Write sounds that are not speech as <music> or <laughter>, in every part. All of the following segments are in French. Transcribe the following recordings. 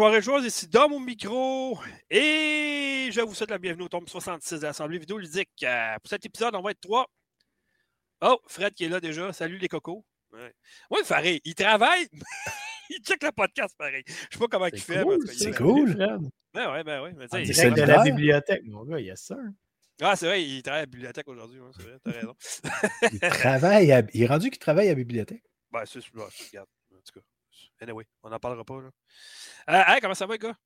joueurs et joueuses, ici Dom au micro et je vous souhaite la bienvenue au tome 66 de l'Assemblée vidéo ludique. Euh, pour cet épisode, on va être trois. Oh, Fred qui est là déjà. Salut les cocos. Ouais. Oui, Faré, il travaille. <laughs> il check le podcast pareil. Je sais pas comment il fait. Cool, c'est cool. Ben ouais, ben ouais. Il direct de la bibliothèque, mon gars, il y a ça. Ah, c'est vrai, il travaille à la bibliothèque aujourd'hui. Hein, c'est vrai, t'as raison. il travaille à... Il est rendu qu'il travaille à la bibliothèque. Ben, c'est... je regarde. En tout cas. Anyway, on n'en parlera pas. Là. Euh, comment ça va, gars?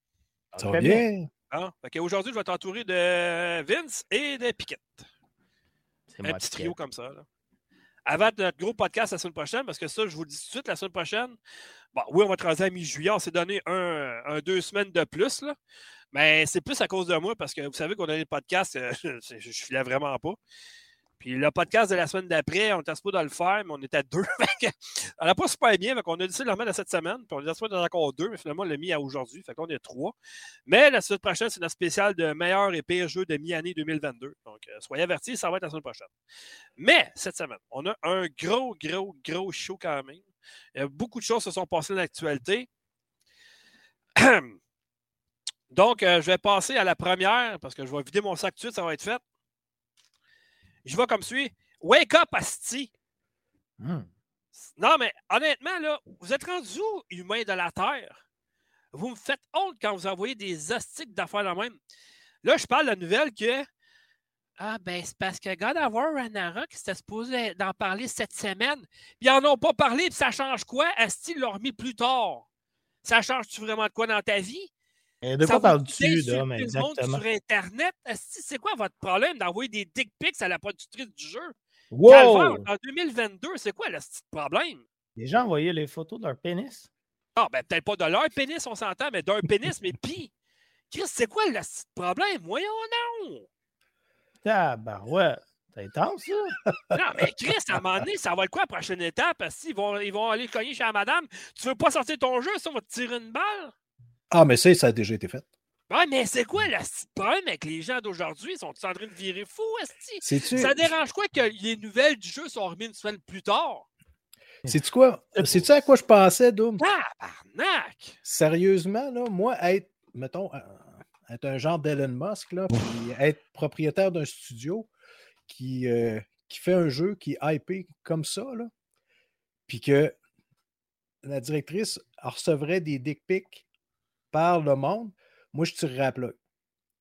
Ça va bien. Ah, Aujourd'hui, je vais t'entourer de Vince et de Piquette. Un petit trio comme ça. Là. Avant notre gros podcast la semaine prochaine, parce que ça, je vous le dis tout de suite, la semaine prochaine, bon, oui, on va être à mi-juillet. On s'est donné un, un, deux semaines de plus. Là. Mais c'est plus à cause de moi, parce que vous savez qu'on a des podcasts, euh, <laughs> je, je filais vraiment pas. Puis le podcast de la semaine d'après, on était supposé de le faire, mais on était à deux. <laughs> on n'a pas super bien, donc on a décidé de le remettre à cette semaine. Puis on était supposé encore deux, mais finalement, on l'a mis à aujourd'hui. Fait qu'on est trois. Mais la semaine prochaine, c'est notre spécial de meilleur et pire jeu de mi-année 2022. Donc, euh, soyez avertis, ça va être la semaine prochaine. Mais cette semaine, on a un gros, gros, gros show quand même. Beaucoup de choses se sont passées dans l'actualité. <clears throat> Donc, euh, je vais passer à la première parce que je vais vider mon sac tout de suite, ça va être fait. Je vais comme suit. Wake up, Asti! Hmm. Non, mais honnêtement, là, vous êtes rendus où, humains de la Terre? Vous me faites honte quand vous envoyez des astiques d'affaires la même. Là, je parle de la nouvelle que. Ah, ben, c'est parce que God of War Ragnarok, c'était supposé d'en parler cette semaine. Puis ils n'en ont pas parlé, puis ça change quoi? Asti l'a remis plus tard. Ça change-tu vraiment de quoi dans ta vie? Et de quoi parles-tu, Dom, exactement? sur Internet, c'est quoi votre problème d'envoyer des dick pics à la productrice du jeu? Wow! En 2022, c'est quoi le problème? Les gens envoyaient les photos de leur pénis? Ah, ben peut-être pas de leur pénis, on s'entend, mais d'un pénis, mais pis. Chris, c'est quoi le problème? Voyons non! Tabarouette! C'est intense, ça? non, mais Chris, à un moment donné, ça va être quoi la prochaine étape? Parce qu'ils vont, ils vont aller cogner chez la madame. Tu veux pas sortir ton jeu, ça, on va te tirer une balle? Ah, mais ça, ça a déjà été fait. Ouais, mais c'est quoi le problème avec les gens d'aujourd'hui? Ils sont en train de virer fou, esti? Ça dérange quoi que les nouvelles du jeu sont remises une semaine plus tard? C'est-tu quoi? C'est-tu à quoi je pensais, Doom? Tabarnak! Sérieusement, là, moi, être, mettons, être un genre d'Elon Musk, là, puis être propriétaire d'un studio qui, euh, qui fait un jeu qui est hypé comme ça, là, puis que la directrice recevrait des dick pics par le monde, moi, je tirerais à plug.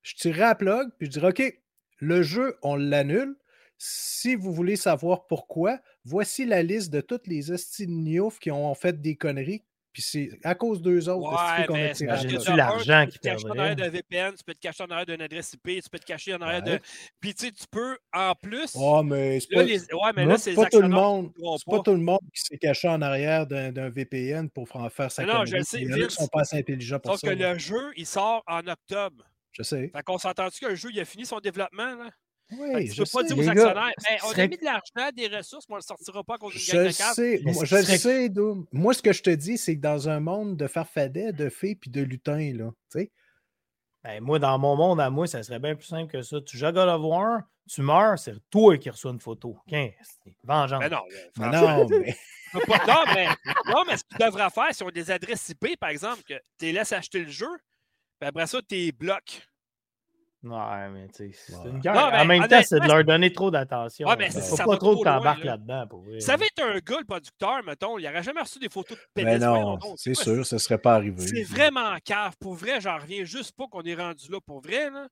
Je tirerais à plug, puis je dirais, OK, le jeu, on l'annule. Si vous voulez savoir pourquoi, voici la liste de toutes les estignoufs qui ont fait des conneries. Puis c'est à cause d'eux autres ouais, qu'on a tiré tu l'argent qui Tu peux te cacher en arrière d'un VPN, tu peux te cacher en arrière d'une adresse IP, tu peux te cacher en arrière de. Puis tu sais, tu peux en plus. Oh, mais c'est pas, les... ouais, mais là, c'est pas tout le monde. C'est pas tout le monde qui s'est caché en arrière d'un VPN pour faire sa Non, je sais. Ils sont pas assez intelligents pour Sauf ça. que le jeu, il sort en octobre. Je sais. Fait qu'on s'entend-tu que le jeu, il a fini son développement, là? Oui, je ne peux pas dire aux actionnaires, on a mis de l'argent, des ressources, mais on ne le sortira pas cause d'une gang de sais, moi, Je serait... sais, Doom. Moi, ce que je te dis, c'est que dans un monde de farfadets, de fées puis de lutins, là, tu sais. Ben, moi, dans mon monde, à moi, ça serait bien plus simple que ça. Tu joues à God of War, tu meurs, c'est toi qui reçois une photo. Vengeance. Ben non, mais non, mais... <laughs> non, mais, non, mais ce que tu devrais faire, si on a des adresses IP, par exemple, que tu les laisses acheter le jeu, puis après ça, tu les bloques. Ouais, mais tu sais, c'est une guerre. en même temps, c'est de leur donner trop d'attention. Ouais, mais faut pas trop que t'embarques là-dedans. Pour vrai. Ça va être un gars, le producteur, mettons, il n'aurait jamais reçu des photos de Mais pénis. non, voyons donc. c'est sûr, ça ne serait pas arrivé. C'est vraiment cave. Pour vrai, j'en reviens juste pas qu'on est rendu là. Pour vrai, là.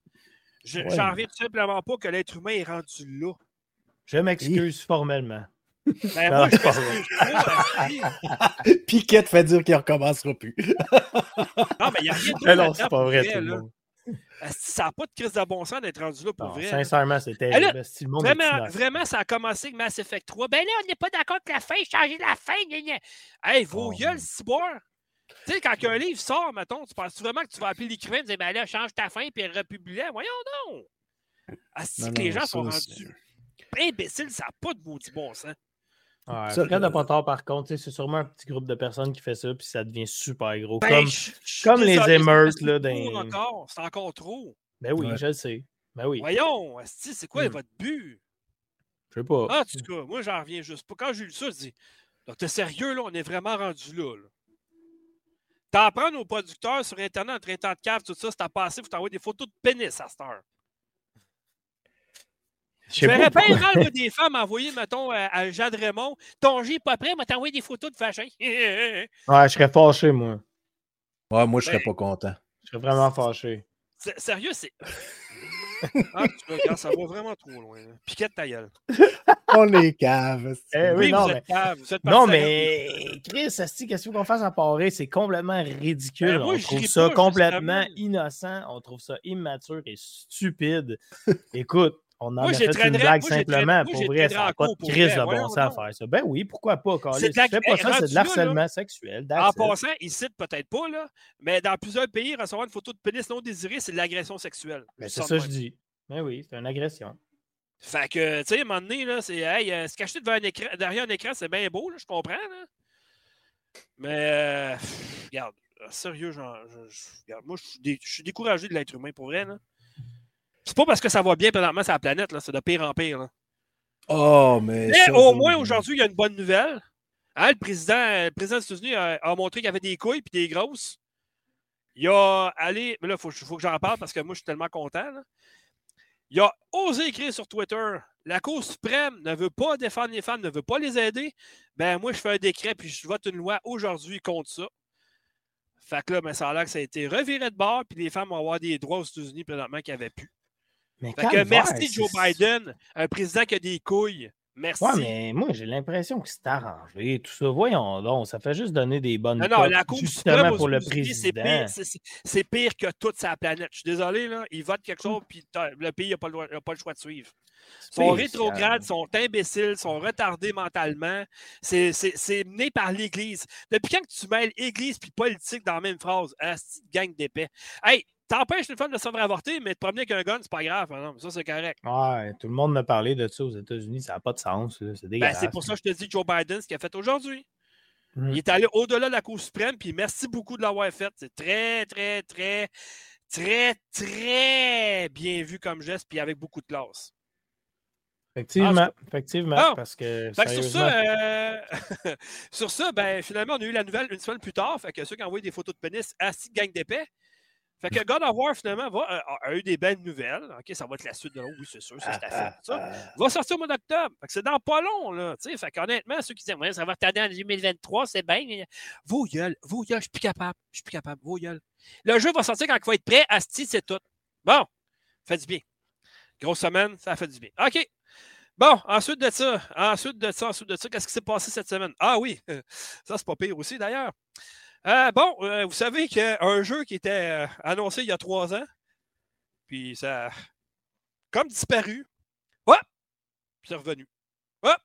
Je- Ouais. J'en reviens tout simplement pas que l'être humain est rendu là. Je m'excuse formellement. <laughs> Ben, Non, moi, c'est je Piquette fait dire qu'il ne recommencera plus. Non, mais il n'y a rien de Mais non, c'est pas vrai, tout le monde. Asti, Ça n'a pas de crise de bon sens d'être rendu là pour Non, vrai. sincèrement. Si monde est Vraiment, vraiment, ça a commencé avec Mass Effect 3. Ben là, on n'est pas d'accord avec la fin, changer la fin. gna, gna. Hey, vos Oh, gueules, ciboire. Tu sais, quand un livre sort, mettons, tu penses vraiment que tu vas appeler l'écrivain et dire Ben là, change ta fin puis republie-la. Voyons donc. Asti, Non, que les gens sont rendus imbéciles, ça n'a pas de maudit bon sens. Ouais, Ça, Fred n'a le- pas tort, par contre. C'est sûrement un petit groupe de personnes qui fait ça, puis ça devient super gros. Ben, comme, je- je suis comme les émeutes, c'est là, dans- encore. C'est encore trop. Ben oui, Ouais. je le sais. Ben oui. Voyons, Asti, c'est quoi Hmm. votre but? Je sais pas. Ah, en tout cas, moi, j'en reviens juste pas. Quand j'ai lu ça, je dis Donc, t'es sérieux, là, on est vraiment rendu là. là. T'en prends nos producteurs sur Internet en traitant de cave, tout ça, c'est à passer, vous t'envoyer des photos de pénis à cette heure. Je verrais bien mal des <laughs> femmes envoyer, mettons, à, Jade Raymond. Ton G pas prêt, m'a t'envoyé des photos de vagin. <laughs> ouais, je serais fâché, moi. Ouais, moi, je serais ben, pas content. Je serais vraiment fâché. Sérieux, c'est. <laughs> ah, tu regardes, ça va vraiment trop loin. Piquette ta gueule. On est cave. Eh oui, non, mais... non, mais Chris, qu'est-ce qu'on fasse en parler? C'est complètement ridicule. Ben, on trouve ça complètement innocent. On trouve ça immature et stupide. Écoute, on en a fait une blague simplement. Pour vrai, ça n'a pas de crise de bon sens à faire ça. Ben oui, pourquoi pas, Carlis? Si tu fais pas ça, c'est de l'harcèlement sexuel. En passant, ici, peut-être pas, là, mais dans plusieurs pays, recevoir une photo de pénis non désiré, c'est de l'agression sexuelle. Ben, c'est ça que je dis. Ben oui, c'est une agression. Fait que, tu sais, à un moment donné, là, c'est hey, euh, se cacher devant un écran, derrière un écran, c'est bien beau, là, je comprends. Là. Mais, euh, regarde, sérieux, genre, je, moi, je suis, découragé de l'être humain pour vrai. Là. C'est pas parce que ça va bien présentement sur la planète, c'est de pire en pire. Oh, mais. Mais au moins, aujourd'hui, il y a une bonne nouvelle. Hein, le, président, le président des États-Unis a, montré qu'il y avait des couilles et des grosses. Il a allé. Mais là, il faut, faut, que j'en parle parce que moi, je suis tellement content. Il a osé écrire sur Twitter la Cour suprême ne veut pas défendre les femmes, ne veut pas les aider. Ben, moi, je fais un décret puis je vote une loi aujourd'hui contre ça. Fait que là, ben, ça a l'air que ça a été reviré de bord, puis les femmes vont avoir des droits aux États-Unis présentement qu'ils n'avaient plus. Mais merci Joe Biden, un président qui a des couilles. Merci. Ouais, mais moi, j'ai l'impression que c'est arrangé, tout ça. Voyons donc, ça fait juste donner des bonnes non, non, la Cour justement pour le président. C'est pire, que toute sa planète. Je suis désolé, là, ils votent quelque chose, puis le pays n'a pas, pas, le choix de suivre. Ils sont rétrogrades, sont imbéciles, sont retardés mentalement. C'est mené par l'Église. Depuis quand tu mêles Église et politique dans la même phrase? Ah, gang d'épais. Hey, T'empêches une femme de se faire avorter, mais te promener avec un gun, c'est pas grave. Non, ça, c'est correct. Ouais, tout le monde me parlait de ça aux États-Unis. Ça n'a pas de sens. C'est ben, c'est pour ça que je te dis Joe Biden, ce qu'il a fait aujourd'hui. Il mmh. est allé au-delà de la Cour suprême, puis merci beaucoup de l'avoir fait. C'est très, très, très, très, très bien vu comme geste, puis avec beaucoup de classe. Effectivement, effectivement, parce que. sur ça, euh, <laughs> sur ça, ben, finalement, on a eu la nouvelle une semaine plus tard. Fait que ceux qui ont envoyé des photos de pénis à six gang d'épais, fait que God of War, finalement, va, euh, a, eu des belles nouvelles. OK, ça va être la suite de l'autre. Oui, c'est sûr, c'est fait. Ça. Va sortir au mois d'octobre. Fait que c'est dans pas long, là. sais. Fait qu'honnêtement, ceux qui disent, ouais, ça va tarder en 2023, c'est bien. Vos gueules, vos gueules, je suis plus capable. Je suis plus capable. Vos gueules. Le jeu va sortir quand il va être prêt. Asti, c'est tout. Bon, fait du bien. Grosse semaine, ça fait du bien. OK. Bon, ensuite de ça, ensuite de ça, ensuite de ça, qu'est-ce qui s'est passé cette semaine? Ah oui, <laughs> ça, c'est pas pire aussi, d'ailleurs. Euh, bon, euh, vous savez qu'un jeu qui était euh, annoncé il y a trois ans, puis ça a comme disparu. Ouais! Puis c'est revenu. Ouais!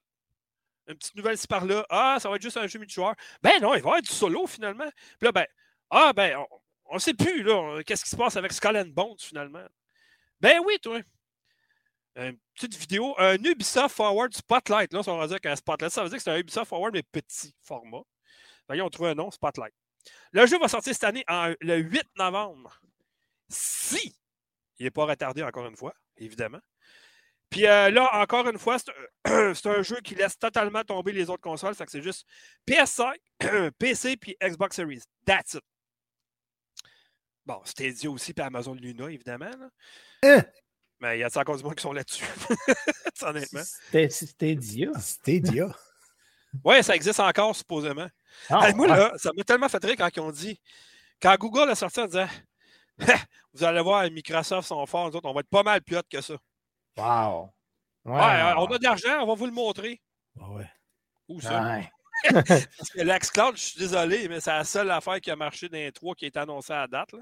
Une petite nouvelle ici par-là. Ah, ça va être juste un jeu multijoueur. Ben non, il va avoir du solo finalement. Puis là, ben, ah, ben, on ne sait plus, là, qu'est-ce qui se passe avec Skull and Bones finalement. Ben oui, toi. Une petite vidéo, un Ubisoft Forward Spotlight. Là, on va dire qu'un Spotlight, ça veut dire que c'est un Ubisoft Forward, mais petit format. Voyons, on trouve un nom, Spotlight. Le jeu va sortir cette année le 8 novembre. Si il n'est pas retardé encore une fois, évidemment. Puis euh, là, encore une fois, c'est un, <clears throat> jeu qui laisse totalement tomber les autres consoles. Fait que c'est juste PS5, <clears throat> PC puis Xbox Series. That's it. Bon, Stadia aussi, puis Amazon Luna, évidemment. Hein? Mais il y a encore du monde qui sont là-dessus. <laughs> honnêtement. Stadia. Stadia. Oui, ça existe encore, supposément. Ah, moi, là, ça m'a tellement fait rire quand ils ont dit. Quand Google a sorti en disant <laughs> Vous allez voir, Microsoft sont forts, nous autres, on va être pas mal plus hot que ça. Wow. Ouais, on a de l'argent, on va vous le montrer. Ah ouais. Où ça? <laughs> Parce que l'Xcloud, je suis désolé, mais c'est la seule affaire qui a marché dans les trois qui est annoncée à date. Là.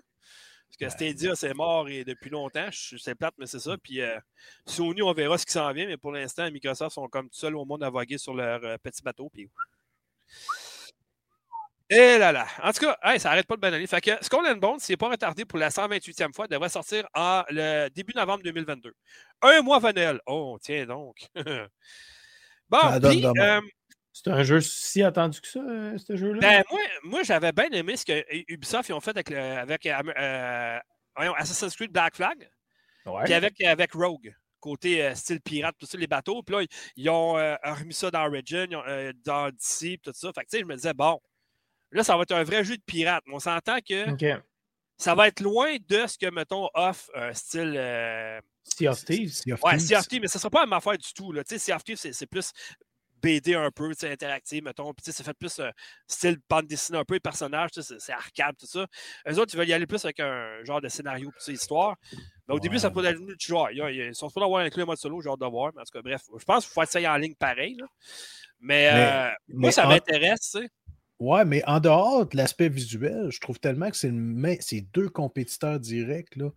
Parce que Stadia, c'est mort et depuis longtemps. C'est plate, mais c'est ça. Puis euh, Sony, on verra ce qui s'en vient, mais pour l'instant, Microsoft sont comme tout seuls au monde à voguer sur leur euh, petit bateau. Puis... Et là là. En tout cas, ça n'arrête pas de bananer. Fait que Skull and Bones, s'il n'est pas retardé pour la 128e fois, devrait sortir en le début novembre 2022. Un mois va Oh, tiens donc. <laughs> bon, puis, c'est un jeu si attendu que ça, euh, ce jeu-là? Ben, moi, moi j'avais bien aimé ce que Ubisoft ont fait avec, avec euh, euh, Assassin's Creed Black Flag. Ouais. Puis avec, avec Rogue, côté style pirate, tout ça, les bateaux. Puis là, ils ont remis ça dans Origin, dans DC, tout ça. Fait que, tu sais, je me disais, bon, Là, ça va être un vrai jeu de pirate. On s'entend que ça va être loin de ce que, mettons, offre un style. Euh, sea of Thieves. ouais, Sea of Thieves, mais ce ne sera pas même affaire du tout. Là. Sea of Thieves, c'est plus BD un peu, interactif, mettons. Puis c'est fait plus euh, style bande dessinée un peu, les personnages, c'est arcade, tout ça. Eux autres, ils veulent y aller plus avec un genre de scénario, puis histoire. Mais au début, ça peut être du joueur. Ils, sont supposés avoir inclus le mode solo, genre de voir. Mais en tout cas, bref, je pense qu'il faut ça en ligne pareil. Mais, euh, moi, ça m'intéresse, tu sais. Ouais, mais en dehors de l'aspect visuel, je trouve tellement que c'est deux compétiteurs directs. Là.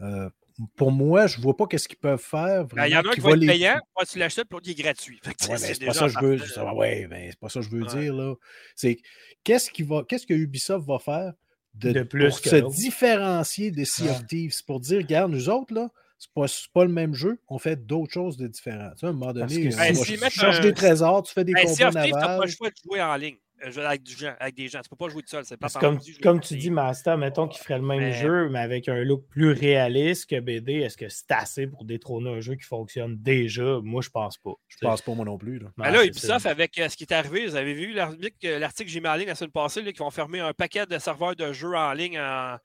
Euh, pour moi, je ne vois pas qu'est-ce qu'ils peuvent faire. Ben, il y en a un qui, va être payant, moi, tu l'achètes pour qu'il est gratuit. Ouais, c'est pas, ça que je veux, ouais, ben, pas ça que je veux dire. Là. C'est qu'est-ce, va, qu'est-ce que Ubisoft va faire de, plus pour se différencier des Sea of Thieves? pour dire, regarde, nous autres, là, c'est pas, pas le même jeu, on fait d'autres choses de différentes. Tu sais, à un moment donné, ben, tu cherches des trésors, tu fais des ben, combats navals. Tu n'as pas le choix de jouer en ligne. Euh, avec, du gens, avec des gens. Tu peux pas jouer tout seul. C'est pas comme, comme tu dis, Master, mettons qu'il ferait le même jeu, mais avec un look plus réaliste que BD, est-ce que c'est assez pour détrôner un jeu qui fonctionne déjà? Moi, je pense pas. Je pense pas moi non plus. Là, ben là Ubisoft, avec euh, ce qui est arrivé, vous avez vu l'article que j'ai mis en ligne la semaine passée, là, qui vont fermer un paquet de serveurs de jeux en ligne en,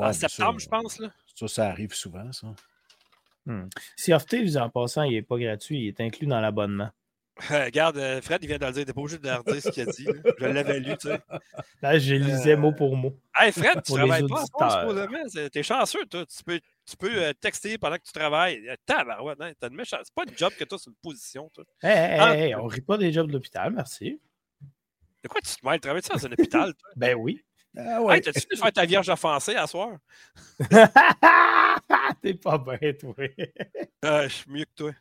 ah septembre, je pense. Là. Ça, ça arrive souvent, ça. Hmm. Si of en passant, il n'est pas gratuit, il est inclus dans l'abonnement. <laughs> Regarde, euh, Fred, il vient de le dire. T'es pas obligé de le redire ce qu'il a dit. Je l'avais lu, tu sais. <laughs> Là, je lisais mot pour mot. Hey, Fred, tu travailles pas, supposément. T'es chanceux, toi. Tu peux, tu peux euh, texter pendant que tu travailles. Tabarouette, hein, t'as une méchante. C'est pas un job que toi, c'est une position, toi. Hé, hé, hé, on rit pas des jobs de l'hôpital, merci. De quoi tu te mêles? Travailles dans un hôpital, toi? <laughs> ben oui. Ah ouais. Hey, t'as-tu pu faire ta vierge offensée à soir? T'es pas bête, toi. Ah, je suis mieux que toi.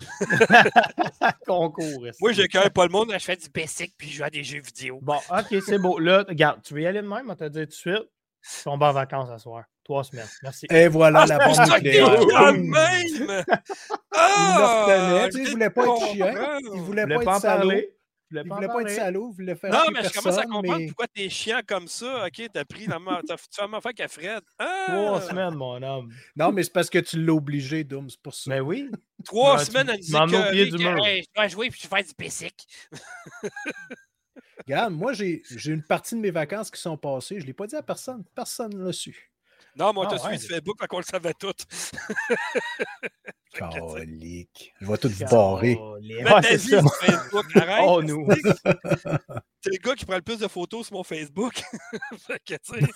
<laughs> Concours. Moi, j'accueille pas le monde, je fais du basic puis je joue à des jeux vidéo. Bon, ok, c'est beau. Là, regarde, tu veux y aller de même, on t'a dit tout de suite? On va en vacances à soir. Trois semaines. Merci. Et voilà ah, la bombe nucléaire. même! Ah, il voulait pas être chiant. Il voulait pas être Il ne voulait pas être salaud, il voulait faire Non, mais je commence à comprendre pourquoi t'es chiant comme ça. OK, t'as pris dans ma... T'as fait ma qu'à Fred. Ah! Trois semaines, mon homme. Non, mais c'est parce que tu l'as obligé, Doom, c'est pour ça. Mais oui. Trois semaines à dire que, pied du mur. je dois jouer puis je vais faire du basic. Regarde, moi, j'ai une partie de mes vacances qui sont passées. Je ne l'ai pas dit à personne. Personne ne l'a su. Non, mais on t'a suivi sur Facebook, qu'on le savait tout. Calique. Je vais tout barrer. Mais ta vie sur Facebook, arrête. Oh, nous. C'est le gars qui prend le plus de photos sur mon Facebook. fait que, tu sais.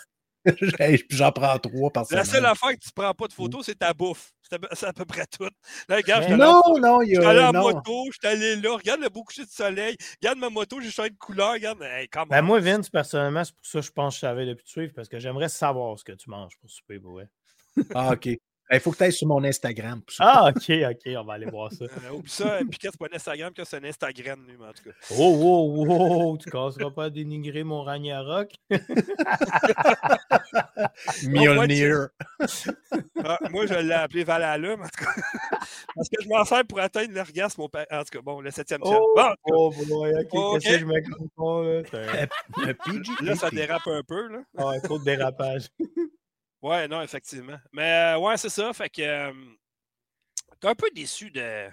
J'en prends trois par semaine. La seule affaire que tu ne prends pas de photos, c'est ta bouffe. C'est à peu près tout. Là, regarde, non, non, il y a. Je suis allé en moto, je suis allé là. Regarde le beau coucher de soleil. Regarde ma moto, j'ai changé de couleur. Regarde. ben, moi, Vince, personnellement, c'est pour ça que je pense que je savais depuis te suivre parce que j'aimerais savoir ce que tu manges pour souper, ouais. Ah, OK. Il faut que tu ailles sur mon Instagram. ah, ok, ok, on va aller voir ça. <laughs> Euh, oublie ça, Piquet, c'est pas un Instagram, c'est un Instagram, lui, en tout cas? Oh, oh, oh, tu casseras pas à dénigrer mon Ragnarok? <laughs> Mjolnir. ah, moi, je l'ai appelé Valhalla, en tout cas. <laughs> Parce que je m'en sers pour atteindre l'orgasme, en tout cas, bon, le septième ciel. Oh, bon, oh, boy, ok, qu'est-ce que je me comprends, là? Là, ça dérape un peu, là. Ah, trop de dérapage. Ouais, non, effectivement. Mais euh, ouais, c'est ça. Fait que euh, t'es un peu déçu de.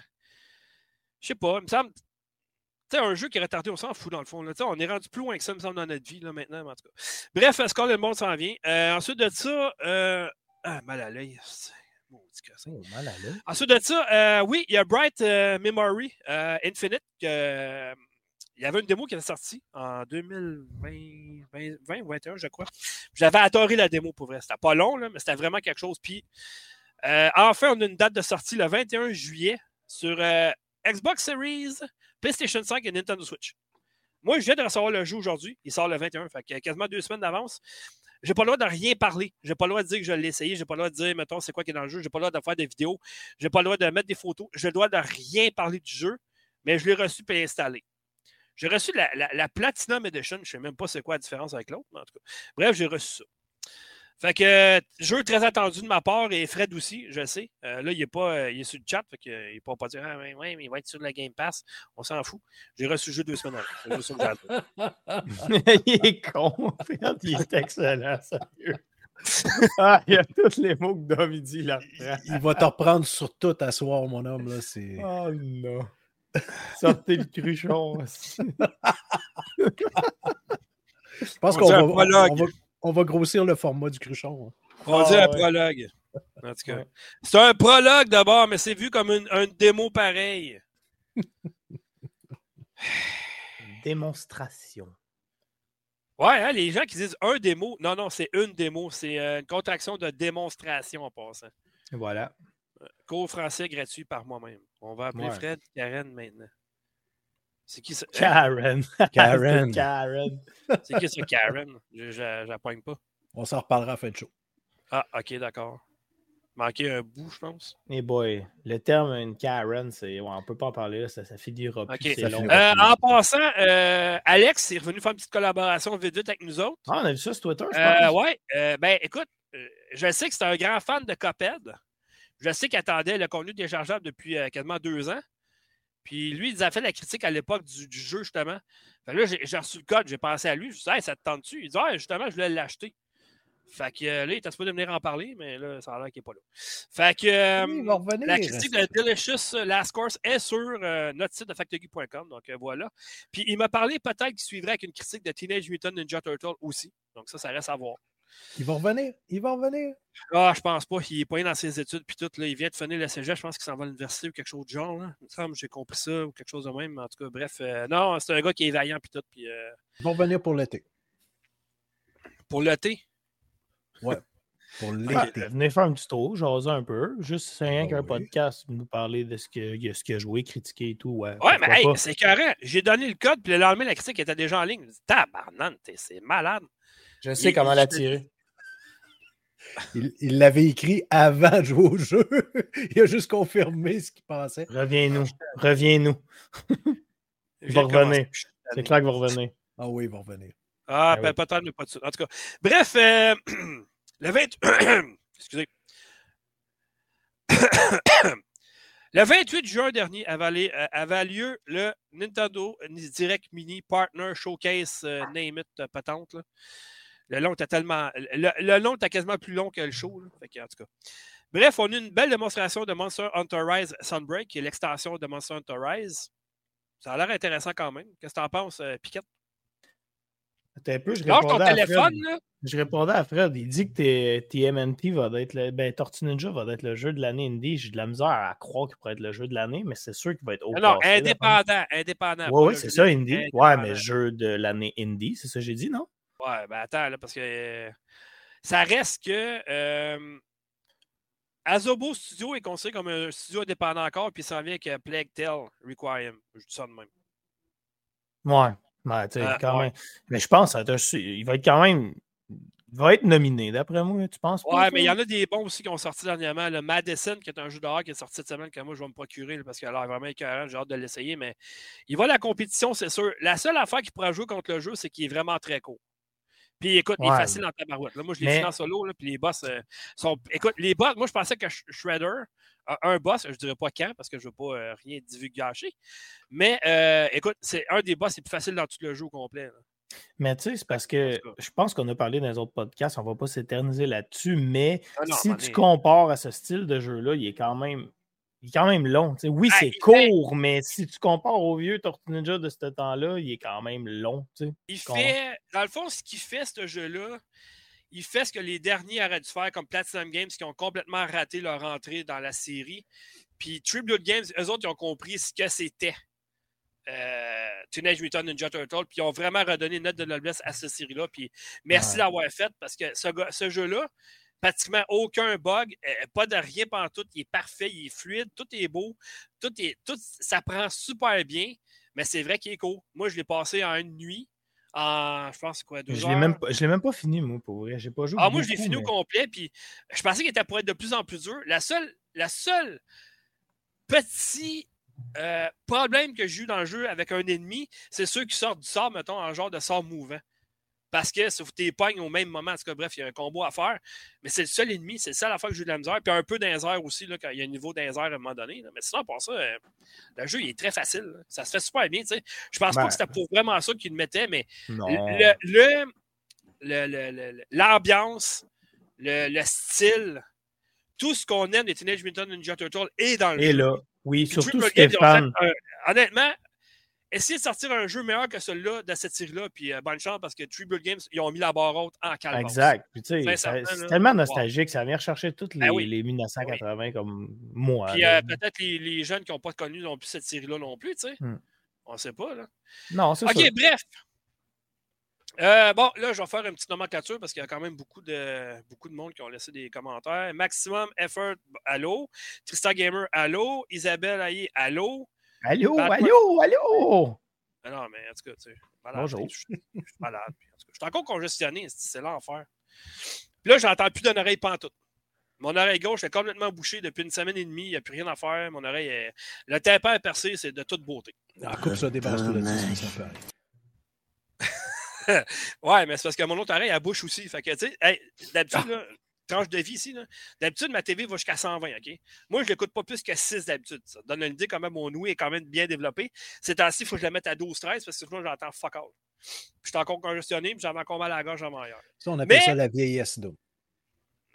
Je sais pas, il me semble. Tu sais, un jeu qui est retardé, on s'en fout dans le fond. Là. On est rendu plus loin que ça, il me semble, dans notre vie là, maintenant. En tout cas. Bref, Score le monde s'en vient. Euh, ensuite de ça, ah, mal à l'œil. Oh, mal à l'œil. Ensuite de ça, oui, il y a Bright Memory Infinite il y avait une démo qui était sortie en 2020 20, 2021, je crois. J'avais adoré la démo pour vrai. C'était pas long, là, mais c'était vraiment quelque chose. Puis, euh, enfin, on a une date de sortie le 21 juillet sur euh, Xbox Series, PlayStation 5 et Nintendo Switch. Moi, je viens de recevoir le jeu aujourd'hui. Il sort le 21, fait quasiment deux semaines d'avance. J'ai pas le droit de rien parler. J'ai pas le droit de dire que je l'ai essayé. J'ai pas le droit de dire, mettons, c'est quoi qui est dans le jeu. J'ai pas le droit de faire des vidéos. J'ai pas le droit de mettre des photos. J'ai le droit de rien parler du jeu, mais je l'ai reçu et installé. J'ai reçu la, la, Platinum Edition. Je ne sais même pas c'est quoi la différence avec l'autre, mais en tout cas. Bref, j'ai reçu ça. Fait que jeu très attendu de ma part et Fred aussi, je sais. Euh, là, il est pas euh, il est sur le chat, fait qu'il ne peut pas dire Ah ouais, mais il va être sur la Game Pass. On s'en fout. J'ai reçu le jeu deux semaines avant. <laughs> il est con, Fred, il est excellent, sérieux. <laughs> Ah, il y a tous les mots que Dom dit là. Il va te reprendre sur tout à soir, mon homme. Là, oh non. <laughs> Sortez le cruchon. Je pense qu'on va, on va, grossir le format du cruchon. Hein. On va dire un ah, prologue. En tout cas. C'est un prologue d'abord, mais c'est vu comme une, un démo pareil. <sighs> Démonstration. Ouais, hein, les gens qui disent un démo, non, non, c'est une démo. C'est euh, une contraction de démonstration en passant. Voilà. Euh, cours français gratuit par moi-même. On va appeler Fred Karen maintenant. C'est qui ça? <laughs> Karen. Karen. Karen. C'est qui ça, Karen? Je n'appoigne pas. On s'en reparlera à fin de show. Ah, ok, d'accord. Manquer un bout, je pense. Eh boy, le terme une Karen, c'est... on ne peut pas en parler là, ça, ça finira plus. Long. Euh, en passant, euh, Alex est revenu faire une petite collaboration vite avec nous autres. Ah, on a vu ça sur Twitter, je euh, pense. ouais, ben écoute, je sais que c'est un grand fan de Coped. Je sais qu'il attendait le contenu déchargeable depuis quasiment deux ans. Puis lui, il a fait la critique à l'époque du, jeu, justement. là, j'ai reçu le code, j'ai pensé à lui. Je dit, ça te tente-tu? Il dit, ah, justement, je voulais l'acheter. Fait que là, il était supposé venir en parler, mais là, ça a l'air qu'il n'est pas là. Fait que euh, la critique de Delicious Last Course est sur euh, notre site de factory.com. Donc euh, voilà. Puis il m'a parlé peut-être qu'il suivrait avec une critique de Teenage Mutant Ninja Turtle aussi. Donc ça, ça reste à voir. Il va revenir. Il va revenir. Ah, je pense pas. Il est pas dans ses études. Puis tout, là, il vient de finir la cégep. Je pense qu'il s'en va à l'université ou quelque chose de genre. Là. Il me semble j'ai compris ça ou quelque chose de même. En tout cas, bref. non, c'est un gars qui est vaillant. Puis tout. Puis, Il va revenir pour l'été. Pour l'été? Ouais. Pour l'été. venez faire un petit tour, jaser un peu. Juste c'est rien qu'un podcast, nous parler de ce qu'il ce a joué, critiquer et tout. Ouais, ouais mais hey, c'est carré. J'ai donné le code, puis le lendemain, la critique était déjà en ligne. Tabarnane, c'est malade. Je sais comment la tirer. <laughs> Il l'avait écrit avant de jouer au jeu. <laughs> il a juste confirmé ce qu'il pensait. Reviens-nous. Reviens-nous. il va revenir. C'est clair qu'il va revenir. Ah oui, il va revenir. Ah, ben, peut-être, mais pas de suite. En tout cas, bref, euh, <clears throat> le 20... <coughs> Excusez. <coughs> le 28 juin dernier avait, euh, avait, lieu le Nintendo Direct Mini Partner Showcase euh, Name It patente. Le long était tellement. Le, long était quasiment plus long que le show. Fait en tout cas. Bref, on a eu une belle démonstration de Monster Hunter Rise Sunbreak, qui est l'extension de Monster Hunter Rise. Ça a l'air intéressant quand même. Qu'est-ce que tu en penses, Piquette? un peu, je répondais, à Fred. je répondais à Fred. Il dit que TMNT va être le. Ben, Tortue Ninja va être le jeu de l'année indie. J'ai de la misère à croire qu'il pourrait être le jeu de l'année, mais c'est sûr qu'il va être au Non, indépendant. Indépendant. Oui, ouais, c'est ça, indie. Ouais, mais jeu de l'année indie, c'est ça que j'ai dit, non? Ouais, ben attends, là, parce que ça reste que. Euh, Azobo Studio est considéré comme un studio indépendant encore, puis ça vient avec Plague Tale Requiem. Je dis ça de même. Ouais. Ben, euh, quand même. Mais je pense qu'il va être quand même. Il va être nominé, d'après moi, tu penses? Ouais, mais il y en a des bons aussi qui ont sorti dernièrement. Le Madison, qui est un jeu d'horreur qui est sorti cette semaine, que moi, je vais me procurer parce qu'il a l'air vraiment écœurant. J'ai hâte de l'essayer. Mais il va à la compétition, c'est sûr. La seule affaire qu'il pourra jouer contre le jeu, c'est qu'il est vraiment très court. Puis écoute, il est facile en tabarouette. Là, moi, je l'ai mais... en solo, là, puis les boss euh, sont. Écoute, les boss, moi, je pensais que Shredder, un boss, je ne dirais pas quand parce que je ne veux pas euh, rien divulgacher. Mais euh, écoute, c'est un des boss les plus faciles dans tout le jeu complet. Mais tu sais, c'est parce que je pense qu'on a parlé dans les autres podcasts, on ne va pas s'éterniser là-dessus, mais ah si tu compares à ce style de jeu-là, il est quand même. Il est quand même long. Oui, ah, c'est court, mais si tu compares au vieux Tortue Ninja de ce temps-là, il est quand même long. Il fait, dans le fond, ce qu'il fait, ce jeu-là, il fait ce que les derniers auraient dû faire, comme Platinum Games, qui ont complètement raté leur entrée dans la série. Puis Tribute Games, eux autres, ils ont compris ce que c'était. Euh, Teenage Mutant Ninja Turtle, puis ils ont vraiment redonné une note de noblesse à cette série-là. Puis merci d'avoir fait, parce que ce, jeu-là, pratiquement aucun bug, euh, pas de rien pendant tout, il est parfait, il est fluide, tout est beau, tout est, tout, ça prend super bien, mais c'est vrai qu'il est court. Moi, je l'ai passé en une nuit je pense, quoi, deux je ne l'ai même pas fini, moi, pour vrai. J'ai pas joué. Ah, moi, je l'ai fini au complet, puis je pensais qu'il était pour être de plus en plus dur. La seule, la seule petit euh, problème que j'ai eu dans le jeu avec un ennemi, c'est ceux qui sortent du sort, mettons, en genre de sort mouvant parce que si pognes au même moment. En tout cas, bref, il y a un combo à faire. Mais c'est le seul ennemi, c'est ça la fois que j'ai eu de la misère. Puis un peu d'inzer aussi, là, quand il y a un niveau d'inzer à un moment donné. Mais sinon, pour ça, euh, le jeu il est très facile. Ça se fait super bien. Je Je pense pas que ben. c'était pour vraiment ça qu'il le mettait, mais le, l'ambiance, le, style, tout ce qu'on aime des Teenage Mutant Ninja Turtles est dans le Et là, oui, surtout Stéphane. honnêtement, essayez de sortir un jeu meilleur que celui-là de cette série-là. Puis bonne chance parce que Tribute Games, ils ont mis la barre haute en calme. Exact. c'est tellement nostalgique. Ça vient rechercher toutes ben les, les 1980 comme moi. Puis peut-être les, les, jeunes qui n'ont pas connu non plus cette série-là non plus. tu sais. Hmm. On ne sait pas. Là. Non, c'est OK, bref. Euh, bon, là, je vais faire une petite nomenclature parce qu'il y a quand même beaucoup de, beaucoup de monde qui ont laissé des commentaires. Maximum Effort, allô? Tristan Gamer, allô? Isabelle Aïe, allô? Allô, allô, allô. Ah non, mais en tout cas, tu sais, Bonjour. Je, suis malade. je suis encore congestionné, c'est l'enfer. Puis là, j'entends plus d'une oreille pantoute. Mon oreille gauche est complètement bouchée depuis une semaine et demie. Il n'y a plus rien à faire. Mon oreille est... Le tympan est percé, c'est de toute beauté. Ah, coupe ça, débarrasse tout là-dessus, ça peut <laughs> ouais, mais c'est parce que mon autre oreille, elle bouche aussi. Fait que, tu sais, d'habitude, ah. Tranche de vie ici, d'habitude, ma TV va jusqu'à 120, OK? Moi, je ne l'écoute pas plus que 6 d'habitude. Ça donne une idée quand même, mon ouïe est quand même bien développé. C'est ainsi, il faut que je la mette à 12-13 parce que sinon, j'entends fuck all. Puis je suis encore congestionné, puis j'avais encore mal à la gorge en ailleurs. Ça, on appelle ça la vieillesse d'eau.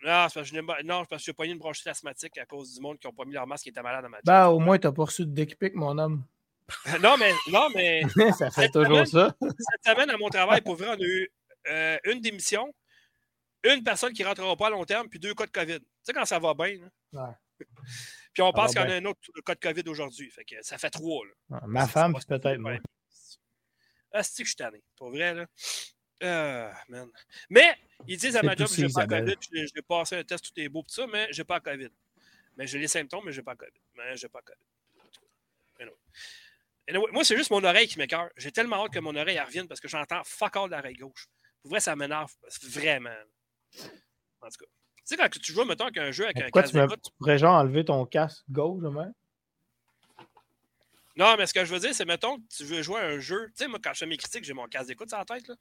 Non, c'est parce que je non, parce que j'ai pas eu une bronchite asthmatique à cause du monde qui n'ont pas mis leur masque et étaient malades dans ma Ben, au moins, tu n'as pas reçu de dick mon homme. <laughs> non, mais. Non, mais <laughs> ça fait toujours ça. Cette semaine, à mon travail, pour vrai, on a eu euh, une démission, une personne qui ne rentrera pas à long terme, puis deux cas de COVID. Tu sais, quand ça va bien. Puis on pense qu'il y en a un autre cas de COVID aujourd'hui. Fait que ça fait trois. Là. ma femme, peut-être moi. Ah, c'est que je suis tanné? Pour vrai, là. Euh, man. Mais ils disent à ma job, je n'ai pas COVID. J'ai passé un test, tout est beau, tout ça, mais j'ai pas COVID. Mais j'ai les symptômes, mais j'ai pas COVID. Mais j'ai pas COVID. moi, c'est juste mon oreille qui m'écœure. J'ai tellement hâte que mon oreille revienne parce que j'entends fuck all l'oreille gauche. Pour vrai, ça m'énerve. Vraiment. En tout cas. Tu sais, quand tu joues, mettons, avec un jeu avec un casque d'écoute. Tu pourrais genre enlever ton casque gauche, même? Non, mais ce que je veux dire, c'est, mettons, que tu veux jouer à un jeu. Tu sais, moi, quand je fais mes critiques, j'ai mon casque d'écoute sur la tête. Là.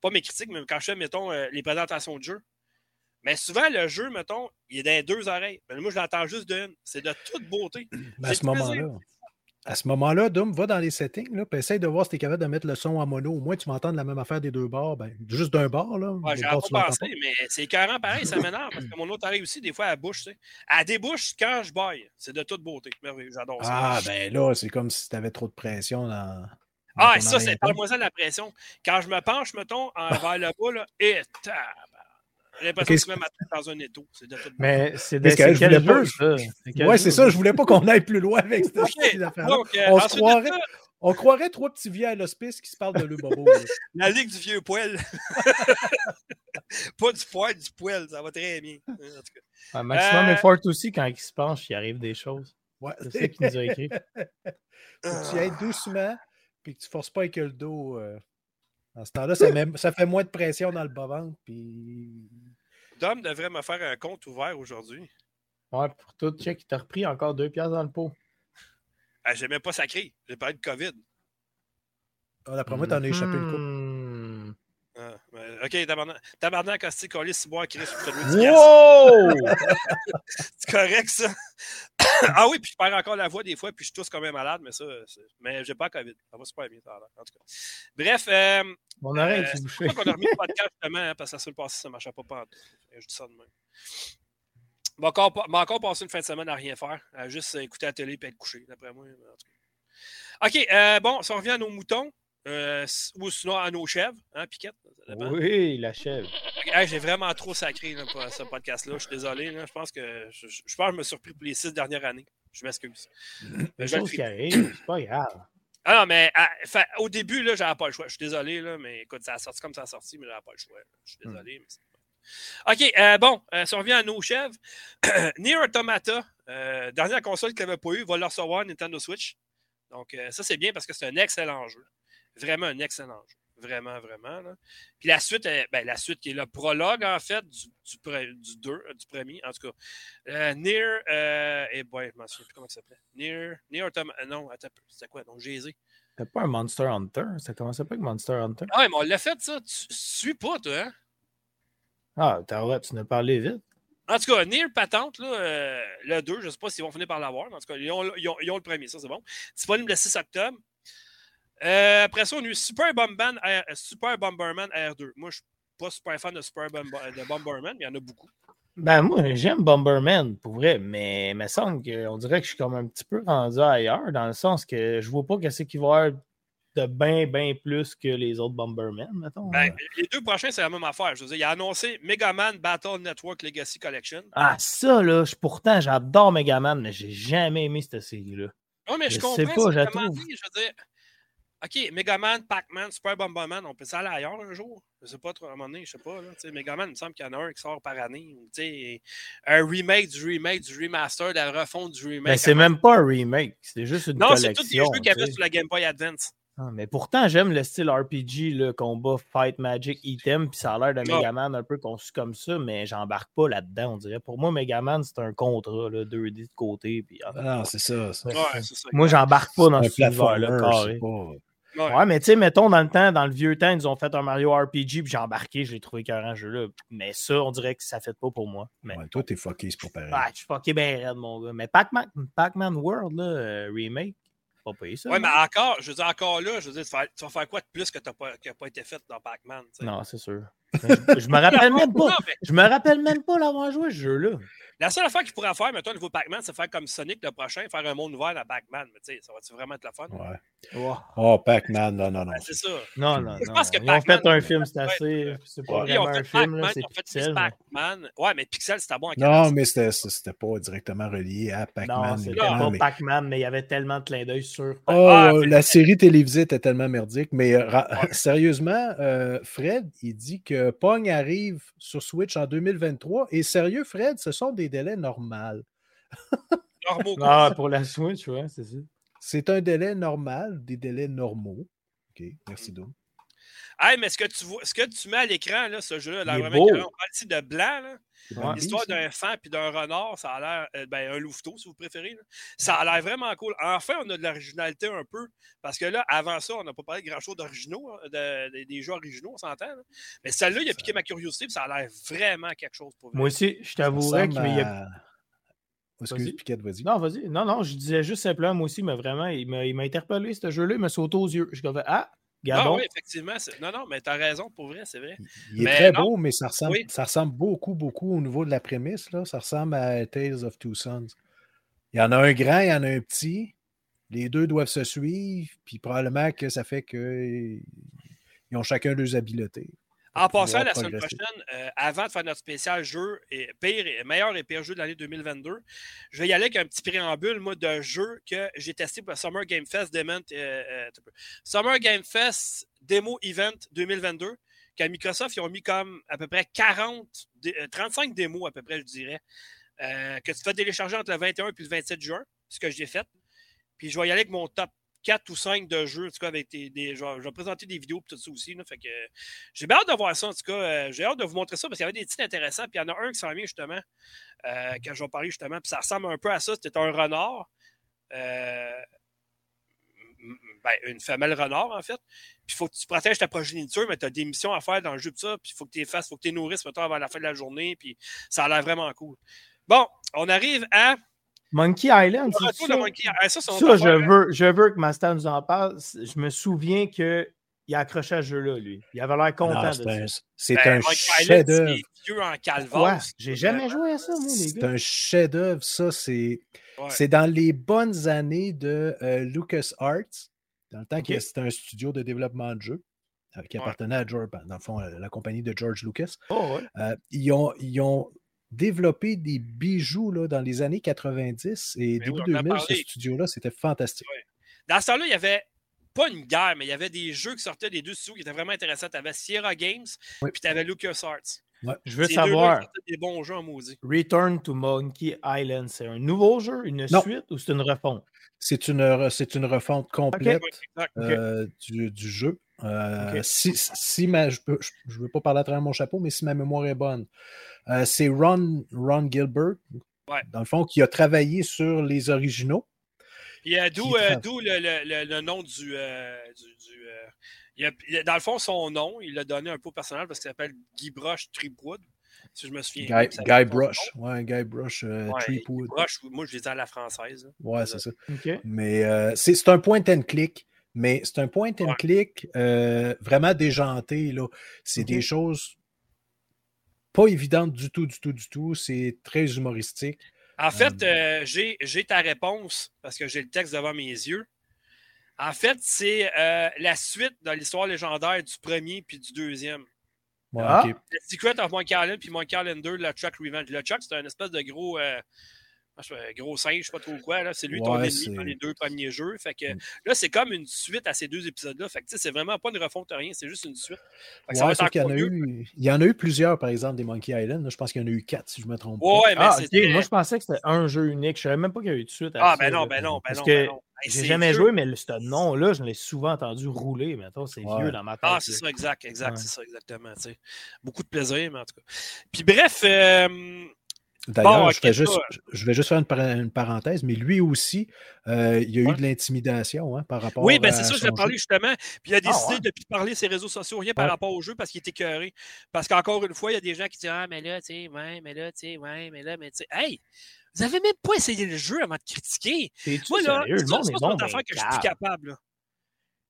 Pas mes critiques, mais quand je fais, mettons, euh, les présentations de jeu. Mais souvent, le jeu, mettons, il est dans les deux oreilles. Mais moi, je l'entends juste d'une. C'est de toute beauté. <clears throat> à ce moment-là. À ce moment-là, Dom, va dans les settings, là, puis essaye de voir si tu es capable de mettre le son en mono. Au moins, tu m'entends de la même affaire des deux bords. Ben, juste d'un bord. Là, ouais, pas pensé, mais c'est écœurant pareil, ça m'énerve. parce <clears throat> que mon autre oreille aussi, des fois, elle bouche. Tu sais. Elle débouche quand je baille. C'est de toute beauté. Merveilleux, j'adore ça. Ah, ben là, c'est comme si tu avais trop de pression dans. ah, ça, c'est pas moi ça la pression. Quand je me penche, mettons, <laughs> vers le bas, là, et j'ai l'impression okay. que tu mets ma tête dans un étau. C'est de Mais c'est de quel jeu, ça? C'est ça. Je voulais pas qu'on aille plus loin avec cette okay. <laughs> affaire euh, on, se croirait, ça... on croirait trois petits vieux à l'hospice qui se parlent de le bobo. <laughs> La ligue du vieux poil. <laughs> pas du poil, du poil. Ça va très bien. En tout cas. Un maximum euh... effort aussi, quand il se penche, il arrive des choses. Ouais. C'est ça qu'il nous a écrit. Faut que tu ailles doucement, puis que tu ne forces pas avec le dos. Euh... En ce temps-là, ça, ça, fait moins de pression dans le bas-ventre. Puis... Dom devrait me faire un compte ouvert aujourd'hui. Ouais, pour tout, check, il t'a repris encore deux pièces dans le pot. Ah, J'ai même pas sacré. J'ai parlé de COVID. Ah, D'après moi, t'en as échappé une coupe. Ok, tabarnak, quand c'est collé, si boire, Chris, Wow! <laughs> c'est correct, ça. <coughs> ah oui, puis je perds encore la voix des fois, puis je tousse comme un malade, mais ça, mais j'ai pas COVID. Ça va super bien, ça, en tout cas. Bref. Euh, Mon oreille euh, bouchée. qu'on a remis le podcast justement, hein, parce que ça se passé, ça ne marchait pas pas. Je dis ça de même. M'a encore, encore passé une fin de semaine à rien faire, à juste écouter la télé et être couché, d'après moi. En tout cas. OK, euh, bon, si on revient à nos moutons, euh, ou sinon à nos chèvres, hein, Piquette? Oui, la chèvre. J'ai vraiment trop sacré là, pour ce podcast-là. Je suis désolé. Là. Je pense que je, je, pense que je me suis surpris pour les six dernières années. Je m'excuse. C'est chose qui arrive, c'est pas grave. Ah non, mais au début, là, j'avais pas le choix. Je suis désolé, là, mais écoute, ça a sorti comme ça a sorti, mais j'avais pas le choix. Je suis désolé, mais OK, euh, bon, euh, si on revient à nos chèvres, <clears throat> Nier Automata, euh, dernière console qu'il n'avait pas eu, va le recevoir Nintendo Switch. Donc, ça, c'est bien parce que c'est un excellent jeu. Vraiment un excellent jeu. Vraiment, vraiment. Là. Puis la suite, ben, la suite qui est le prologue, en fait, du, du, du, deux, euh, du premier, en tout cas. Euh, Near, euh, et bon, je m'en souviens plus comment ça s'appelait. Near, Near Autom non, attends, c'était quoi? Donc, Gésé. C'était pas un Monster Hunter? Ça commençait pas avec Monster Hunter? Ah, mais on l'a fait, ça. Tu suis pas, toi, hein? Ah, t'as tu nous parlé vite. En tout cas, Near Patente, là, euh, le 2, je ne sais pas s'ils vont finir par l'avoir. En tout cas, ils ont, ils, ont, ils ont, le premier, ça, c'est bon. Disponible le 6 octobre. Euh, après ça, on a eu Super, Bomberman, Super Bomberman R2. Moi, je ne suis pas super fan de Super de Bomberman, mais il y en a beaucoup. Ben, moi, j'aime Bomberman, pour vrai, mais il me semble qu'on dirait que je suis comme un petit peu rendu ailleurs, dans le sens que je vois pas qu'est-ce qu'il va y avoir de bien, bien plus que les autres Bomberman, mettons. Ben, les deux prochains, c'est la même affaire. Je veux dire, il a annoncé Megaman Battle Network Legacy Collection. Ah, ça, là, pourtant, j'adore Megaman, mais j'ai jamais aimé cette série-là. Oui, mais je, je comprends. Sais pas, je, je veux dire, OK, Megaman, Pac-Man, Super Bomberman, on peut s'aller ailleurs un jour? Je sais pas trop, à un moment donné, je sais pas. Là, Megaman, il me semble qu'il y en a un qui sort par année. un remake du remake, du remaster, de la refonte du remake. Mais c'est même pas un remake, c'est juste une collection. Non, c'est tous des jeux qu'il y avait sur la Game Boy Advance. Ah, mais pourtant, j'aime le style RPG, le combat Fight Magic Item, puis ça a l'air d'un ah. Megaman un peu conçu comme ça, mais j'embarque pas là-dedans, on dirait. Pour moi, Megaman, c'est un contrat, là, 2D de côté. Puis, ah, non, c'est ça. ça. Ouais, ça. Moi, j'embarque pas dans ce univers-là, carré. Ouais. mais tu sais, mettons, dans le temps, dans le vieux temps, ils ont fait un Mario RPG, puis j'ai embarqué, j'ai trouvé carrément jeu-là. Mais ça, on dirait que ça fait pas pour moi. Mais... Ouais, toi, t'es fucké, c'est pas pareil. Ouais, je suis fucké bien raide, mon gars. Mais Pac-Man Pac World, là, euh, remake, pas payé ça. Ouais, mais encore, je veux dire, encore là, je veux dire, tu vas faire quoi de plus que t'as pas, pas été fait dans Pac-Man? Non, c'est sûr. Je, me rappelle même pas. Je me rappelle même pas l'avoir joué ce jeu-là. La seule affaire qu'il pourrait faire, mettons, au niveau Pac-Man, c'est faire comme Sonic le prochain, faire un monde ouvert à Pac-Man. Mais tu sais, ça va-tu vraiment être la fun? Ouais. Oh, Pac-Man, non, non, non. Ben, c'est ça. Non, non, je pense Que Ils ont fait un film, c'est assez. C'est pas vraiment un film, c'est Pixel. Pac-Man. Ouais, mais Pixel, c'était bon. Non, mais c'était pas directement relié à Pac-Man. Non, c'était pas Pac-Man, mais il y avait tellement de clins d'œil sur. Oh, ah, la série télévisée était tellement merdique. Mais euh, <laughs> sérieusement, euh, Fred, il dit que Pong arrive sur Switch en 2023. Et sérieux, Fred, ce sont des délais normaux. <laughs> ah, pour la Switch, ouais, c'est ça. C'est un délai normal, des délais normaux. OK, merci donc. Hey, mais ce que tu vois, ce que tu mets à l'écran, là, ce jeu-là, on parle ici de blanc, là. L'histoire d'un fan puis d'un renard, ça a l'air. Euh, ben, un louveteau, si vous préférez. Ça a l'air vraiment cool. Enfin, on a de l'originalité un peu. Parce que là, avant ça, on n'a pas parlé de grand-chose d'originaux, hein, des jeux originaux, on s'entend. Mais celle-là, il a piqué ma curiosité, ça a l'air vraiment quelque chose pour Moi aussi, je t'avouerais qu'il y a. Excuse, Piquette, vas-y. Non, vas-y. Non, non, je disais juste simplement, moi aussi, mais vraiment, il m'a interpellé, ce jeu-là, il m'a sauté aux yeux. Je disais, ah, ah oui, effectivement. Non, non, mais tu as raison, pour vrai, c'est vrai. Il est très beau, mais ça ressemble, ça ressemble beaucoup, beaucoup au niveau de la prémisse. Là. Ça ressemble à Tales of Two Sons. Il y en a un grand, il y en a un petit. Les deux doivent se suivre, puis probablement que ça fait qu'ils ont chacun leurs habiletés. En passant, la semaine prochaine, euh, avant de faire notre spécial jeu, et pire, et meilleur et pire jeu de l'année 2022, je vais y aller avec un petit préambule, moi, de jeu que j'ai testé pour Summer Game Fest Demo, euh, euh, Summer Game Fest Demo Event 2022, qu'à Microsoft, ils ont mis comme à peu près 40, 35 démos à peu près, je dirais, que tu fais télécharger entre le 21 et le 27 juin, ce que j'ai fait. Puis je vais y aller avec mon top 4 ou 5 de jeux, en tout cas, avec des. des je, vais, présenter des vidéos et tout ça aussi. j'ai bien hâte de voir ça, en tout cas. Euh, j'ai hâte de vous montrer ça parce qu'il y avait des titres intéressants. Puis il y en a un qui s'en vient justement, euh, quand je vais parler justement. Puis ça ressemble un peu à ça. C'était un renard. Euh, ben, une femelle renard, en fait. Puis il faut que tu protèges ta progéniture, mais tu as des missions à faire dans le jeu de ça. Puis il faut que tu les fasses, il faut que tu les nourrisses avant la fin de la journée. Puis ça a l'air vraiment cool. Bon, on arrive à Monkey Island, c'est ça? Ah, ça, ça je, veux, je veux que Master nous en parle. Je me souviens qu'il a accroché à ce jeu-là, lui. Il avait l'air content de ça. C'est un, ben, chef-d'œuvre. en J'ai jamais joué à ça, moi, les gars. C'est un chef-d'œuvre, ça. C'est dans les bonnes années de euh, LucasArts, dans le temps que c'était un studio de développement de jeux euh, qui appartenait à George, dans le fond, la compagnie de George Lucas. Oh, euh, ils, ont, ils ont développé des bijoux là, dans les années 90 et début 2000, ce studio-là, c'était fantastique. Dans ce temps-là, il y avait pas une guerre, mais il y avait des jeux qui sortaient des deux studios qui étaient vraiment intéressants. Tu avais Sierra Games, puis tu avais LucasArts. Je veux savoir. Des bons jeux en maudit. Return to Monkey Island, c'est un nouveau jeu, une suite ou c'est une refonte? C'est une, c'est une refonte complète euh, du, du, jeu. Euh, si, si ma, je ne veux pas parler à travers mon chapeau, mais si ma mémoire est bonne, euh, c'est Ron, Ron Gilbert, dans le fond, qui a travaillé sur les originaux. D'où le, le, nom du. du, dans le fond, son nom, il l'a donné un peu au personnage parce qu'il s'appelle Guy Broche Tripwood. Si je me souviens. Guy, Guy Brush. Ouais, Guy Brush euh, Tripwood. moi, je l'ai à la française. Ouais, c'est ça. Mais c'est un point and click mais c'est un point and click euh, vraiment déjanté. C'est des choses pas évidentes du tout, du tout, du tout. C'est très humoristique. En fait, euh, euh, j'ai ta réponse parce que j'ai le texte devant mes yeux. En fait, c'est euh, la suite dans l'histoire légendaire du premier puis du deuxième. Ouais, ah. The Secret of Monkey Island puis Monkey Island 2, le Chuck Revenge. Le Chuck, c'est un espèce de gros. Euh, gros singe, je sais pas trop quoi. Là. C'est lui ton ennemi dans les deux premiers jeux. Fait que, mm. Là, c'est comme une suite à ces deux épisodes-là. Fait que c'est vraiment pas une refonte rien, c'est juste une suite. il, y en a eu, il y en a eu plusieurs, par exemple, des Monkey Island. je pense qu'il y en a eu quatre, si je me trompe pas. mais ah, Moi, je pensais que c'était un jeu unique. Je savais même pas qu'il y a eu de suite. ah, ben non, ben non, ben non. Ben j'ai jamais joué, mais ce nom-là, je l'ai souvent entendu rouler. Maintenant, c'est vieux dans ma tête. Ah, c'est ça, exact, exact, c'est ça, exactement. Beaucoup de plaisir, mais en tout cas. Puis bref, euh, D'ailleurs, je, vais juste faire une, parenthèse, mais lui aussi, euh, il y a eu de l'intimidation hein, par rapport Oui, ben c'est ça, je vais parler justement. Puis il a ah, décidé de ne plus parler ses réseaux sociaux, rien par rapport au jeu parce qu'il était écœuré. Parce qu'encore une fois, il y a des gens qui disent Ah, mais là, tu sais, ouais, mais là, tu sais, ouais, mais là, mais tu sais. Hey! Vous avez même pas essayé le jeu avant de critiquer. Moi, là, c'est bon, une affaire que je suis plus capable.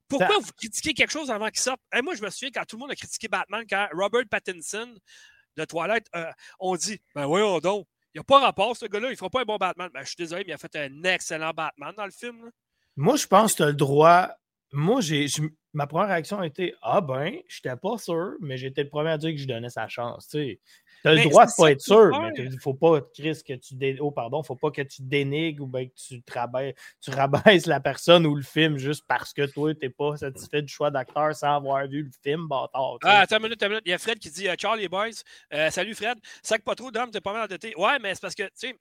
Pourquoi vous critiquez quelque chose avant qu'il sorte? moi, je me souviens quand tout le monde a critiqué Batman, quand Robert Pattinson de Toilette, euh, on dit Ben voyons donc, il n'y a pas rapport, ce gars-là, il ne fera pas un bon Batman. Ben, je suis désolé, mais il a fait un excellent Batman dans le film. Moi, je pense que tu as le droit. Moi, j'ai, ma première réaction a été Ah ben, je n'étais pas sûr, mais j'étais le premier à dire que je donnais sa chance. Tu as le droit de pas être sûr, mais il faut pas, Chris, que tu dé... oh, pardon, faut pas que tu dénigres ou ben, que tu, tu rabaisses la personne ou le film juste parce que toi, tu n'es pas satisfait du choix d'acteur sans avoir vu le film, bâtard. Ah, attends une minute, attends une minute. Il y a Fred qui dit Charlie Boys, euh, salut Fred, sac pas trop d'hommes, t'es pas mal endetté. Ouais, mais c'est parce que, tu sais,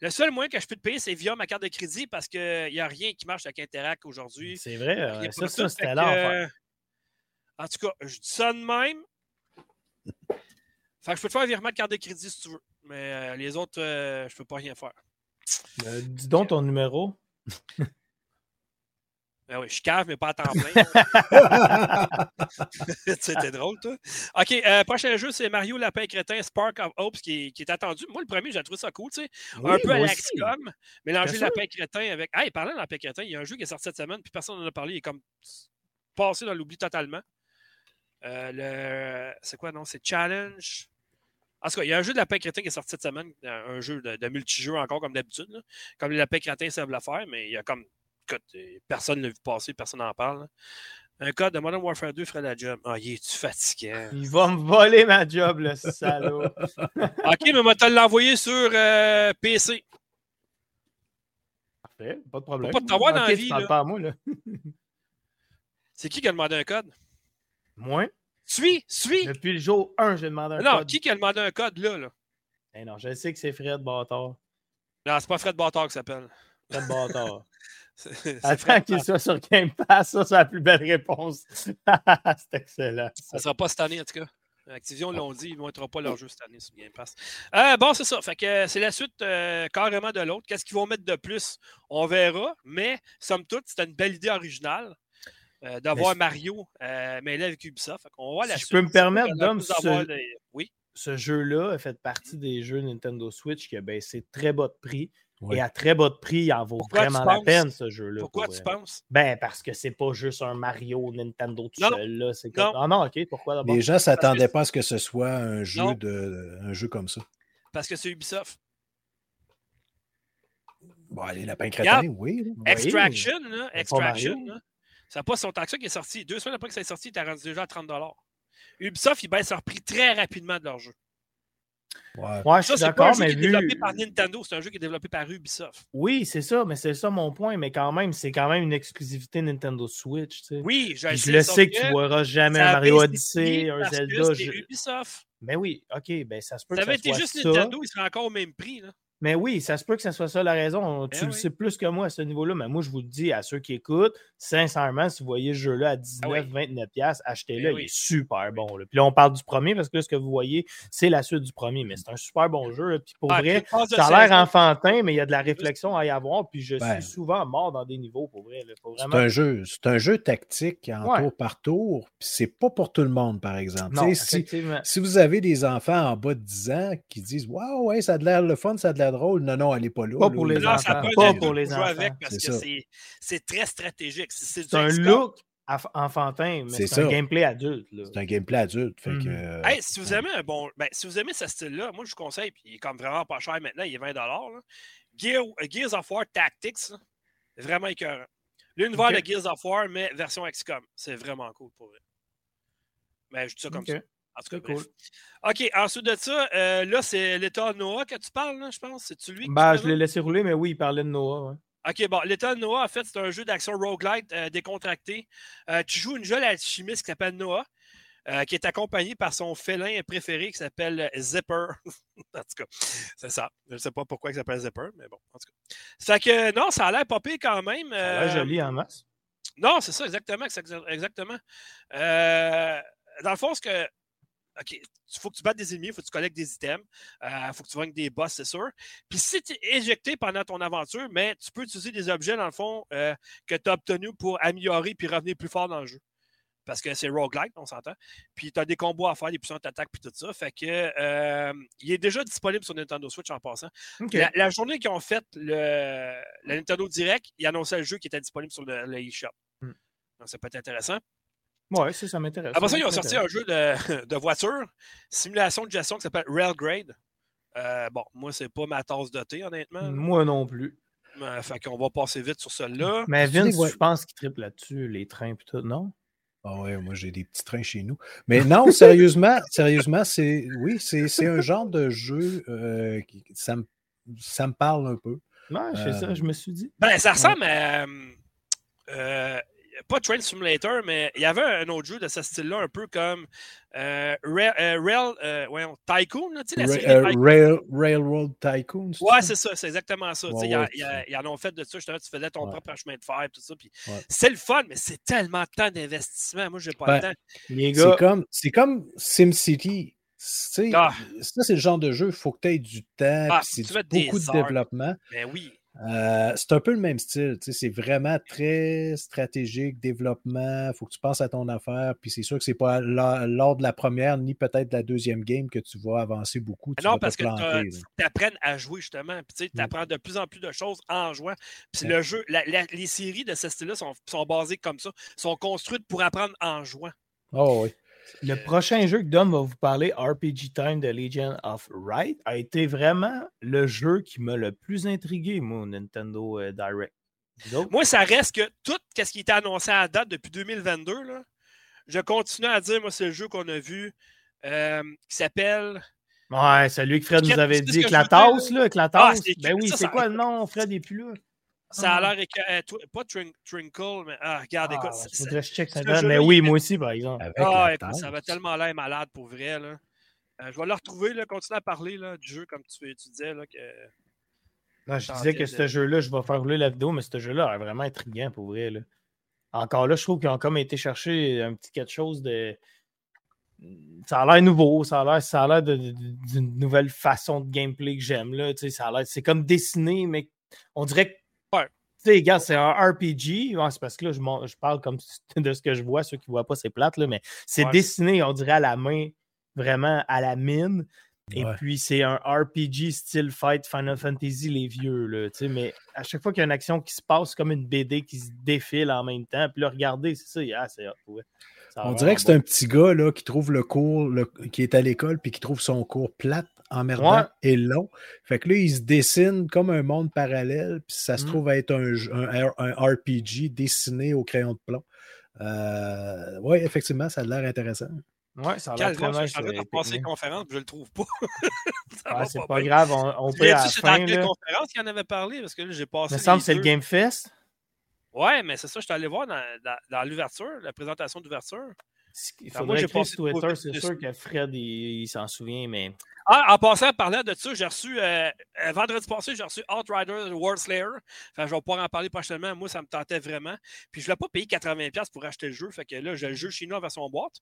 le seul moyen que je peux te payer, c'est via ma carte de crédit parce qu'il n'y a rien qui marche avec Interact aujourd'hui. C'est vrai, euh, ça, ça c'était là. En tout cas, je dis ça de même. Fait que je peux te faire un virement de carte de crédit si tu veux. Mais euh, les autres, euh, je peux pas rien faire. Euh, dis donc ton numéro. <laughs> Ben oui, je cave, mais pas à temps plein. C'était <laughs> drôle, toi. OK, prochain jeu, c'est Mario Lapin Crétin Spark of Hope, qui, qui est attendu. Moi, le premier, j'ai trouvé ça cool, tu sais. un peu à l'Axcom, mélanger Lapin Crétin avec. Hey, parlant de Lapin Crétin, il y a un jeu qui est sorti cette semaine, puis personne n'en a parlé. Il est comme passé dans l'oubli totalement. le... C'est quoi, non? C'est Challenge. En tout cas, il y a un jeu de Lapin Crétin qui est sorti cette semaine, un jeu de, de multijoueur encore comme d'habitude. Comme les Lapins Crétins savent le faire, mais il y a comme. Personne ne l'a vu passer, personne n'en parle. Un code de Modern Warfare 2 ferait la job. Ah, il est-tu fatiguant? Il va me voler ma job, le salaud. <laughs> ok, mais moi, te l'envoyer sur euh, PC. Parfait, pas de problème. Pas de t'avoir dans la vie. Pas à moi, là. <laughs> C'est qui qui a demandé un code? Moi? Suis, suis. Depuis le jour 1, j'ai demandé un non, code. Non, qui qui a demandé un code là? là? Eh non, je sais que c'est Fred Bâtard. Non, c'est pas Fred Bâtard qui s'appelle. Fred Bâtard. <laughs> Attends qu'il soit sur Game Pass, ça, c'est la plus belle réponse. <laughs> c'est excellent. Ça ne sera pas cette année, en tout cas. Activision l'ont dit, ils ne montreront pas leur jeu cette année sur Game Pass. Euh, bon, c'est ça. Fait que c'est la suite euh, carrément de l'autre. Qu'est-ce qu'ils vont mettre de plus? On verra. Mais, somme toute, c'était une belle idée originale. Euh, d'avoir Mario, euh, mais là avec Ubisoft. Voit si je peux me permettre, Dom, ce, oui? ce jeu-là a fait partie des jeux Nintendo Switch qui a baissé très bas de prix. Et à très bas de prix, il en vaut vraiment la peine, ce jeu-là. Pourquoi tu penses? Ben, parce que c'est pas juste un Mario Nintendo tout seul. Là. Comme... Ah non, ok, pourquoi d'abord? Les gens ne s'attendaient pas à ce que ce soit un jeu, de... un jeu comme ça. Parce que c'est Ubisoft. Bon, les lapins crétins, oui. Extraction, là, Extraction, là, ça n'a pas son temps que ça qui est sorti. Deux semaines après que ça est sorti, il rendu déjà à 30 Ubisoft, ils baissent leur prix très rapidement de leur jeu. Ouais, ouais je suis d'accord, mais. C'est développé par Nintendo, c'est un jeu qui est développé par Ubisoft. Oui, c'est ça, mais c'est ça mon point. Mais quand même, c'est quand même une exclusivité Nintendo Switch. Tu sais. Oui, je, je le sais que, tu ne verras jamais un Mario Odyssey, un Zelda. C'est Ubisoft. Mais ben oui, ok, ben ça se peut. Ça avait été juste Nintendo, il serait encore au même prix. Là. Mais oui, ça se peut que ce soit ça la raison. Tu ben le sais plus que moi à ce niveau-là, mais moi, je vous le dis à ceux qui écoutent, sincèrement, si vous voyez ce jeu-là à 19, 29 achetez-le, ben il est super bon. Puis là, on parle du premier parce que là, ce que vous voyez, c'est la suite du premier, mais c'est un super bon jeu. Puis pour ah, vrai, ça a l'air enfantin, mais il y a de la réflexion à y avoir. Puis je suis souvent mort dans des niveaux, pour vrai. C'est un jeu, c'est un jeu tactique en tour par tour. Puis c'est pas pour tout le monde, par exemple. si, si, vous avez des enfants en bas de 10 ans qui disent Waouh, ouais, ça a l'air le fun, ça a l'air drôle. Non, non, elle n'est pas là. Pas pour les enfants. Pas pour les enfants. Avec parce que c'est très stratégique. C'est un look enfantin, mais c'est un gameplay adulte. C'est un gameplay adulte. Fait que, hey, si vous aimez un bon. Ben, si vous aimez ce style-là, moi je vous conseille, puis il est comme vraiment pas cher maintenant, il est 20 là. Gear, Gears of War Tactics, vraiment écœurant. L'univers de Gears of War, mais version XCOM. C'est vraiment cool pour vrai. Mais je dis ça comme ça. En tout cas, Cool. OK, ensuite de ça, euh, là, c'est l'état Noah que tu parles, je pense. C'est-tu lui? Bah, je l'ai laissé rouler, mais oui, il parlait de Noah. OK, bon, l'état Noah, en fait, c'est un jeu d'action roguelite euh, décontracté. Euh, tu joues une jeune alchimiste qui s'appelle Noah. qui est accompagné par son félin préféré qui s'appelle Zipper. <laughs> en tout cas, c'est ça. Je ne sais pas pourquoi il s'appelle Zipper, mais bon, en tout cas. Fait que non, ça a l'air popé quand même. Ça a l'air joli en masse. Non, c'est ça, exactement. Exactement. dans le fond, ce que OK, il faut que tu battes des ennemis, il faut que tu collectes des items, il euh, faut que tu vaincres des boss, c'est sûr. Puis si tu es éjecté pendant ton aventure, mais tu peux utiliser des objets, dans le fond, euh, que tu as obtenus pour améliorer puis revenir plus fort dans le jeu. Parce que c'est roguelike, on s'entend. Puis tu as des combos à faire, des puissantes attaques, puis tout ça. Fait que euh, il est déjà disponible sur Nintendo Switch en passant. La, journée qu'ils ont fait le, Nintendo Direct, ils annonçaient le jeu qui était disponible sur le, eShop. Hmm. Donc, ça peut être intéressant. Oui, ça, ça m'intéresse. Après ça, ils ont sorti un jeu de, de, voiture, simulation de gestion qui s'appelle Railgrade. Euh, bon, moi, c'est pas ma tasse de thé, honnêtement. Moi non plus. Euh, fait qu'on va passer vite sur celle-là. Mais Vince, je pense qu'il triple là-dessus, les trains et tout, non? Ah ouais, moi j'ai des petits trains chez nous. Mais non, <laughs> sérieusement, sérieusement, c'est oui, c'est un genre de jeu euh, qui ça me, ça me parle un peu. Ouais, c'est ça, je me suis dit. Ben, ça ressemble à pas Train Simulator, mais il y avait un autre jeu de ce style-là, un peu comme euh, Rail, euh, euh, Tycoon, la série Rail, Railroad Tycoon. Ouais, c'est ça, c'est exactement ça. ils en ont fait de ça, justement, tu faisais ton propre chemin de fer, tout ça. Puis C'est le fun, mais c'est tellement de temps d'investissement. Moi, j'ai pas le ben, temps. C'est comme, comme SimCity. Ah. Ça, c'est le genre de jeu, il faut que tu aies du temps, ah, c'est beaucoup de développement. Ben oui. Euh, c'est un peu le même style. C'est vraiment très stratégique, développement. Il faut que tu penses à ton affaire. Puis c'est sûr que c'est pas lors de la première ni peut-être la deuxième game que tu vas avancer beaucoup. non, parce que tu apprends à jouer justement. Puis tu apprends de plus en plus de choses en jouant. Puis le jeu, les séries de ce style-là sont, sont basées comme ça, sont construites pour apprendre en jouant. Oh oui. Le prochain jeu que Dom va vous parler, RPG Time de Legion of Right, a été vraiment le jeu qui m'a le plus intrigué, moi, Nintendo euh, Direct. Moi, ça reste que tout ce qui était annoncé à date depuis 2022, je continue à dire, moi, c'est le jeu qu'on a vu euh, qui s'appelle. Ouais, celui que Fred nous avait dit, Clatos, là, Clatos. Ah, ben oui, c'est quoi le nom? Fred n'est plus là. Ça a ah. l'air. Euh, pas Trinkle, mais ah, regarde, écoute. Ah, je check ça mais oui, moi aussi, par exemple. ah, écoute, ça va tellement l'air malade pour vrai. Là. Euh, je vais le retrouver, là, continuer à parler là, du jeu comme tu, tu disais. Là, que... Non, je disais que ce jeu-là, je vais faire rouler la vidéo, mais ce jeu-là est vraiment intriguant pour vrai. Là. Encore là, je trouve qu'ils ont comme été chercher un petit quelque chose de. Ça a l'air nouveau, ça a l'air d'une nouvelle façon de gameplay que j'aime. C'est comme dessiné, mais on dirait que sais, gars, c'est un RPG. c'est parce que là, je, je, parle comme de ce que je vois. Ceux qui ne voient pas, c'est plate, là, mais c'est dessiné, on dirait, à la main, vraiment à la mine. Et puis, c'est un RPG style Fight Final Fantasy, les vieux. Là, mais à chaque fois qu'il y a une action qui se passe, comme une BD qui se défile en même temps. Puis là, regardez, c'est ça. Ah, c'est On dirait que c'est un petit gars là, qui trouve le cours, qui est à l'école, puis qui trouve son cours plate emmerdant et long. Fait que là, il se dessine comme un monde parallèle, puis ça se mmh. trouve être un, un, RPG dessiné au crayon de plomb. Euh, oui, effectivement, ça a l'air intéressant. Oui, ça a l'air très nice. Je passer une conférence, je le trouve pas. <laughs> ah, c'est pas, grave, on, on peut à la fin. dans quelle conférence qu'il en avait parlé? Parce que là, j'ai passé. Il me semble que c'est le Game Fest. Ouais, mais c'est ça, je suis allé voir dans, dans, dans l'ouverture, la présentation d'ouverture. Il faudrait que Twitter, c'est sûr que Fred, il, s'en souvient, mais... Ah, en passant, parlant de ça, j'ai reçu, euh, euh, vendredi passé, j'ai reçu Outrider World Slayer. Enfin, je vais pouvoir en parler prochainement. Moi, ça me tentait vraiment. Puis, je ne voulais pas payer 80$ pour acheter le jeu. Fait que là, j'ai le jeu chinois vers son boîte.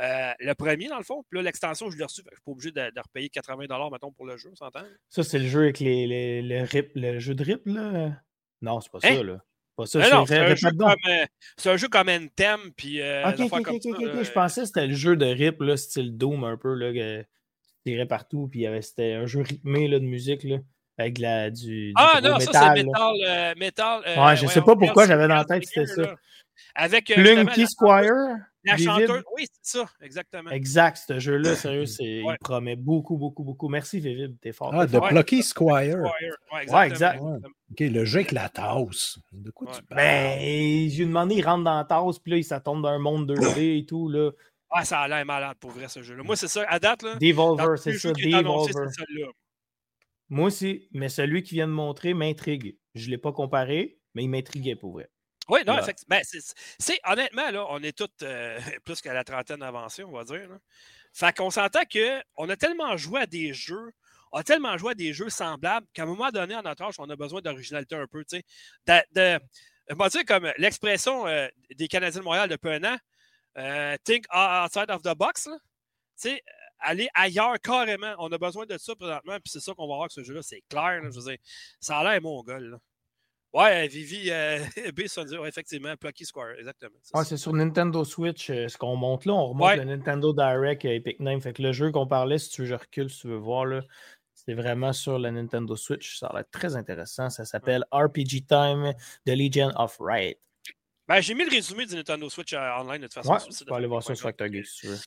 Euh, le premier, dans le fond. Puis là, l'extension, je l'ai reçu. je ne suis pas obligé de, repayer 80$, mettons, pour le jeu, on s'entend? Ça, c'est le jeu avec les, les, le jeu de rip, là? Non, c'est pas hein? ça, là. C'est un, jeu comme, euh, un Anthem. Puis, euh, ok, ok, ok, ok. Je pensais que c'était le jeu de rip, là, style Doom un peu, là, que tirais partout. Puis c'était un jeu rythmé là, de musique, là, avec la, du, Ah non, ça c'est Metal. Euh, metal ouais, je sais pas pourquoi j'avais dans la tête c'était ça. Avec. Plunky Squire? La chanteuse, oui, c'est ça, exactement. Exact, ce jeu-là, sérieux, il promet beaucoup, beaucoup, beaucoup. Merci, Vivid, t'es fort. Ah, de Plucky Squire. Ouais, exact. OK, le jeu avec la tasse. De quoi tu parles? Ben, j'ai demandé, il rentre dans la tasse, puis là, il s'attend dans un monde 2D et tout, là. Ah, ça a l'air malade pour vrai, ce jeu-là. Moi, c'est ça, à date, là. Devolver, c'est ça, Devolver. Moi aussi, mais celui qui vient de montrer m'intrigue. Je ne l'ai pas comparé, mais il m'intriguait pour vrai. Oui, non, effectivement. Ben, c'est, honnêtement, là, on est tous euh, <laughs> plus qu'à la trentaine avancée, on va dire. Là. Fait qu'on s'entend qu'on a tellement joué à des jeux, on a tellement joué à des jeux semblables qu'à un moment donné, en notre âge, on a besoin d'originalité un peu. Tu sais. De, comme l'expression euh, des Canadiens de Montréal depuis un an, euh, think outside of the box. Tu sais, aller ailleurs carrément. On a besoin de ça présentement, puis c'est ça qu'on va voir que ce jeu-là, c'est clair. je veux dire, ça a l'air mon Là. Ouais, Vivi euh, <laughs> B, effectivement, Plucky Square, exactement. Ouais, c'est sur Nintendo Switch, euh, ce qu'on monte là. On remonte le Nintendo Direct Epic Name. Fait que le jeu qu'on parlait, si tu veux, je recule, si tu veux voir, là, c'est vraiment sur la Nintendo Switch. Ça a l'air très intéressant. Ça s'appelle RPG Time The Legion of Right. Ben, j'ai mis le résumé du Nintendo Switch euh, online de toute façon. Ouais, tu peux aller voir ça sur Factor si tu veux.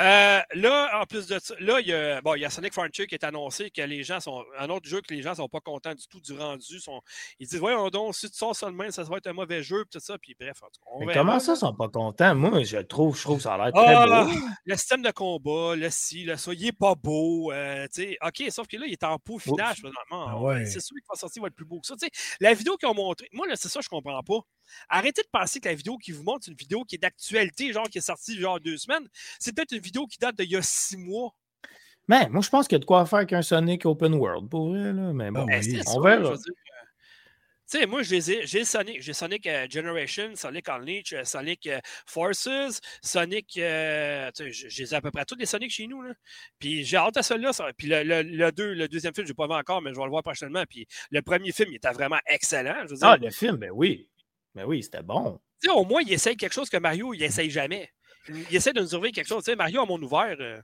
Euh, là, en plus de ça, là, il y a, bon, il y a Sonic Frontier qui est annoncé que les gens sont. Un autre jeu que les gens ne sont pas contents du tout du rendu. Sont, ils disent Voyons donc, si tu sors seulement, ça va être un mauvais jeu, tout ça. Puis bref, Mais comment ça, ils sont pas contents? Moi, je trouve, je trouve que ça a l'air très ah, beau. Le système de combat, le si, le ça, il est pas beau. Euh, ok, sauf que là, il est en peau finage. Ah c'est sûr qu'il va sortir va être plus beau que ça. la vidéo qu'ils ont montré, moi, c'est ça, je comprends pas. Arrêtez de penser que la vidéo qui vous montre, c'est une vidéo qui est d'actualité, genre qui est sortie genre deux semaines. C'est peut-être une vidéo qui date d'il y a six mois. Mais moi, je pense qu'il y a de quoi faire qu'un Sonic Open World pour vrai, là. Mais bon, ah on verra. Tu sais, moi, j'ai Sonic, j'ai Sonic euh, Generation, Sonic Unleashed, euh, Sonic euh, Forces, Sonic. j'ai à peu près tous les Sonic chez nous. Là. Puis j'ai hâte à celui-là. Puis le, le, deux, le deuxième film, je n'ai pas vu encore, mais je vais le voir prochainement. Puis le premier film, il était vraiment excellent. Je veux dire. Ah, le film, ben oui. Ben oui, c'était bon. Tu sais, au moins, il essaye quelque chose que Mario, il essaye jamais. Il essaie de nous ouvrir quelque chose. Tu sais, Mario a mon ouvert. Euh.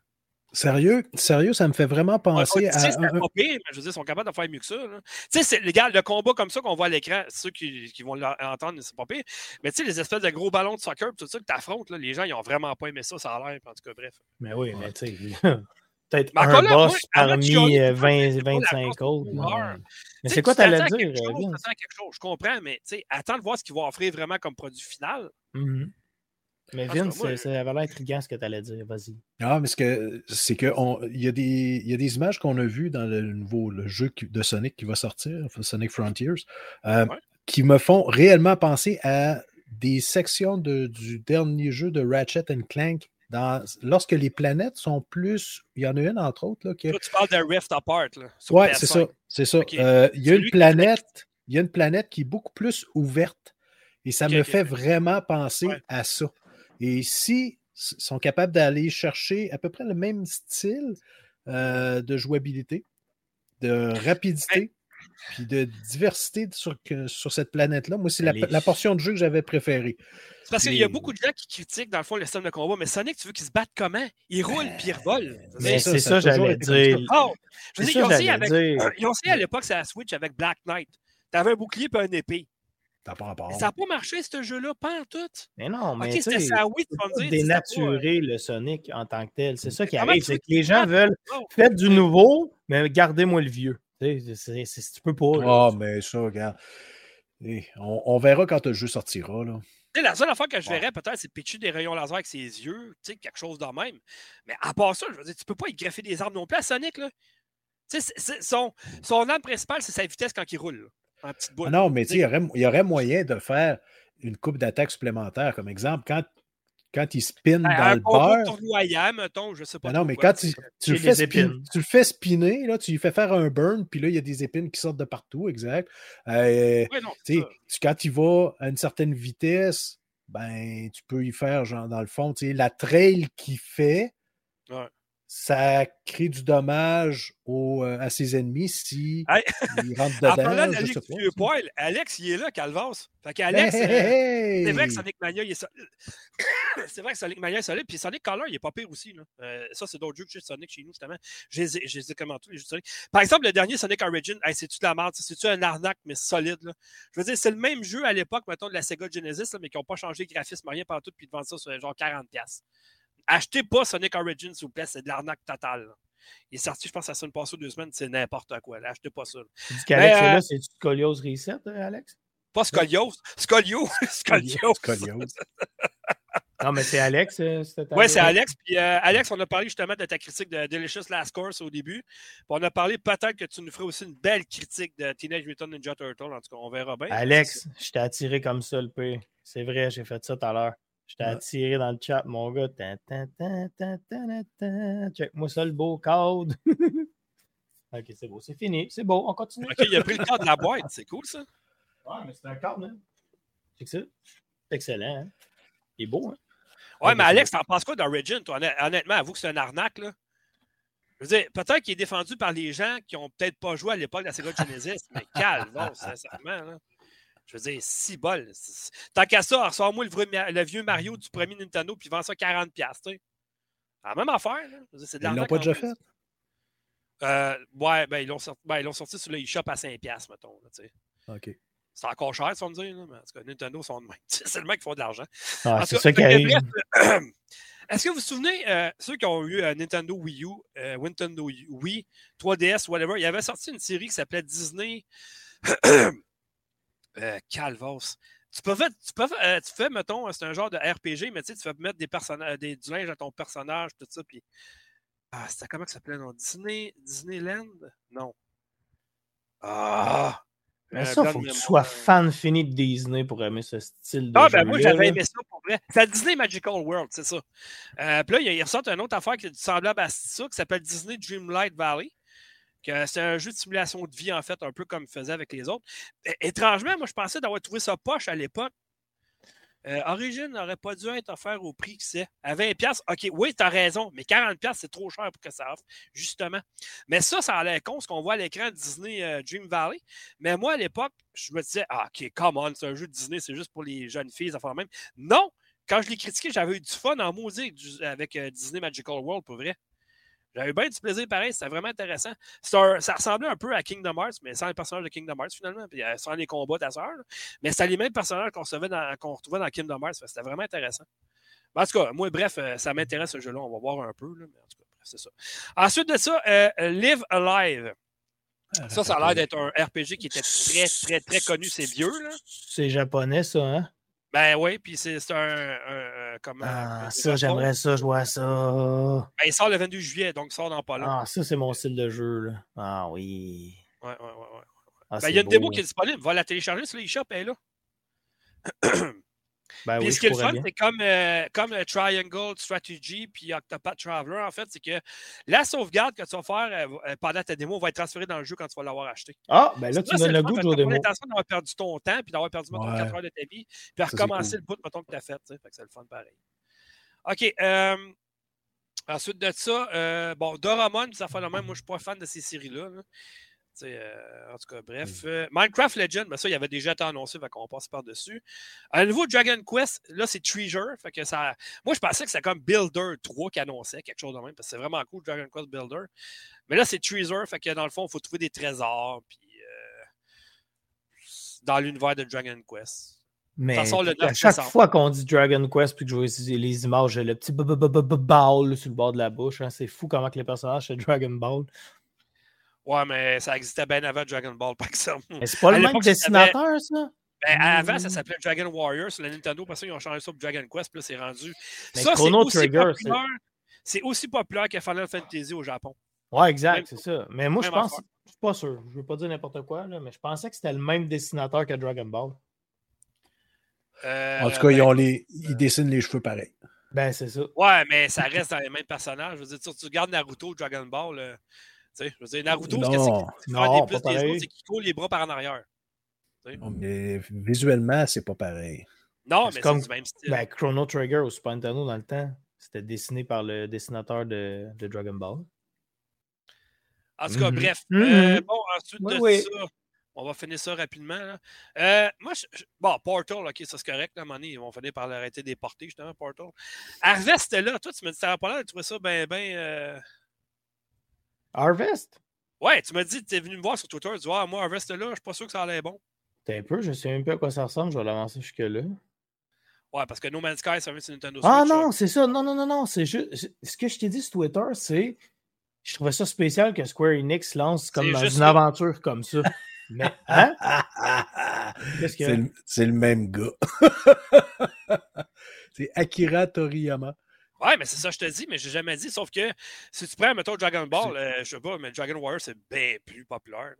Sérieux, sérieux, ça me fait vraiment penser à. C'est pas pire, mais je veux dire, ils sont capables de faire mieux que ça. Tu sais, gars, le combat comme ça qu'on voit à l'écran, ceux qui, qui vont l'entendre, c'est pas pire. Mais tu sais, les espèces de gros ballons de soccer, tout ça que tu affrontes, les gens, ils ont vraiment pas aimé ça, ça a l'air. En tout cas, bref. Mais oui, mais tu sais. <laughs> Peut-être un boss parmi 20, 25 autres. Mais c'est quoi tu allais dire? quelque chose, je comprends, mais attends de voir ce qu'ils vont offrir vraiment comme produit final. Mm-hmm. Mais Vince, ça avait l'air intriguant ce que tu allais dire. Vas-y. Ah, mais c'est que il y, a des, y a des images qu'on a vues dans le nouveau le jeu de Sonic qui va sortir, Sonic Frontiers, euh, qui me font réellement penser à des sections de, du dernier jeu de Ratchet Clank lorsque les planètes sont plus. Il y en a une, entre autres. Là, tu parles de Rift Apart. Oui, c'est ça. C'est ça. Euh, il y a une planète. Il y a une planète qui est beaucoup plus ouverte. Et ça me fait vraiment penser à ça. Et si sont capables d'aller chercher à peu près le même style euh, de jouabilité, de rapidité, puis de diversité sur, sur cette planète-là, moi, c'est la, portion de jeu que j'avais préférée. C'est parce qu'il y a beaucoup de gens qui critiquent, dans le fond, le système de combat, mais Sonic, tu veux qu'il se batte comment? Il roule puis il revole. Mais c'est ça, j'allais dire. je veux dire, <clears throat> ils ont essayé à l'époque, c'est la Switch avec Black Knight. T'avais un bouclier et un épée. Ça n'a pas marché, ce jeu-là, pas en tout. Mais non, mais okay, c'était ça, oui, tu dénaturer le Sonic en tant que tel. C'est ça qui arrive, c'est que les gens veulent faire du nouveau, mais gardez-moi le vieux. Tu tu peux pas. Ah, mais ça, regarde. on, verra quand le jeu sortira. Là. la seule affaire que je verrais peut-être, c'est pitcher des rayons laser avec ses yeux, quelque chose de même. Mais à part ça, je veux dire, tu peux pas y greffer des armes non plus à Sonic. Là. son, son arme principale, c'est sa vitesse quand il roule. Ah non, mais il y aurait, y aurait moyen de faire une coupe d'attaque supplémentaire. Comme exemple, quand, quand il spin ben, dans le beurre. mettons, je sais pas. Ben non, mais quand tu, tu, le fais tu, le fais spinner, là, tu lui fais faire un burn, puis là, il y a des épines qui sortent de partout, exact. Euh, quand il va à une certaine vitesse, ben, tu peux y faire, genre, dans le fond, la trail qu'il fait. Ça crée du dommage euh, à ses ennemis si ils rentrent <laughs> dedans. En parlant vieux poil, Alex, il est là, Calvas. Fait qu'Alex, euh, c'est vrai que Sonic Mania, il est <coughs> c'est vrai que Sonic Mania est solide, puis Sonic Color, il est pas pire aussi. Là. Euh, ça, c'est d'autres jeux que Sonic chez nous, justement. Je les ai commentés, les jeux de Sonic. Par exemple, le dernier Sonic Origin, c'est-tu de la merde? C'est-tu un arnaque, mais solide? Là? Je veux dire, c'est le même jeu à l'époque, mettons, de la Sega Genesis, mais qui n'ont pas changé le graphisme, rien partout, puis de vendre ça sur genre 40$. Achetez pas Sonic Origins, s'il vous plaît, c'est de l'arnaque totale. Il est sorti, je pense, à ça une passe deux semaines, c'est n'importe quoi. Achetez pas ça. Tu dis qu'Alex est là, euh, c'est Scoliose Reset, hein, Alex? Pas Scoliose. Scoliose. <laughs> Scoliose. non, mais c'est Alex. Euh, oui, c'est Alex. Puis euh, Alex, on a parlé justement de ta critique de Delicious Last Course au début. Puis on a parlé peut-être que tu nous ferais aussi une belle critique de Teenage Mutant Ninja Turtle. En tout cas, on verra bien. Alex, je t'ai attiré comme ça le P. C'est vrai, j'ai fait ça tout à l'heure. Je t'ai attiré dans le chat, mon gars. Check-moi ça, le beau code. <laughs> ok, c'est beau, c'est fini. C'est beau, on continue. Ok, il a pris le code de la boîte. C'est cool, ça. Ouais, mais c'est un code, hein. C'est ça. C'est excellent, hein. Il est beau, hein. Ouais, mais Alex, t'en penses quoi d'Origin, toi? Honnêtement, avoue que c'est un arnaque, là. Je veux dire, peut-être qu'il est défendu par les gens qui n'ont peut-être pas joué à l'époque de la Sega Genesis, mais calme, sincèrement, là. Je veux dire, si bol. Tant qu'à ça, ressors-moi le, vieux Mario du premier Nintendo puis vends ça 40$. Tu La même affaire. C'est de ils l'ont pas déjà fait? Euh, ouais, ben ils l'ont sorti, ben, sorti sur le eShop à 5$, mettons. OK. C'est encore cher, ça me dire. Là, mais en tout cas, Nintendo sont de même. <laughs> C'est le mec qui font de l'argent. Ah, c'est ça qui arrive. <clears throat> Est-ce que vous vous souvenez, euh, ceux qui ont eu euh, Nintendo Wii U, Nintendo Wii, 3DS, whatever, il y avait sorti une série qui s'appelait Disney. <clears throat> Euh, Calvos. Tu peux faire, tu, peux, euh, tu fais, mettons, c'est un genre de RPG, mais tu sais, tu vas mettre des personnages, des, du linge à ton personnage, tout ça, puis. Ah, c'était comment ça s'appelait, non? Disney, Disneyland? Non. Ah! Mais ça, il faut que tu sois fan fini de Disney pour aimer ce style de Ah, ben moi, j'avais aimé ça pour vrai. C'est Disney Magical World, c'est ça. Euh, puis là, il ressort une autre affaire qui est semblable à ça, qui s'appelle Disney Dreamlight Valley c'est un jeu de simulation de vie, en fait, un peu comme il faisait avec les autres. étrangement, moi, je pensais d'avoir trouvé ça poche à l'époque. Euh, Origin n'aurait pas dû être offert au prix que c'est. À 20$, OK, oui, tu raison, mais 40$, c'est trop cher pour que ça offre, justement. Mais ça, ça a l'air con, ce qu'on voit à l'écran Disney euh, Dream Valley. Mais moi, à l'époque, je me disais, ah, OK, come on, c'est un jeu de Disney, c'est juste pour les jeunes filles, fait même. Non! Quand je l'ai critiqué, j'avais eu du fun en musique avec euh, Disney Magical World, pour vrai. J'avais bien du plaisir pareil, c'était vraiment intéressant. ça ressemblait un peu à Kingdom Hearts, mais sans les personnages de Kingdom Hearts finalement, puis euh, sans les combats ta sœur. Mais c'était les mêmes personnages qu'on retrouvait dans, Kingdom Hearts. C'était vraiment intéressant. en tout cas, moi, bref, euh, ça m'intéresse ce jeu-là. On va voir un peu. mais en tout cas, bref, c'est ça. Ensuite de ça, euh, Live Alive. Ah, ça, ça a l'air d'être un RPG qui était très, très, très connu. C'est vieux. C'est japonais, ça, hein? Ben oui, puis c'est un, un, comment, Ah, ça, j'aimerais ça, je vois ça. Ben, il sort le 22 juillet, donc il sort dans pas long. Ah, ça, c'est mon style de jeu, là. Ah oui. Ouais, ouais, ouais. ouais. Ah, ben, il y a une démo qui est disponible. Va la télécharger sur l'eShop, elle est là. <clears throat> Ben ce qui est le fun, c'est comme, euh, comme euh, Triangle Strategy puis Octopath Traveler, en fait, c'est que la sauvegarde que tu vas faire euh, pendant ta démo va être transférée dans le jeu quand tu vas l'avoir acheté. Ah, ben là, tu donnes le goût de jouer démo. l'intention d'avoir perdu ton temps puis d'avoir perdu, mettons, 4 heures de ta vie puis recommencer le bout, mettons, que tu as fait. C'est le fun pareil. OK. ensuite de ça, bon, Doraemon, ça fait le même. Moi, je ne suis pas fan de ces séries-là. là euh, en tout cas, bref. Euh, Minecraft Legend, mais ça, il avait déjà été annoncé, fait qu'on passe par-dessus. Un nouveau Dragon Quest, là, c'est Treasure. Fait que ça... Moi, je pensais que c'était comme Builder 3 qui annonçait quelque chose de même, parce que c'est vraiment cool, Dragon Quest Builder. Mais là, c'est Treasure, fait que dans le fond, il faut trouver des trésors, puis euh, dans l'univers de Dragon Quest. Mais à chaque fois qu'on dit Dragon Quest puis que je vois les images, le petit ball sur le bord de la bouche, hein, c'est fou comment que les personnages c'est Dragon Ball. Ouais, mais ça existait bien avant Dragon Ball, par exemple. Mais c'est pas le même dessinateur, ça? Ben, avant, ça s'appelait Dragon Warrior sur la Nintendo, parce qu'ils ont changé ça pour Dragon Quest, puis là, c'est rendu. ça, c'est aussi, populaire, c'est aussi populaire que Final Fantasy au Japon. Ouais, exact, c'est ça. Mais moi, je pense, je suis pas sûr, je veux pas dire n'importe quoi, là, mais je pensais que c'était le même dessinateur que Dragon Ball. Euh, en tout cas, ils, ben, ont les... ils dessinent les cheveux pareils. Ben, c'est ça. Ouais, mais ça reste dans les mêmes personnages. Je veux dire, tu regardes Naruto, Dragon Ball, euh, je veux dire, Naruto, ce qu'il fait des plus des autres, c'est qu'il coule les bras par en arrière. mais visuellement, c'est pas pareil. Non, mais c'est du même style. Ben, Chrono Trigger au Super Nintendo dans le temps. C'était dessiné par le dessinateur de, Dragon Ball. En tout cas, mm-hmm. bref. Mm-hmm. bon, ensuite de ça, on va finir ça rapidement. moi, bon, Portal, ok, ça c'est correct. Là, à ils vont finir par l'arrêter des portées, justement, Portal. Harvest là. Toi, tu me dis, ça pas l'air de trouver ça bien, bien. Harvest? Ouais, tu m'as dit, tu es venu me voir sur Twitter, tu dis, ah, moi, Harvest là, je suis pas sûr que ça allait bon. T'es un peu, je sais même pas à quoi ça ressemble, je vais l'avancer jusque-là. Ouais, parce que No Man's Sky, ça vient sur Nintendo ah, Switch. Ah non, c'est ça. Non, non, non, non. C'est juste. Ce que je t'ai dit sur Twitter, c'est. Je trouvais ça spécial que Square Enix lance comme dans une aventure comme ça. Mais, hein? <laughs> C'est le, même gars. <laughs> c'est Akira Toriyama. Ouais, mais c'est ça que je te dis, mais j'ai jamais dit. Sauf que si tu prends, mettons, Dragon Ball, euh, je sais pas, mais Dragon Warrior, c'est bien plus populaire.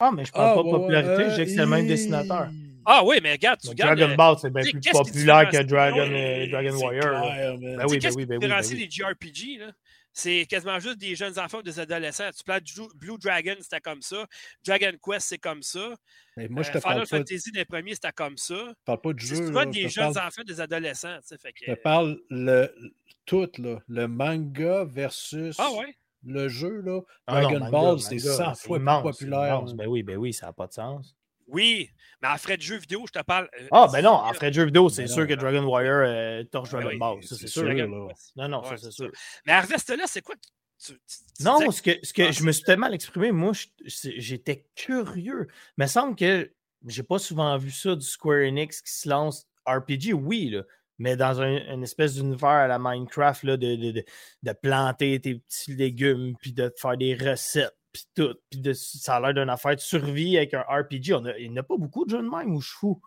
Ah, mais je parle ah, pas de popularité, j'ai que c'est le même dessinateur. Ah oui, mais regarde, tu regardes. Dragon Ball, c'est bien plus populaire que Dragon, euh, Dragon Warrior. ben oui, ben oui, ben oui. Ben oui. les JRPG, là? C'est quasiment juste des jeunes enfants ou des adolescents. Tu parles Blue Dragon, c'était comme ça. Dragon Quest, c'est comme ça. Mais moi, je te euh, Final parle Fantasy, les premiers, c'était comme ça. Je parle pas de jeu. Tu parles des jeunes enfants, des adolescents. Fait que... Je parle le, tout, là, le manga versus ah, ouais? le jeu. Là. Ah Dragon Ball, c'est 100 fois plus populaire. Ben oui, ben oui, ça n'a pas de sens. Oui, mais en frais de jeu vidéo, je te parle. Euh, ah, ben non, en frais de jeu vidéo, c'est ben sûr que Dragon Warrior euh, torche ben Dragon Ball. Ça, c'est sûr. Non, non, ça, c'est sûr. Mais Harvest, là, c'est quoi Non, ce que, ce que je me suis tellement exprimé, moi, j'étais curieux. Mais il semble que j'ai pas souvent vu ça du Square Enix qui se lance RPG. Oui, là, mais dans un, une espèce d'univers à la Minecraft, là, de, de, de, planter tes petits légumes, puis de faire des recettes, puis tout. Puis de, ça a l'air d'une affaire de survie avec un RPG. On a, il n'y a pas beaucoup de jeux de même où je fous.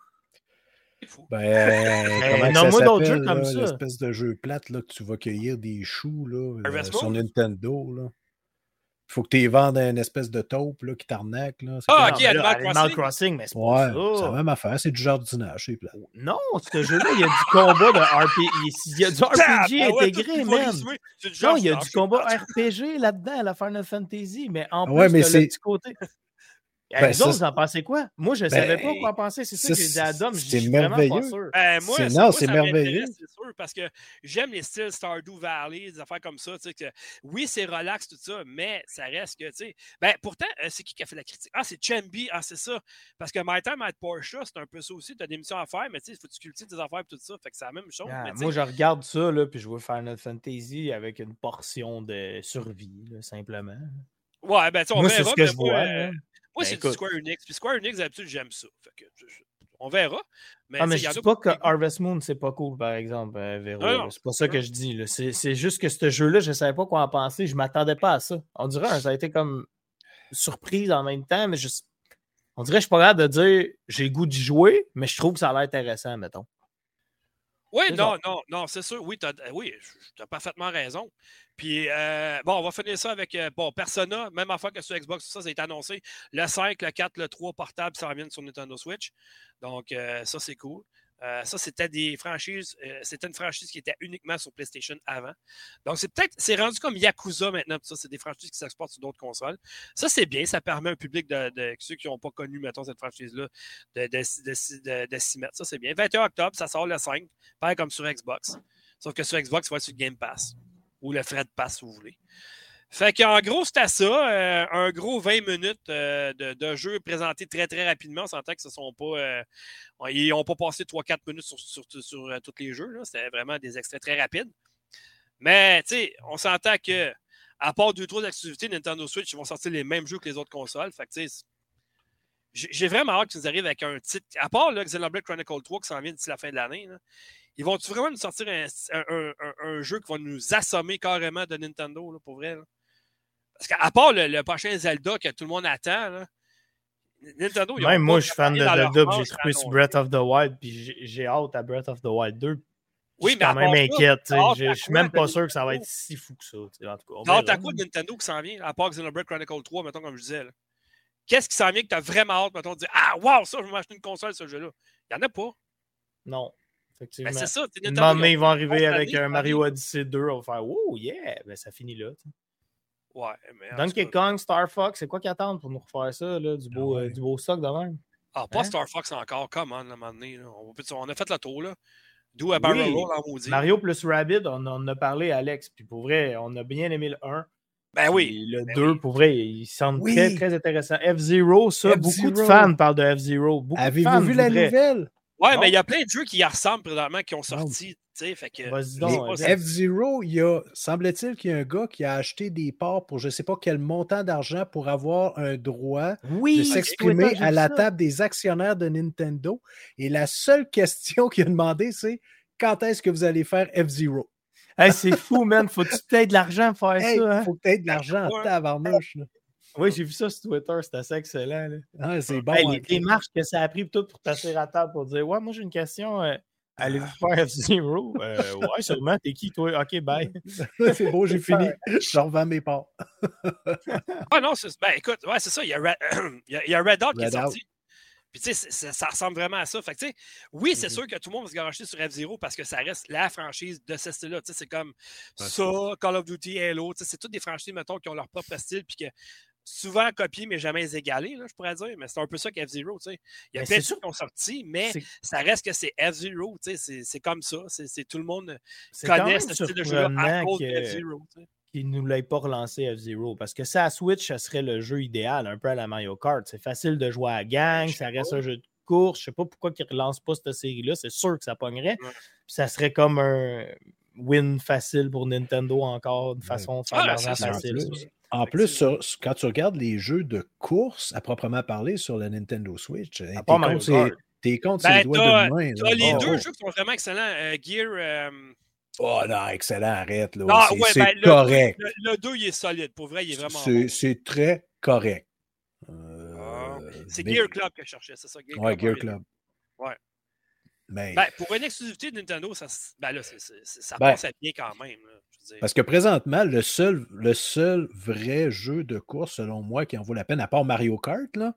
Ben, <laughs> ben non, moi d'autres jeux comme ça. L'espèce de jeu plate là, que tu vas cueillir des choux là, euh, sur Nintendo. Là faut que tu y vendes une espèce de taupe là, qui t'arnaque. Là. Ah, ok, Animal, Animal Crossing? mais c'est pas ouais, ça. C'est la même affaire, c'est du jardinage, c'est plat. Non, ce jeu-là, il y a du combat de RPG. Il y a du <laughs> RPG intégré, même. Non, il y a du combat RPG là-dedans, à la Final Fantasy, mais en plus, ouais, mais le petit côté. Ben, les autres, vous en pensez quoi? Moi, je ne savais pas ben, quoi penser. C'est ça, que j'ai dit à Dom. C'est merveilleux. Ben, moi, non, c'est merveilleux. C'est sûr, parce que j'aime les styles Stardew Valley, des affaires comme ça. Que, oui, c'est relax, tout ça, mais ça reste que, tu sais. Ben, pourtant, euh, c'est qui qui a fait la critique? Ah, c'est Chambi. Ah, c'est ça. Parce que My Time at Porsche, c'est un peu ça aussi. Tu as des missions à faire, mais tu sais, il faut que tu cultives tes affaires et tout ça. Fait que c'est la même chose. Ah, moi, je regarde ça, là, puis je veux Final Fantasy avec une portion de survie, là, simplement. Ouais, ben, tu on Moi, c'est ce que je vois. Euh, moi, ben, c'est du Square Enix. Puis Square Enix, d'habitude, j'aime ça. on verra. Mais, ah, mais je dis pas que Harvest Moon, c'est pas cool, par exemple, euh, C'est pas ça que je dis. C'est juste que ce jeu-là, je savais pas quoi en penser. Je m'attendais pas à ça. On dirait, ça a été comme surprise en même temps, mais je... on dirait que je suis pas capable de dire j'ai le goût d'y jouer, mais je trouve que ça a l'air intéressant, mettons. Oui, non, non, non, c'est sûr. Oui, tu as, oui, as parfaitement raison. Puis, euh, bon, on va finir ça avec, euh, bon, Persona, même affaire que sur Xbox, ça, ça a été annoncé. Le 5, le 4, le 3 portable, ça revient sur Nintendo Switch. Donc, euh, ça, c'est cool. Ça, c'était des franchises, c'était une franchise qui était uniquement sur PlayStation avant. Donc, c'est peut-être, c'est rendu comme Yakuza maintenant, ça, c'est des franchises qui s'exportent sur d'autres consoles. Ça, c'est bien, ça permet un public de, ceux qui n'ont pas connu, mettons, cette franchise-là, de, s'y mettre. Ça, c'est bien. 21 octobre, ça sort le 5, pareil comme sur Xbox. Sauf que sur Xbox, il va être sur Game Pass ou le frais de passe, si vous voulez. Fait qu'en gros, c'était ça. Euh, un gros 20 minutes euh, de, jeu présenté très, très rapidement. On s'entend que ce sont pas. Euh, ils n'ont pas passé 3-4 minutes sur, tous les jeux. C'était vraiment des extraits très rapides. Mais, tu sais, on s'entend que, à part deux, trois activités, Nintendo Switch, ils vont sortir les mêmes jeux que les autres consoles. Fait que, j'ai vraiment hâte qu'ils arrivent avec un titre. À part là, Xenoblade Chronicle 3 qui s'en vient d'ici la fin de l'année, ils vont-tu vraiment nous sortir un, jeu qui va nous assommer carrément de Nintendo, pour vrai? Parce qu'à part le, prochain Zelda que tout le monde attend, Nintendo. Même moi, je suis fan de Zelda, j'ai trouvé sur Breath of the Wild, puis j'ai hâte à Breath of the Wild 2. Oui, mais quand même inquiète. Je suis même pas sûr que ça va être si fou que ça. En tout cas, t'as quoi de Nintendo qui s'en vient, à part Xenoblade Chronicle 3, mettons, comme je disais? Qu'est-ce qui s'en vient que tu as vraiment hâte, mettons, de dire Ah, wow, ça, je vais m'acheter une console, ce jeu-là? Il n'y en a pas. Non. Ben, c'est ça. Nintendo, ils vont arriver avec un Mario Odyssey 2, on va faire Oh yeah, ben, ça finit là. Ouais, mais. Donkey Kong, Star Fox, c'est quoi qu'ils attendent pour nous refaire ça, là, du, beau, ah euh, du beau stock de même? Ah, pas hein? Star Fox encore, comment, à un moment donné. On, a fait le tour, là. D'où à Barrel Roll en maudit. Mario plus Rabbit, on en a parlé, Alex. Puis pour vrai, on a bien aimé le 1. Ben oui. le 2, ben pour vrai, il semble très, très intéressant. F-Zero, ça, beaucoup de fans parlent de F-Zero. Avez-vous vu la nouvelle? Ouais, mais il y a plein de jeux qui y ressemblent présentement qui ont sorti. F-Zero, il y a, semble-t-il qu'il y a un gars qui a acheté des parts pour je ne sais pas quel montant d'argent pour avoir un droit de s'exprimer à la table des actionnaires de Nintendo. Et la seule question qu'il a demandé, c'est quand est-ce que vous allez faire F-Zero? c'est fou, man. Faut-tu peut-être de l'argent pour faire ça? Hein? Faut peut-être de l'argent en tabarnouche. Oui, j'ai vu ça sur Twitter, c'était assez excellent. Ah, c'est bon. les démarches que ça a pris tout pour passer à table pour dire Ouais, moi j'ai une question. Euh, allez-vous faire F-Zero? Euh, ouais, sûrement. T'es qui, toi? OK, bye. <laughs> c'est beau, j'ai <laughs> fini. Je revends mes parts. <laughs> ah non, c'est, ben, écoute, ouais, c'est ça. Il y, a Red, <clears throat> il, y a, Red Dot qui est sorti. Puis, tu sais, ça, ressemble vraiment à ça. Fait que, tu sais, oui, c'est mm-hmm. sûr que tout le monde va se garocher sur F-Zero parce que ça reste la franchise de ce style-là. Tu sais, c'est comme ça, Call of Duty, Halo. Tu sais, c'est toutes des franchises, mettons, qui ont leur propre style. Puis que souvent copiés, mais jamais égalés, là, je pourrais dire. Mais c'est un peu ça qu'F-Zero. Tu sais. Il y a plein de qui ont sorti, mais ça reste que c'est F-Zero. Tu sais, c'est comme ça. C'est tout le monde connaît ce style de jeu à cause de F-Zero. Tu sais qu'ils ne l'ait pas relancé F-Zero. Parce que ça, Switch, ça serait le jeu idéal, un peu à la Mario Kart. C'est facile de jouer à gang, ça reste un jeu de course. Je ne sais pas pourquoi ils ne relancent pas cette série-là. C'est sûr que ça pognerait. ça serait comme un win facile pour Nintendo encore, une façon de faire l'argent facile. En plus, quand tu regardes les jeux de course à proprement parler sur la Nintendo Switch, t'es contre ses doigts de main. Les deux jeux qui sont vraiment excellents. Euh, Gear. Euh, Oh non, excellent, arrête. Là. c'est ben, correct. Le, 2, il est solide. Pour vrai, il est vraiment bon. C'est très correct. Ah, euh, c'est Gear Club que je cherchais, c'est ça? Gear ouais, Gear Club. Ouais. Mais... Ben, pour une exclusivité de Nintendo, ça, ben là, ça ben passe à bien quand même. Parce que présentement, le seul, le seul vrai jeu de course, selon moi, qui en vaut la peine, à part Mario Kart, là,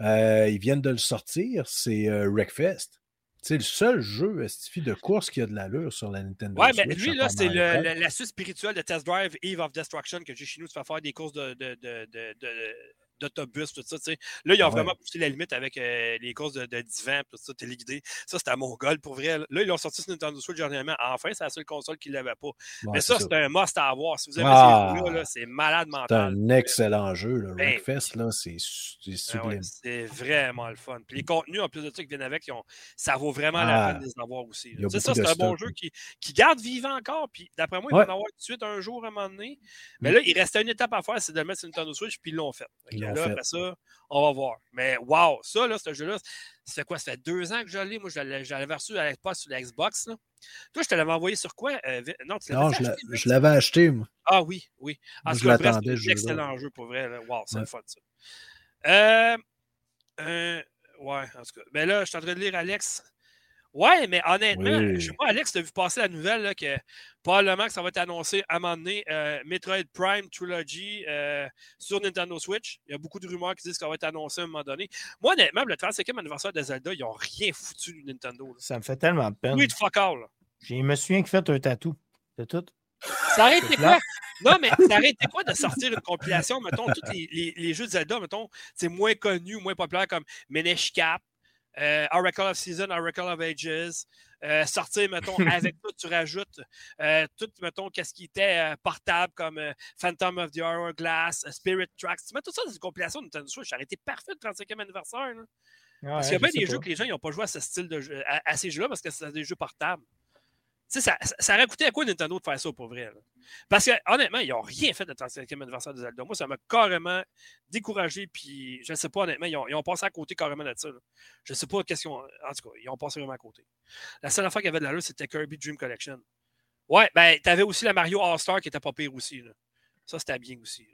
euh, ils viennent de le sortir, c'est euh, Wreckfest. C'est le seul jeu de course qui a de l'allure sur la Nintendo Ouais, mais lui, là, c'est la suite spirituelle de Test Drive Eve of Destruction que j'ai chez nous. Tu vas faire des courses de, de, de, d'autobus, tout ça. Tu sais. Là, ils ont vraiment poussé la limite avec euh, les courses de, de divan, tout ça, téléguidé. Ça, c'était à Mongol pour vrai. Là, ils l'ont sorti sur Nintendo Switch dernièrement. Enfin, c'est la seule console qui ne l'avait pas. Mais ça, c'est un must à avoir. Si vous avez ah, ces jeux-là, c'est malade mental. C'est un excellent jeu. Le ben, là, c'est ben sublime. c'est vraiment le fun. Puis les contenus, en plus de ça, qui viennent avec, ont, ça vaut vraiment la ah, peine de les avoir aussi. C'est ça, c'est un bon jeu qui, qui, garde vivant encore. Puis d'après moi, ils vont en avoir tout de suite un jour à un moment donné. Mais mm. là, il restait une étape à faire, c'est de mettre sur Nintendo Switch, puis ils l'ont fait. Là, après ça, on va voir. Mais wow, ça, là, ce jeu-là, ça fait quoi? Ça fait deux ans que je l'ai. Moi, je l'avais reçu à l'époque sur la Xbox. Là. Toi, je te l'avais envoyé sur quoi? Euh, non, tu non je l'avais acheté, moi. Ah oui, oui. En je l'attendais. C'est un excellent jeu pour vrai. Wow, c'est le fun, ça. Euh, euh, ouais, en tout cas. Mais ben là, je suis en train de lire Alex. Ouais, mais honnêtement, je sais pas, Alex, tu as vu passer la nouvelle là, que probablement que ça va être annoncé à un moment donné euh, Metroid Prime Trilogy euh, sur Nintendo Switch. Il y a beaucoup de rumeurs qui disent que ça va être annoncé à un moment donné. Moi, honnêtement, le 35e anniversaire de Zelda, ils n'ont rien foutu du Nintendo. Ça me fait tellement de peine. Oui, de fuck all. Je me souviens que fait un tatou. C'est tout. Ça aurait été quoi? Non, mais ça aurait été quoi de <laughs> sortir une compilation, mettons, tous les, les, jeux de Zelda, mettons, c'est moins connus, moins populaires comme Minish Cap, euh, Oracle of Season, Oracle of Ages. Euh, sortir, mettons, <laughs> avec tout, tu rajoutes euh, tout, mettons, qu'est-ce qui était portable comme Phantom of the Hourglass, Spirit Tracks. Tu mets tout ça dans une compilation de Nintendo Switch. Ça aurait été parfait le 35e anniversaire. parce qu'il y a bien des jeux que les gens n'ont pas joué à ce style de jeu, à ces jeux-là parce que c'est des jeux portables ça, ça aurait coûté à quoi Nintendo de faire ça pour vrai? Parce que honnêtement, ils n'ont rien fait de 35e anniversaire de Zelda. Moi, ça m'a carrément découragé. Puis je ne sais pas, honnêtement, ils ont, passé à côté carrément de ça. Je ne sais pas qu'est-ce qu'ils ont. En tout cas, ils ont passé vraiment à côté. La seule affaire qu'il y avait de la lue, c'était Kirby Dream Collection. Ouais, ben, avais aussi la Mario All-Star qui était pas pire aussi. Ça, c'était bien aussi.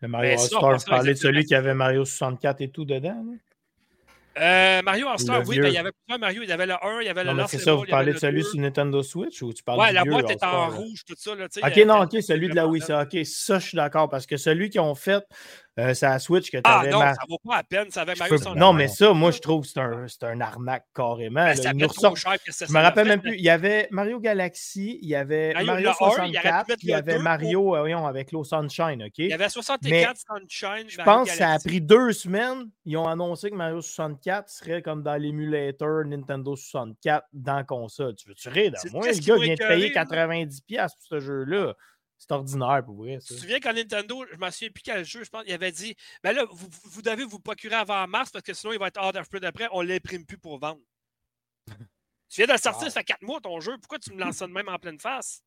Le Mario All-Star, tu parlais de celui qui avait Mario 64 et tout dedans. Euh, Mario All-Star, oui, ben, il y avait plusieurs Mario. Il y avait le 1, il y avait le non, C'est ça, vous parlez de celui sur Nintendo Switch ou tu parles ouais, la boîte est en rouge, tout ça. Là, ok, non, ok, celui de la Wii, ça, ok, ça, je suis d'accord parce que celui qu'ils ont fait Euh, c'est à Switch que tu Ah non, ça vaut pas la peine. Ça avait Mario Non, mais ça, moi, je trouve que c'est un, un arnaque carrément. Ben, cher que ça, je me rappelle même plus. Il y avait Mario Galaxy, il y avait Mario, 64, il y, avait Mario euh, voyons, avec l'eau Sunshine, OK? Il y avait 64 Sunshine. Je pense que ça a pris deux semaines. Ils ont annoncé que Mario 64 serait comme dans l'émulateur Nintendo 64 dans console. Tu veux-tu rire? Moi, le gars vient de payer 90$ pour ce jeu-là. C'est ordinaire pour vrai. Tu te souviens qu'en Nintendo, je ne me souviens plus quel jeu, je pense, il avait dit Ben là, vous, vous devez vous procurer avant mars parce que sinon il va être hors of print après, on ne l'imprime plus pour vendre. <laughs> tu viens de le sortir, ça fait 4 mois ton jeu, pourquoi tu me lances ça de même en pleine face?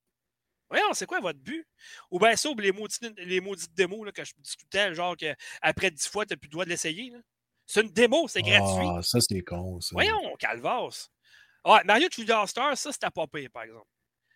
Voyons, c'est quoi votre but? Ou bien ça, ou les maudites, les maudites démos là, que je discutais, genre qu'après 10 fois, tu n'as plus le droit de l'essayer. C'est une démo, c'est gratuit. Ah, ça, c'est con. Ça. Voyons, Calvas. Ah, Mario 3D All-Star, ça, c'était pas pire, par exemple.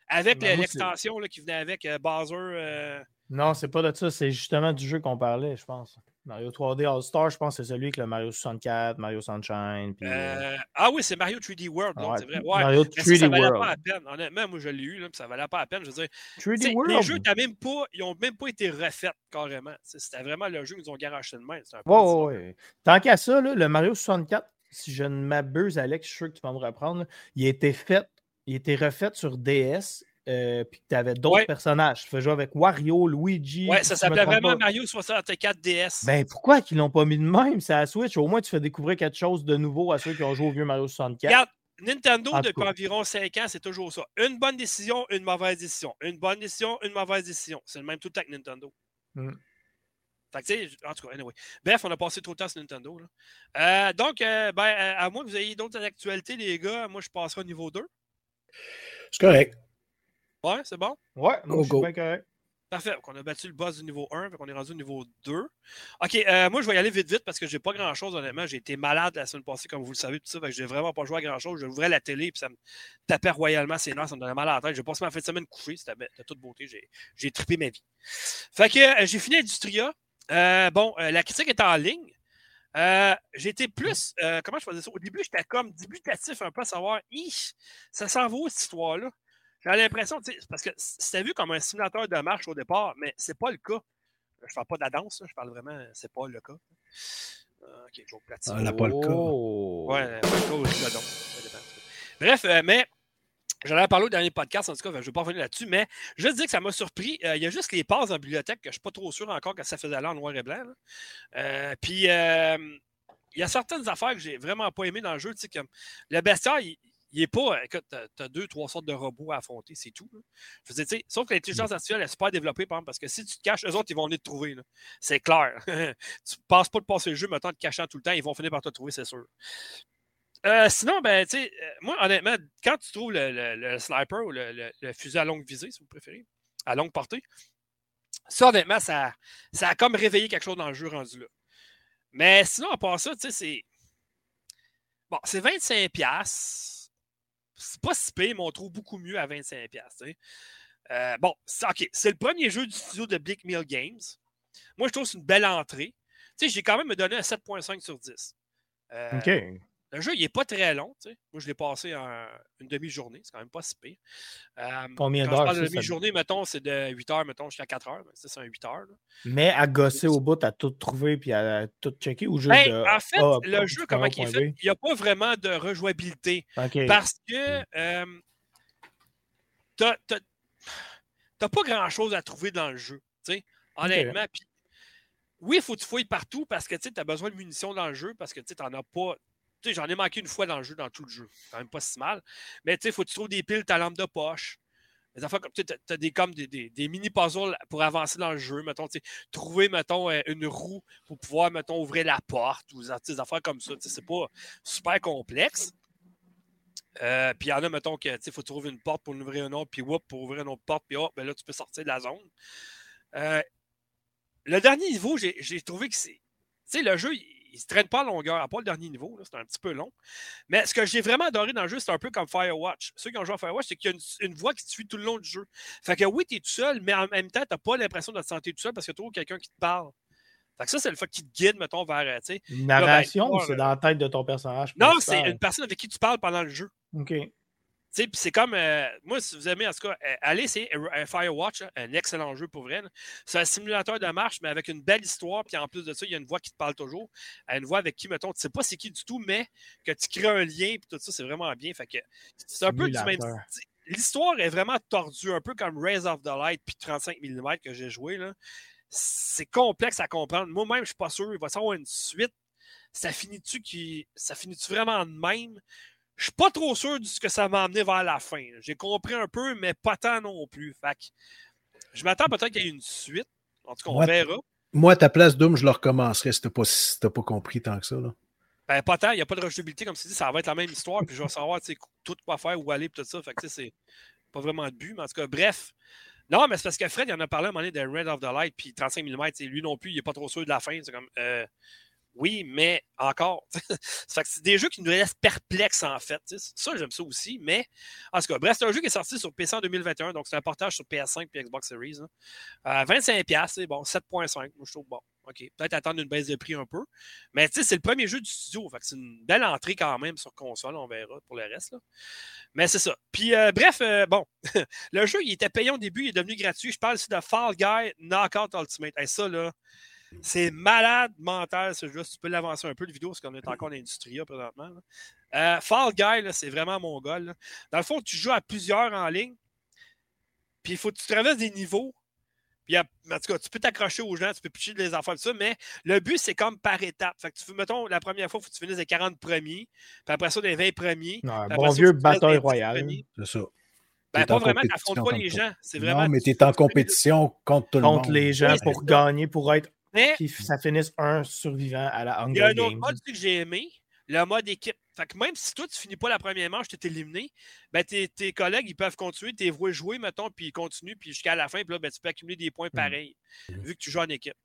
Avec ben, l'extension qui venait avec euh, Bowser. Euh... Non, c'est pas de ça, c'est justement du jeu qu'on parlait, je pense. Mario 3D All-Star, je pense que c'est celui avec le Mario 64, Mario Sunshine. Puis, euh. Ah oui, c'est Mario 3D World, c'est vrai. Ouais, Mario 3D ça, valait World. pas la peine. Honnêtement, moi je l'ai eu, là, ça valait pas la peine. Je veux dire, 3D World. les jeux, même pas, ils n'ont même pas été refaits carrément. C'était vraiment le jeu qu'ils ont garoché de main. Ouais, ouais, Tant qu'à ça, là, le Mario 64, si je ne m'abuse, Alex, je suis sûr que tu vas me reprendre, il a été fait il était refait sur DS, euh, puis tu avais d'autres personnages. Tu fais jouer avec Wario, Luigi. Ouais, ça s'appelait vraiment Mario 64 DS. Ben pourquoi qu'ils l'ont pas mis de même? C'est à Switch. Au moins, tu fais découvrir quelque chose de nouveau à ceux qui ont joué au vieux Mario 64. Regarde, Nintendo, depuis environ 5 ans, c'est toujours ça. Une bonne décision, une mauvaise décision. Une bonne décision, une mauvaise décision. C'est le même tout le temps avec Nintendo. Hmm. Fait que, en tout cas, anyway. Bref, on a passé trop de temps sur Nintendo. Euh, donc, euh, ben, à moins que vous ayez d'autres actualités, les gars, moi, je passerai au niveau 2. C'est correct. Ouais, c'est bon? Ouais, moi, je suis correct. Parfait. on a battu le boss du niveau 1, donc on est rendu au niveau 2. OK, euh, moi, je vais y aller vite, vite parce que j'ai pas grand-chose, honnêtement. J'ai été malade la semaine passée, comme vous le savez, tout ça. Fait que j'ai vraiment pas joué à grand-chose. J'ouvrais la télé, puis ça me tapait royalement ses nerfs, ça me donnait mal à la tête. J'ai passé ma fin de semaine couchée, c'était de toute beauté. J'ai trippé ma vie. Fait que euh, j'ai fini Industria. Euh, bon, la critique est en ligne. J'ai été plus, comment je faisais ça? Au début, j'étais comme débutatif un peu à savoir, ça s'en va cette histoire-là? J'ai l'impression, parce que c'était vu comme un simulateur de marche au départ, mais c'est pas le cas. Je parle pas de la danse, je parle vraiment, c'est pas le cas. Euh, ok, je vais Ah, n'a pas le cas. Oh. Ouais, pas le cas danse. Bref, euh, mais J'en ai parlé au dernier podcast, en tout cas, je ne vais pas revenir là-dessus, mais je veux dire que ça m'a surpris. Euh, il y a juste les passes en bibliothèque que je ne suis pas trop sûr encore que ça faisait là en noir et blanc. puis, il y a certaines affaires que j'ai vraiment pas aimées dans le jeu. Comme le bestiaire, il, il est pas. Écoute, tu as, deux, trois sortes de robots à affronter, c'est tout. Je veux dire, sauf que l'intelligence artificielle est super développée, par exemple, parce que si tu te caches, eux autres, ils vont venir te trouver. C'est clair. <laughs> tu ne passes pas de passer le jeu, maintenant, te cachant tout le temps, ils vont finir par te trouver, c'est sûr. Euh, sinon, ben, tu sais, euh, moi, honnêtement, quand tu trouves le, sniper ou le, fusil à longue visée, si vous préférez, à longue portée, ça, honnêtement, ça, ça a comme réveillé quelque chose dans le jeu rendu là. Mais sinon, à part ça, tu sais, c'est. Bon, c'est 25$ c'est pas si pire, mais on trouve beaucoup mieux à 25$. Euh, bon, OK, c'est le premier jeu du studio de Big Mill Games. Moi, je trouve que c'est une belle entrée. Tu sais, j'ai quand même donné un 7.5 sur 10. Euh, OK. Le jeu, il n'est pas très long. Moi, je l'ai passé en une demi-journée. C'est quand même pas si pire. Euh, Combien d'heures? Quand je parle de demi-journée, mettons, c'est de 8 heures, mettons, jusqu'à 4 heures. C'est un 8 heures. Mais à gosser au bout, à tout trouver puis à tout checker ou juste. Ben, en fait, le jeu, comment il est fait, il n'y a pas vraiment de rejouabilité. Parce que euh, tu n'as pas grand-chose à trouver dans le jeu. Honnêtement. oui, il faut que tu fouilles partout parce que tu as besoin de munitions dans le jeu parce que tu n'en as pas j'en ai manqué une fois dans le jeu, dans tout le jeu. Quand même pas si mal. Mais tu sais, faut que tu trouves des piles, ta lampe de poche. tu as des, comme des, des, mini puzzles pour avancer dans le jeu. Mettons, trouver, mettons, euh, une roue pour pouvoir, mettons, ouvrir la porte ou des affaires comme ça. C'est pas super complexe. Euh, puis il y en a, mettons, que il faut trouver une porte pour ouvrir une autre, puis whoop, pour ouvrir une autre porte, puis hop, ben là, tu peux sortir de la zone. Euh, le dernier niveau, j'ai trouvé que c'est. Tu sais, le jeu, il ne se traîne pas à longueur, à part le dernier niveau, c'est un petit peu long. Mais ce que j'ai vraiment adoré dans le jeu, c'est un peu comme Firewatch. Ceux qui ont joué à Firewatch, c'est qu'il y a une, voix qui te suit tout le long du jeu. Fait que oui, tu es tout seul, mais en même temps, tu n'as pas l'impression de te sentir tout seul parce que tu trouves quelqu'un qui te parle. Fait que ça, c'est le fait qui te guide, mettons, vers. Euh, une narration, ben, c'est dans la tête de ton personnage. Non, c'est une personne avec qui tu parles pendant le jeu. OK. C'est comme, euh, moi, si vous aimez, en tout cas, euh, allez, c'est un Firewatch, un excellent jeu pour vrai. C'est un simulateur de marche, mais avec une belle histoire. Puis en plus de ça, il y a une voix qui te parle toujours. Une voix avec qui, mettons, tu sais pas c'est qui du tout, mais que tu crées un lien, puis tout ça, c'est vraiment bien. Fait que c'est un peu du même. L'histoire est vraiment tordue, un peu comme Raise of the Light puis 35 mm que j'ai joué. C'est complexe à comprendre. Moi-même, je suis pas sûr. Il va y avoir une suite. Ça finit-tu qui... ça finit-tu vraiment de même? Je suis pas trop sûr de ce que ça m'a amené vers la fin. J'ai compris un peu, mais pas tant non plus. Fait je m'attends peut-être qu'il y ait une suite. En tout cas, on verra. Moi, à ta place, Doom, je le recommencerai si tu n'as pas, compris tant que ça. Là. Ben, pas tant. Il n'y a pas de rejouabilité, comme tu dis. Ça va être la même histoire. Puis je vais savoir tout quoi faire, où aller, tout ça. Fait que c'est pas vraiment de but. Mais en tout cas, bref. Non, mais c'est parce que Fred, il en a parlé à un moment donné de Red of the Light, puis 35 mm. Lui non plus, il n'est pas trop sûr de la fin. C'est comme. Euh, oui, mais encore. <laughs> c'est des jeux qui nous laissent perplexes, en fait. Ça, j'aime ça aussi. Mais, en tout cas, bref, c'est un jeu qui est sorti sur PC en 2021. Donc, c'est un portage sur PS5 et Xbox Series. 25$, hein. c'est bon. 7,5$. Moi, je trouve bon. OK. Peut-être attendre une baisse de prix un peu. Mais, tu sais, c'est le premier jeu du studio. C'est une belle entrée quand même sur console. On verra pour le reste. Mais c'est ça. Puis, euh, bref, euh, bon. <laughs> le jeu, il était payant au début. Il est devenu gratuit. Je parle ici de Fall Guy Knockout Ultimate. Et ça, là. C'est malade mental ce jeu. tu peux l'avancer un peu, de vidéo, parce qu'on est encore en industrie présentement. Euh, Fall Guy, c'est vraiment mon gars. Dans le fond, tu joues à plusieurs en ligne. Puis il faut que tu traverses des niveaux. Puis, en tout cas, tu peux t'accrocher aux gens, tu peux pitcher des enfants, tout ça, mais le but, c'est comme par étapes. Fait que tu mettons, la première fois, il faut que tu finisses les 40 premiers, puis après ça, les 20 premiers. Un bon vieux bataille royale. C'est ça. Ben, pas vraiment, tu n'affrontes pas les gens. Vraiment, non, mais tu es en compétition contre tout le monde. Contre les gens pour gagner, pour être mais, ça finisse un survivant à la Hunger Il y a un autre mode que j'ai aimé, le mode équipe. Fait que même si toi, tu finis pas la première manche, tu es éliminé, ben tes, collègues, ils peuvent continuer, tes voix jouer, mettons, puis ils continuent, puis jusqu'à la fin, puis là, ben, tu peux accumuler des points mmh. pareils, mmh. vu que tu joues en équipe.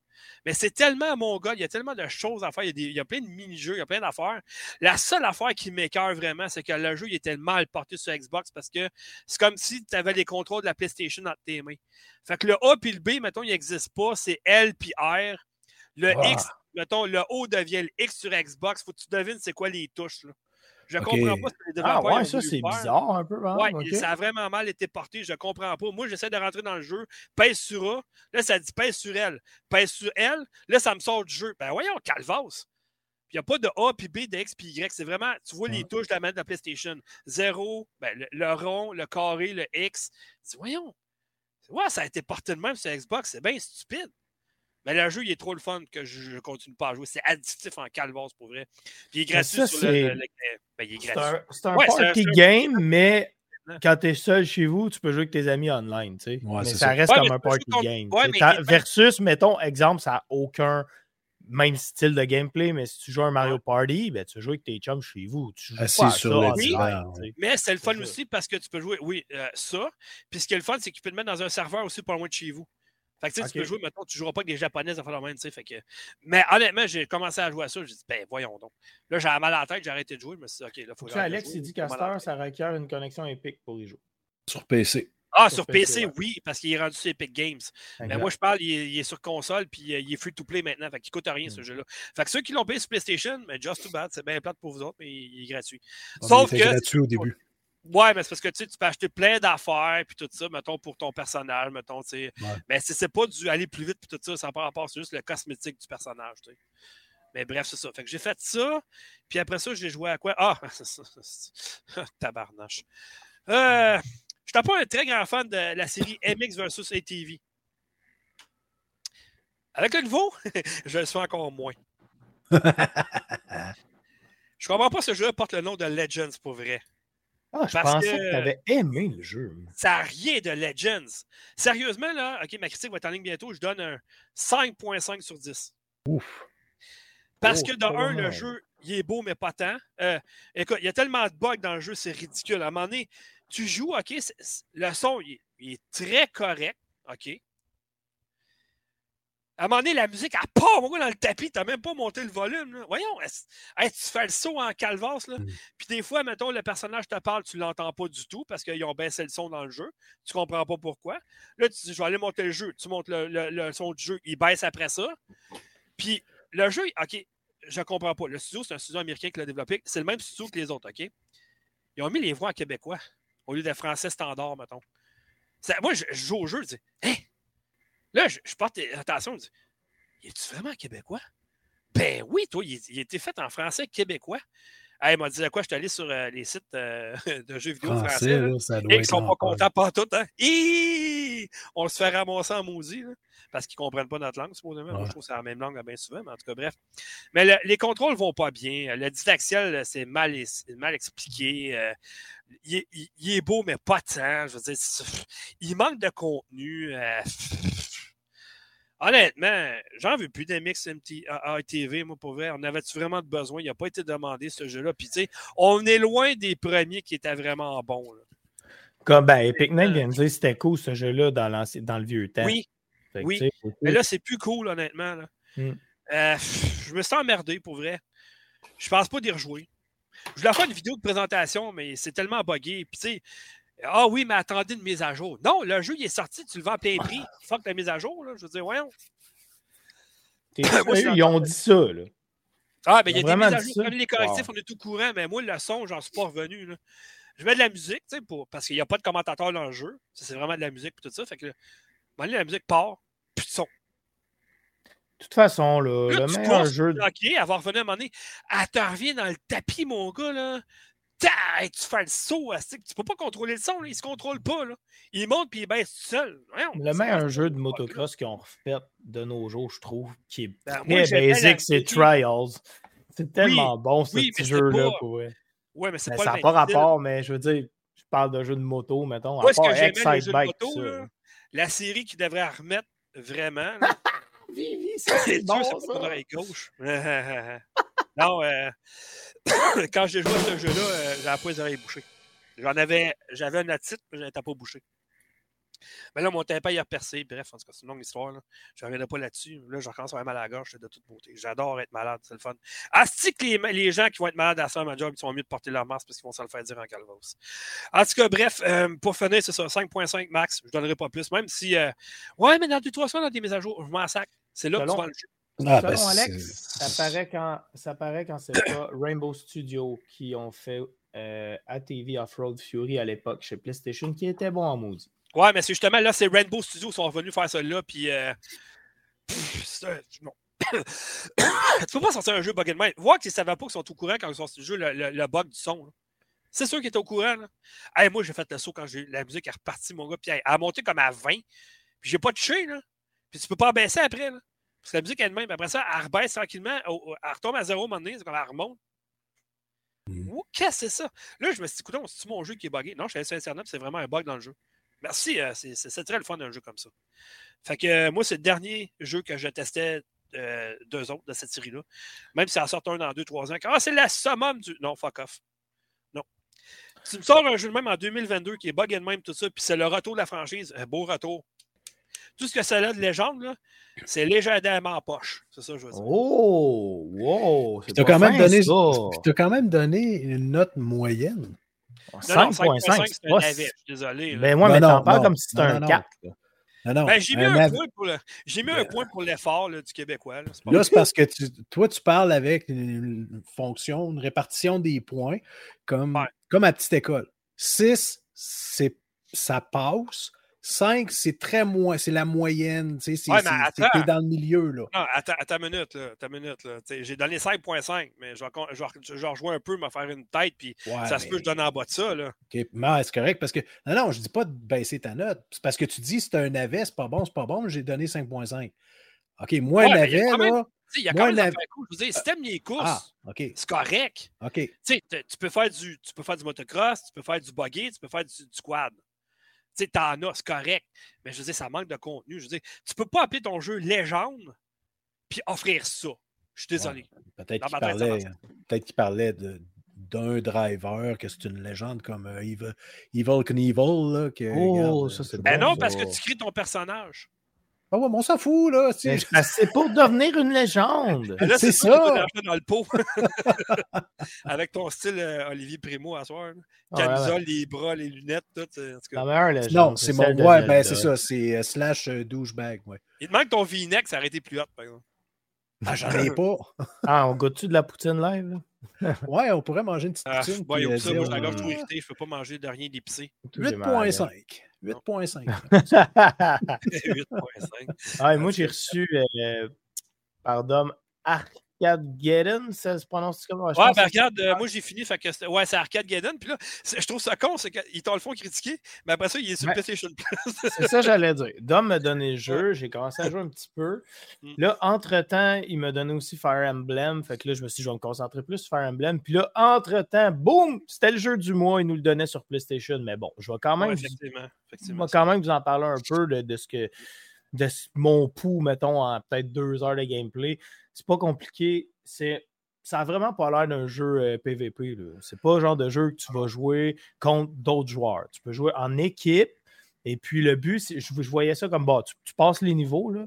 Mais c'est tellement mon gars, il y a tellement de choses à faire, il y a, plein de mini-jeux, il y a plein d'affaires. La seule affaire qui m'écœure vraiment, c'est que le jeu il était mal porté sur Xbox parce que c'est comme si tu avais les contrôles de la PlayStation dans tes mains. Fait que le A puis le B, mettons, il n'existe pas, c'est L puis R. Le ah. X, mettons, le O devient le X sur Xbox, faut que tu devines c'est quoi les touches. Là. Je ne comprends pas ce que les développeurs Ah ouais, ça c'est bizarre un peu. Hein? Ouais, ça a vraiment mal été porté, je ne comprends pas. Moi, j'essaie de rentrer dans le jeu, pèse sur A, là ça dit pèse sur L, pèse sur L, là ça me sort du jeu. Ben voyons, calvas. Il n'y a pas de A, puis B, de X, puis Y. C'est vraiment, tu vois les touches de la manette de la PlayStation. Zéro, ben, le, rond, le carré, le X. Dis, voyons. Ouais, ça a été porté de même sur Xbox. C'est bien stupide. Mais le jeu, il est trop le fun que je, ne continue pas à jouer. C'est addictif en calvasse, pour vrai. Puis il est gratuit sur le, ben, il est gratuit. C'est un, party game, mais quand tu es seul chez vous, tu peux jouer avec tes amis online. Tu sais. mais ça, reste comme un party game. versus, mettons, exemple, ça n'a aucun même style de gameplay, mais si tu joues un Mario Party, ben, tu joues avec tes chums chez vous. Tu joues pas sur ça, Mais c'est le fun aussi parce que tu peux jouer, oui, euh, ça. Puis ce qui est le fun, c'est que tu peux te mettre dans un serveur aussi pas loin de chez vous. Fait que tu peux jouer, maintenant, tu ne joueras pas avec des Japonais à faire la même, tu sais. Fait que... Mais honnêtement, j'ai commencé à jouer à ça, j'ai dit, ben voyons donc. Là, j'avais mal à la tête, j'ai arrêté de jouer, je me suis dit, OK, là, faut que Alex, il dit qu'à ça requiert une connexion épique pour les jouer. Sur PC. Ah, sur, PC, oui, parce qu'il est rendu sur Epic Games. Mais moi, je parle, il est, sur console, puis euh, il est free to play maintenant. Fait qu'il coûte rien, ce mm. jeu-là. Fait que ceux qui l'ont payé sur PlayStation, mais just too bad, c'est bien plate pour vous autres, mais il est gratuit. Sauf que. gratuit au début. Ouais, mais c'est parce que tu, peux acheter plein d'affaires puis tout ça, mettons, pour ton personnage, mettons, tu sais. Mais c'est pas du aller plus vite puis tout ça, ça n'a pas rapport, c'est juste le cosmétique du personnage, tu sais. Mais bref, c'est ça. Fait que j'ai fait ça, puis après ça, j'ai joué à quoi? Ah, <laughs> c'est ça. <laughs> Tabarnache. Euh, je suis pas un très grand fan de la série <laughs> MX versus ATV. Avec le nouveau, je le suis encore moins. je comprends pas ce jeu porte le nom de Legends pour vrai. Ah, je pensais que, tu avais aimé le jeu. Ça n'a rien de Legends. Sérieusement, là, OK, ma critique va être en ligne bientôt, je donne un 5.5 sur 10. Ouf. Parce que, dans un, le jeu, il est beau, mais pas tant. Euh, écoute, il y a tellement de bugs dans le jeu, c'est ridicule. À un moment donné, tu joues, OK, le son, il est très correct, OK? À un moment donné, la musique, elle part moi, dans le tapis, tu n'as même pas monté le volume. Voyons, tu fais le saut en calvasse. Là. Mm. Puis des fois, mettons, le personnage te parle, tu ne l'entends pas du tout parce qu'ils ont baissé le son dans le jeu. Tu ne comprends pas pourquoi. Là, tu dis, je vais aller monter le jeu. Tu montes le, son du jeu, il baisse après ça. Puis le jeu, OK, je ne comprends pas. Le studio, c'est un studio américain qui l'a développé. C'est le même studio que les autres, OK? Ils ont mis les voix en québécois. au lieu de français standard, mettons. moi, je, joue au jeu, je dis, hein? Là, je, porte attention, je dis, es-tu vraiment québécois? Ben oui, toi, il, il était fait en français québécois. Elle m'a dit quoi, je suis allé sur euh, les sites euh, <laughs> de jeux vidéo français. et ils sont pas contents pas tout. Hein? On se fait ramasser en maudit. parce qu'ils ne comprennent pas notre langue, supposément. je trouve que c'est la même langue bien souvent, mais en tout cas, bref. Mais les contrôles ne vont pas bien. Le didactiel, c'est mal, mal expliqué. Euh, il, est, beau, mais pas tant. Je veux dire, il manque de contenu. Honnêtement, j'en veux plus des mix ATV, moi, pour vrai. On avait-tu vraiment besoin? Il n'a pas été demandé, ce jeu-là. Puis, tu sais, on est loin des premiers qui étaient vraiment bons. Comme, ben, Epic Night vient dire c'était cool, ce jeu-là, dans, dans, le vieux temps. Oui. oui. Mais là, c'est plus cool, honnêtement. Hmm. Euh, je me sens emmerdé, pour vrai. Je pense pas d'y rejouer. Je voulais faire une vidéo de présentation, mais c'est tellement buggé. Puis, tu sais, ah oui, mais attendez une mise à jour. Non, le jeu, il est sorti, tu le vends à plein prix. Fuck la mise à jour, là. Je veux dire, voyons. <coughs> moi, ils ont dit ça, là. Ah, ben il y a des mises à jour. Comme les correctifs, on est tout courant, mais moi, le son, j'en suis pas revenu. Là. Je mets de la musique, tu sais, pour... parce qu'il n'y a pas de commentateur dans le jeu. C'est vraiment de la musique et tout ça. Fait que, la musique part, plus de son. De toute façon, là, le meilleur jeu. Ok, avoir revenu à un moment donné. Ah, t'en reviens dans le tapis, mon gars, là tu fais le saut, tu peux pas contrôler le son, là. il se contrôle pas. Là. Il monte puis il baisse tout seul. le meilleur jeu de motocross qu'ils ont refait de nos jours, je trouve, qui est ben, très basic, c'est Trials. C'est tellement bon ce petit jeu-là. Ouais. mais c'est ben, pas Ça n'a pas rapport, mais je veux dire, je parle de jeu de moto, mettons. Moi, ce que j'aime les jeux de moto, là, la série qui devrait remettre vraiment. <laughs> Vivi, c'est <laughs> bon, ça. gauche. <laughs> non, euh, <coughs> quand j'ai joué à ce jeu-là, euh, j'avais pas les oreilles bouchées. J'en avais, j'avais un attitude, mais je n'étais pas bouché. Mais là, mon tympan, il a percé. Bref, en tout cas, c'est une longue histoire. Là. Je ne reviendrai pas là-dessus. Là, je recommence à avoir mal à la gorge, de toute beauté. J'adore être malade, c'est le fun. Asti que les, les, gens qui vont être malades à ça, ma job, ils sont mieux de porter leur masque parce qu'ils vont se le faire dire en calvos. En tout cas, bref, euh, pour finir, c'est ça, 5.5 max. Je ne donnerai pas plus, même si. Euh, ouais, mais dans 2-3 semaines, dans des mises à jour, je m'en sac. C'est là que tu vas le Ah, ben, Selon Alex, ça paraît, quand, ça paraît quand c'est pas <coughs> Rainbow Studio qui ont fait euh, ATV Off-Road Fury à l'époque chez PlayStation, qui était bon en maudit. Ouais, mais c'est justement là, c'est Rainbow Studio qui sont revenus faire ça là, puis. Euh, non. <coughs> tu peux pas sortir un jeu bug mind. Voir qu'ils ne savaient pas qu'ils sont au courant quand ils sortent le jeu, le, bug du son. C'est sûr qu'ils étaient au courant. Là. moi, j'ai fait le saut quand la musique est repartie, mon gars, puis elle a monté comme à 20. Puis j'ai pas touché, là. Puis tu peux pas baisser après, là. Parce que la musique elle-même, après ça, elle rebaisse tranquillement, elle retombe à zéro à un moment donné, c'est comme elle remonte. Mmh. Qu'est-ce que c'est ça? Là, je me suis dit, écoute, c'est mon jeu qui est buggé? Non, je suis allé sur Internet, c'est vraiment un bug dans le jeu. Merci, euh, c'est très le fun d'un jeu comme ça. Fait que euh, moi, c'est le dernier jeu que je testais euh, deux autres de cette série-là. Même si ça sort un dans deux, trois ans. Ah, c'est la summum du. Non, fuck off. Non. Tu me sors un jeu de même en 2022 qui est bug même, tout ça, puis c'est le retour de la franchise. Un beau retour tout ce que ça a de légende, c'est légendairement en poche. C'est ça que je veux dire. Oh, wow! Tu as, quand même donné, as quand même donné une note moyenne. 5.5, c'est un navet, je suis désolé. Mais moi, mais t'en parles comme si c'était un 4. Ben, j'ai mis, un, point pour mis un point pour l'effort du Québécois. Là, c'est parce que toi, tu parles avec une fonction, une répartition des points comme, comme à petite école. 6, ça passe. 5, c'est très moins, c'est la moyenne, tu sais, c'est ouais, dans le milieu, là. Non, attends, attends une minute, là, attends minute, là. J'ai donné 5.5, mais je vais, je, rejoins un peu, me faire une tête, puis ça se peut que je donne en bas de ça, là. C'est correct, parce que, non, non, je dis pas de baisser ta note, c'est parce que tu dis, c'est un navet, c'est pas bon, c'est pas bon, j'ai donné 5.5. OK, moi, un navet, là... Il y a quand même des cool. Je veux dire, si t'aimes les courses, ah, c'est correct. OK. Tu peux, faire du, tu peux faire du motocross, tu peux faire du buggy, tu peux faire du, du quad. Tu sais, t'en as, c'est correct. Mais je veux dire, ça manque de contenu. Je veux dire, tu peux pas appeler ton jeu légende puis offrir ça. Je suis désolé. peut-être qu'il parlait, peut parlait d'un driver, que c'est une légende comme euh, Evil, Evil Knievel. Là, que, oh, ça c'est Ben non, parce que tu crées ton personnage. Ah ouais, mais on s'en fout, là. C'est pour devenir une légende. C'est ça. dans le pot. <laughs> Avec ton style euh, Olivier Primo à soir. Camisole, les bras, les lunettes, tout. La meilleure légende. Non, c'est mon. Ouais, ben c'est ça. C'est euh, slash euh, douchebag. Ouais. Il te manque ton V-neck, ça aurait été plus hot, par exemple. Ah, j'en ai pas. <laughs> ah, on goûte-tu de la poutine live? Là? <laughs> ouais, on pourrait manger une petite ah, poutine. moi, je suis la gorge trop irritée, je ne peux pas manger de rien d'épicé. 8.5. 8.5. 8.5. <laughs> <laughs> moi, j'ai reçu euh, par Dom Arc Arcade ça se prononce comme? Ouais, ben regarde, euh, moi j'ai fini, fait que ouais, c'est Arcade Gaiden. Puis là, je trouve ça con, c'est qu'ils t'ont le fond critiqué, mais après ça, il est sur PlayStation Plus. <laughs> c'est ça, j'allais dire. Dom m'a donné le jeu, j'ai commencé à jouer un petit peu. Mm. Là, entre-temps, il m'a donné aussi Fire Emblem, fait que là, je me suis dit, je vais me concentrer plus sur Fire Emblem. Puis là, entre-temps, boum, c'était le jeu du mois, il nous le donnait sur PlayStation, mais bon, je vais quand même, effectivement, effectivement, quand même vous en parler un peu de ce que de mon pouls, mettons, en peut-être deux heures de gameplay. C'est pas compliqué. C'est ça n'a vraiment pas l'air d'un jeu PVP. Euh, c'est pas le genre de jeu que tu vas jouer contre d'autres joueurs. Tu peux jouer en équipe. Et puis le but, je, je voyais ça comme bah, tu, tu, passes les niveaux, là,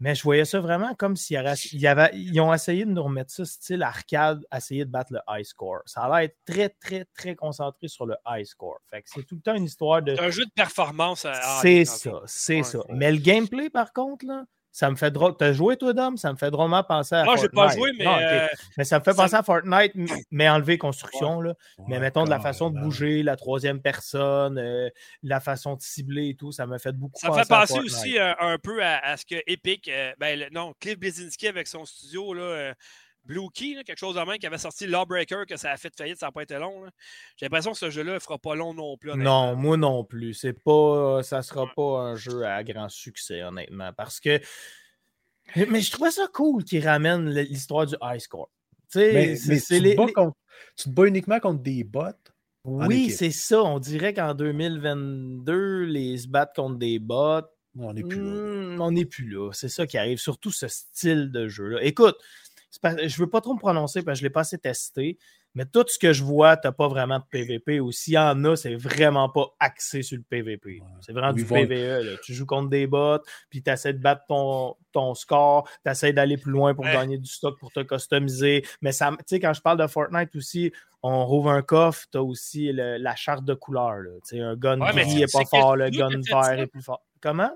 mais je voyais ça vraiment comme s'ils avait, ils ont essayé de nous remettre ça style arcade, essayer de battre le high score. Ça a l'air être très, très, très concentré sur le high score. Fait que c'est tout le temps une histoire de. C'est un jeu de performance. C'est ça, c'est ça. Mais le gameplay, par contre, là, ça me fait drôle. T'as joué, toi, Dom? Ça me fait drôlement penser à. Non, j'ai pas joué, mais. Euh, mais ça me fait penser à Fortnite, mais enlever construction. Là. mais mettons de la façon de bouger, la troisième personne, euh, la façon de cibler et tout, ça me fait beaucoup ça penser. Ça fait penser aussi euh, un peu à, ce que Epic, ben, non, Cliff Blazinski avec son studio, là. Blue Key, quelque chose de même, qui avait sorti Lawbreaker, que ça a fait faillite, ça n'a pas été long. J'ai l'impression que ce jeu-là ne fera pas long non plus. Non, moi non plus. C'est pas, ça ne sera pas un jeu à grand succès, honnêtement. Parce que. Mais je trouvais ça cool qu'il ramène l'histoire du high score. Mais, mais tu, te tu, te bats uniquement contre des bots. Oui, c'est ça. On dirait qu'en 2022, les se battent contre des bots. On n'est plus là. Hmm, on n'est plus là. C'est ça qui arrive. Surtout ce style de jeu-là. Écoute, je ne veux pas trop me prononcer parce que je ne l'ai pas assez testé. Mais tout ce que je vois, tu n'as pas vraiment de PVP. Ou s'il y en a, c'est vraiment pas axé sur le PVP. C'est vraiment du PVE. Tu joues contre des bots, puis tu essaies de battre ton, ton score, tu essaies d'aller plus loin pour gagner du stock, pour te customiser. Mais ça, tu sais, quand je parle de Fortnite aussi, on rouvre un coffre, tu as aussi la charte de couleur. Un gun gris n'est pas fort, le gun vert est plus fort. Comment?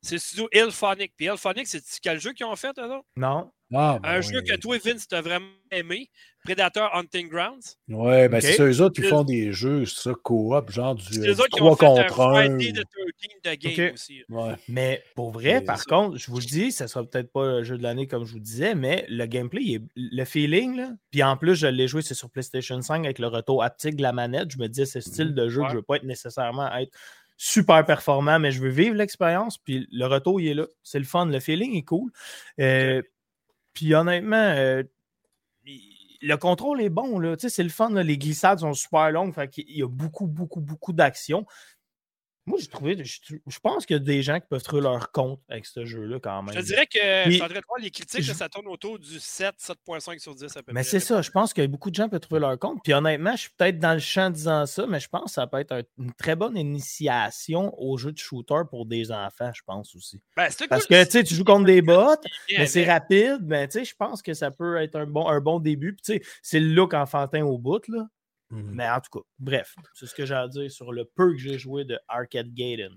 C'est le studio Ilphonic. Puis Ilphonic, c'est quel jeu qu'ils ont fait, alors? Non. Ah, un ben jeu que toi, Vince, t'as vraiment aimé, Predator Hunting Grounds. Ouais, ben c'est eux autres qui font des jeux, ça, coop, genre du euh, 3 contre 1. de game aussi. Ouais. Mais pour vrai, par contre, je vous le dis, ça sera peut-être pas le jeu de l'année comme je vous disais, mais le gameplay, le feeling, là, puis en plus, je l'ai joué, c'est sur PlayStation 5 avec le retour haptique de la manette. Je me disais, c'est ce style de jeu que je veux pas être nécessairement être super performant, mais je veux vivre l'expérience. Puis le retour, il est là. C'est le fun. Le feeling est cool. Euh, puis honnêtement, euh, le contrôle est bon. C'est le fun. Les glissades sont super longues. Fait il y a beaucoup, beaucoup, beaucoup d'action. Moi, j'ai trouvé. Je, pense qu'il y a des gens qui peuvent trouver leur compte avec ce jeu-là quand même. Je dirais que je voir les critiques, ça tourne autour du 7, 7.5 sur 10 à peu Mais c'est ça, je pense que beaucoup de gens peuvent trouver leur compte. Puis honnêtement, je suis peut-être dans le champ disant ça, mais je pense que ça peut être une très bonne initiation au jeu de shooter pour des enfants, je pense aussi. Ben, Parce que tu joues contre des bots, mais c'est rapide, mais je pense que ça peut être un bon, un bon début. Puis c'est le look enfantin au bout, là. Mhm. Mais en tout cas, bref, c'est ce que j'ai à dire sur le peu que j'ai joué de Arcade Gaiden.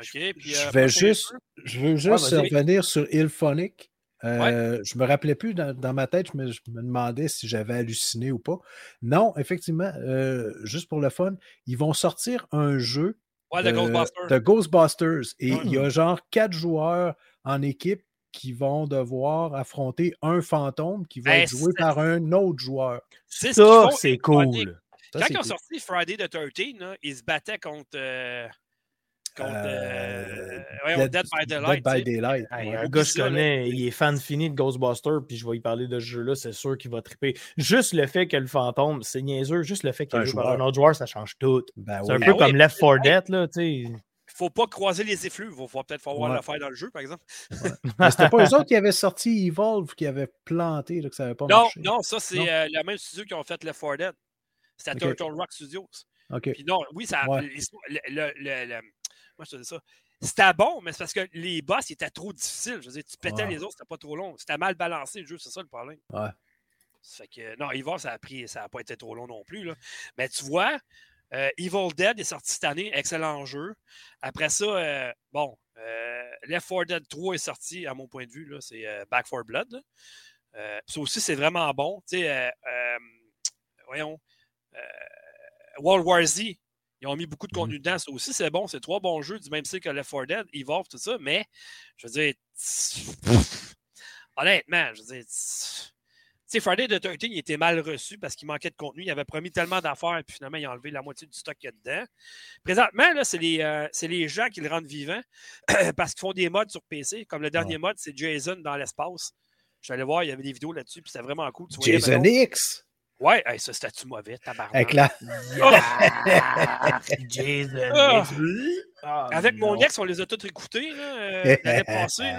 je, euh, vais juste, je veux juste revenir sur Ilphonic. Euh, Je me rappelais plus dans, ma tête, je me, je me, demandais si j'avais halluciné ou pas. Non, effectivement, euh, juste pour le fun, ils vont sortir un jeu de, Ghostbusters. de, Ghostbusters. Et il y a genre quatre joueurs en équipe qui vont devoir affronter un fantôme qui va être joué par un autre joueur. C'est ça, c'est cool. Quand ils ont sorti Friday the 13, là, ils se battaient contre. Euh, contre euh, euh, Dead, by Daylight. Dead by Daylight. un gars que je connais, il est fan fini de Ghostbusters, puis je vais y parler de ce jeu-là, c'est sûr qu'il va triper. Juste le fait que le fantôme, c'est niaiseux, juste le fait qu'il joue par un autre joueur, ça change tout. Ben c'est un peu ben comme Left 4 Dead, là, tu sais faut pas croiser les effluves. Il va peut-être falloir ouais. le faire dans le jeu, par exemple. C'était pas eux autres qui avaient sorti Evolve, qui avaient planté, là, que ça n'avait pas non, marché. Non, ça, c'est euh, la même studio qui ont fait Left 4 Dead. C'était Turtle Rock Studios. Puis non, oui, ça a, le, le, moi, je te dis ça? C'était bon, mais c'est parce que les boss étaient trop difficiles. Je veux dire, tu pétais les autres, c'était pas trop long. C'était mal balancé le jeu, c'est ça le problème. Ouais. Fait que, non, Evil, ça a pris, ça n'a pas été trop long non plus. Là. Mais tu vois, euh, Evil Dead est sorti cette année, excellent jeu. Après ça, euh, bon, euh, Left 4 Dead 3 est sorti, à mon point de vue, c'est Back 4 Blood. ça aussi, c'est vraiment bon. Tu sais, voyons, World War Z. Ils ont mis beaucoup de mmh contenu dedans. Ça aussi, c'est bon. C'est trois bons jeux du même style que Left 4 Dead, Evolve, tout ça. Mais, je veux dire, honnêtement, je veux dire, sais, Friday the 13, il était mal reçu parce qu'il manquait de contenu. Il avait promis tellement d'affaires, et puis finalement, il a enlevé la moitié du stock qu'il y a dedans. Présentement, là, c'est les, euh, les, gens qui le rendent vivant <clears throat> parce qu'ils font des mods sur PC. Comme le dernier mode, c'est Jason dans l'espace. Je suis allé voir, il y avait des vidéos là-dessus, puis c'était vraiment cool. Jason X! Ouais, ça c'était-tu mauvais, tabarnak? Avec la... Jason ah! Ah, Avec mon ex, on les a tous écoutés euh, l'année <laughs> passée.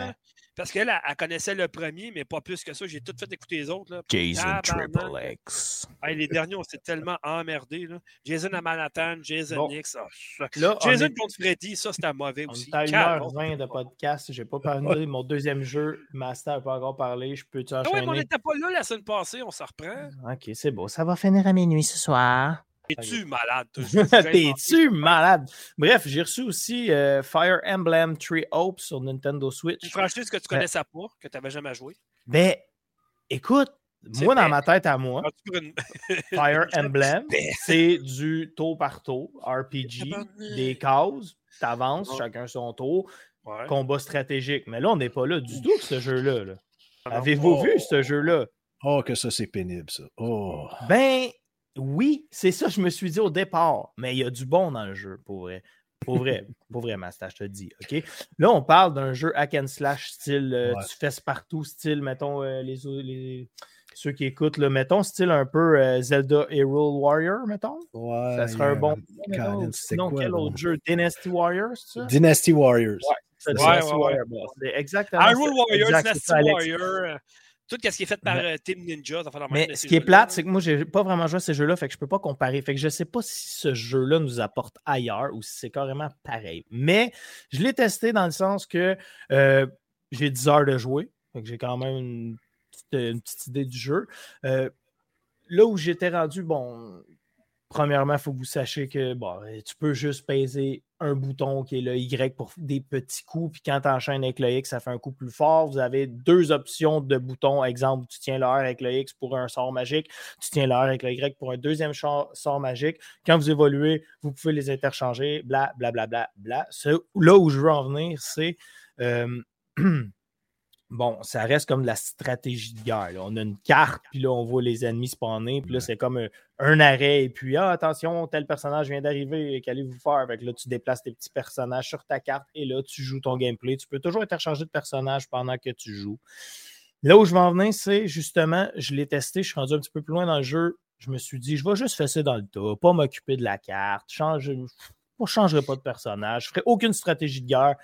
Parce qu'elle, elle, connaissait le premier, mais pas plus que ça. J'ai tout fait écouter les autres. Là. Jason Triple X. les derniers, on s'est tellement emmerdés. Là. Jason à Manhattan, Jason X. Oh, Jason contre Freddy, ça, c'était mauvais aussi. On est à 1h20 de podcast. Je n'ai pas parlé de mon deuxième jeu. Master n'a pas encore parlé. Je peux tu enchaîner? Ah oui, mais on n'était pas là la semaine passée. On s'en reprend. OK, c'est beau. Ça va finir à minuit ce soir. T'es-tu malade? <laughs> T'es-tu malade? Bref, j'ai reçu aussi euh, Fire Emblem Tree Hope sur Nintendo Switch. Franchement, ce que tu connaissais pas, que tu n'avais jamais joué? Ben, écoute, moi, dans ma tête à moi, <laughs> Fire <laughs> Emblem, c'est du tour par tour, RPG, des cases, t'avances, chacun son tour, combat stratégique. Mais là, on n'est pas là du tout, ce jeu-là. Ah Avez-vous vu ce jeu-là? Oh, que ça, c'est pénible, ça. Oh. Ben, oui, c'est ça, je me suis dit au départ, mais il y a du bon dans le jeu, pour vrai. Pour vrai, <laughs> pour vrai, Master, je te dis. OK? Là, on parle d'un jeu hack and slash style euh, tu fesses partout, style, mettons, euh, les, ceux qui écoutent, là, mettons, style un peu euh, Zelda Hero Warrior, mettons. Ouais. Ça serait un bon. Sinon, quel autre jeu? Dynasty Warriors, ça? Dynasty Warriors. Ouais, c'est Dynasty Warriors. Exactement. Hyrule Warriors, Dynasty Warriors. Tout ce qui est fait par euh, Team Ninja. Ça fait mais ce qui est plate, c'est que moi, j'ai pas vraiment joué à ces jeux-là, fait que je peux pas comparer. Fait que je sais pas si ce jeu-là nous apporte ailleurs ou si c'est carrément pareil. Mais je l'ai testé dans le sens que euh, j'ai 10 heures de jouer. Fait que j'ai quand même une petite, idée du jeu. Euh, là où j'étais rendu, bon, premièrement, il faut que vous sachiez que bon, tu peux juste peser un bouton qui est le Y pour des petits coups, puis quand tu enchaînes avec le X, ça fait un coup plus fort. Vous avez deux options de boutons. Exemple, tu tiens le avec le X pour un sort magique, tu tiens le avec le Y pour un deuxième sort magique. Quand vous évoluez, vous pouvez les interchanger, bla, bla, bla, bla, bla. Là où je veux en venir, c'est. Euh, <clears throat> bon, ça reste comme de la stratégie de guerre. On a une carte, puis là, on voit les ennemis spawner, puis là, c'est comme un, arrêt, et puis, ah, attention, tel personnage vient d'arriver, qu'allez-vous faire? Avec là, tu déplaces tes petits personnages sur ta carte, et là, tu joues ton gameplay. Tu peux toujours interchanger de personnages pendant que tu joues. Là où je vais en venir, c'est justement, je l'ai testé, je suis rendu un petit peu plus loin dans le jeu. Je me suis dit, je vais juste faire ça dans le tas, pas m'occuper de la carte, changer, je ne changerai pas de personnage, je ne ferai aucune stratégie de guerre.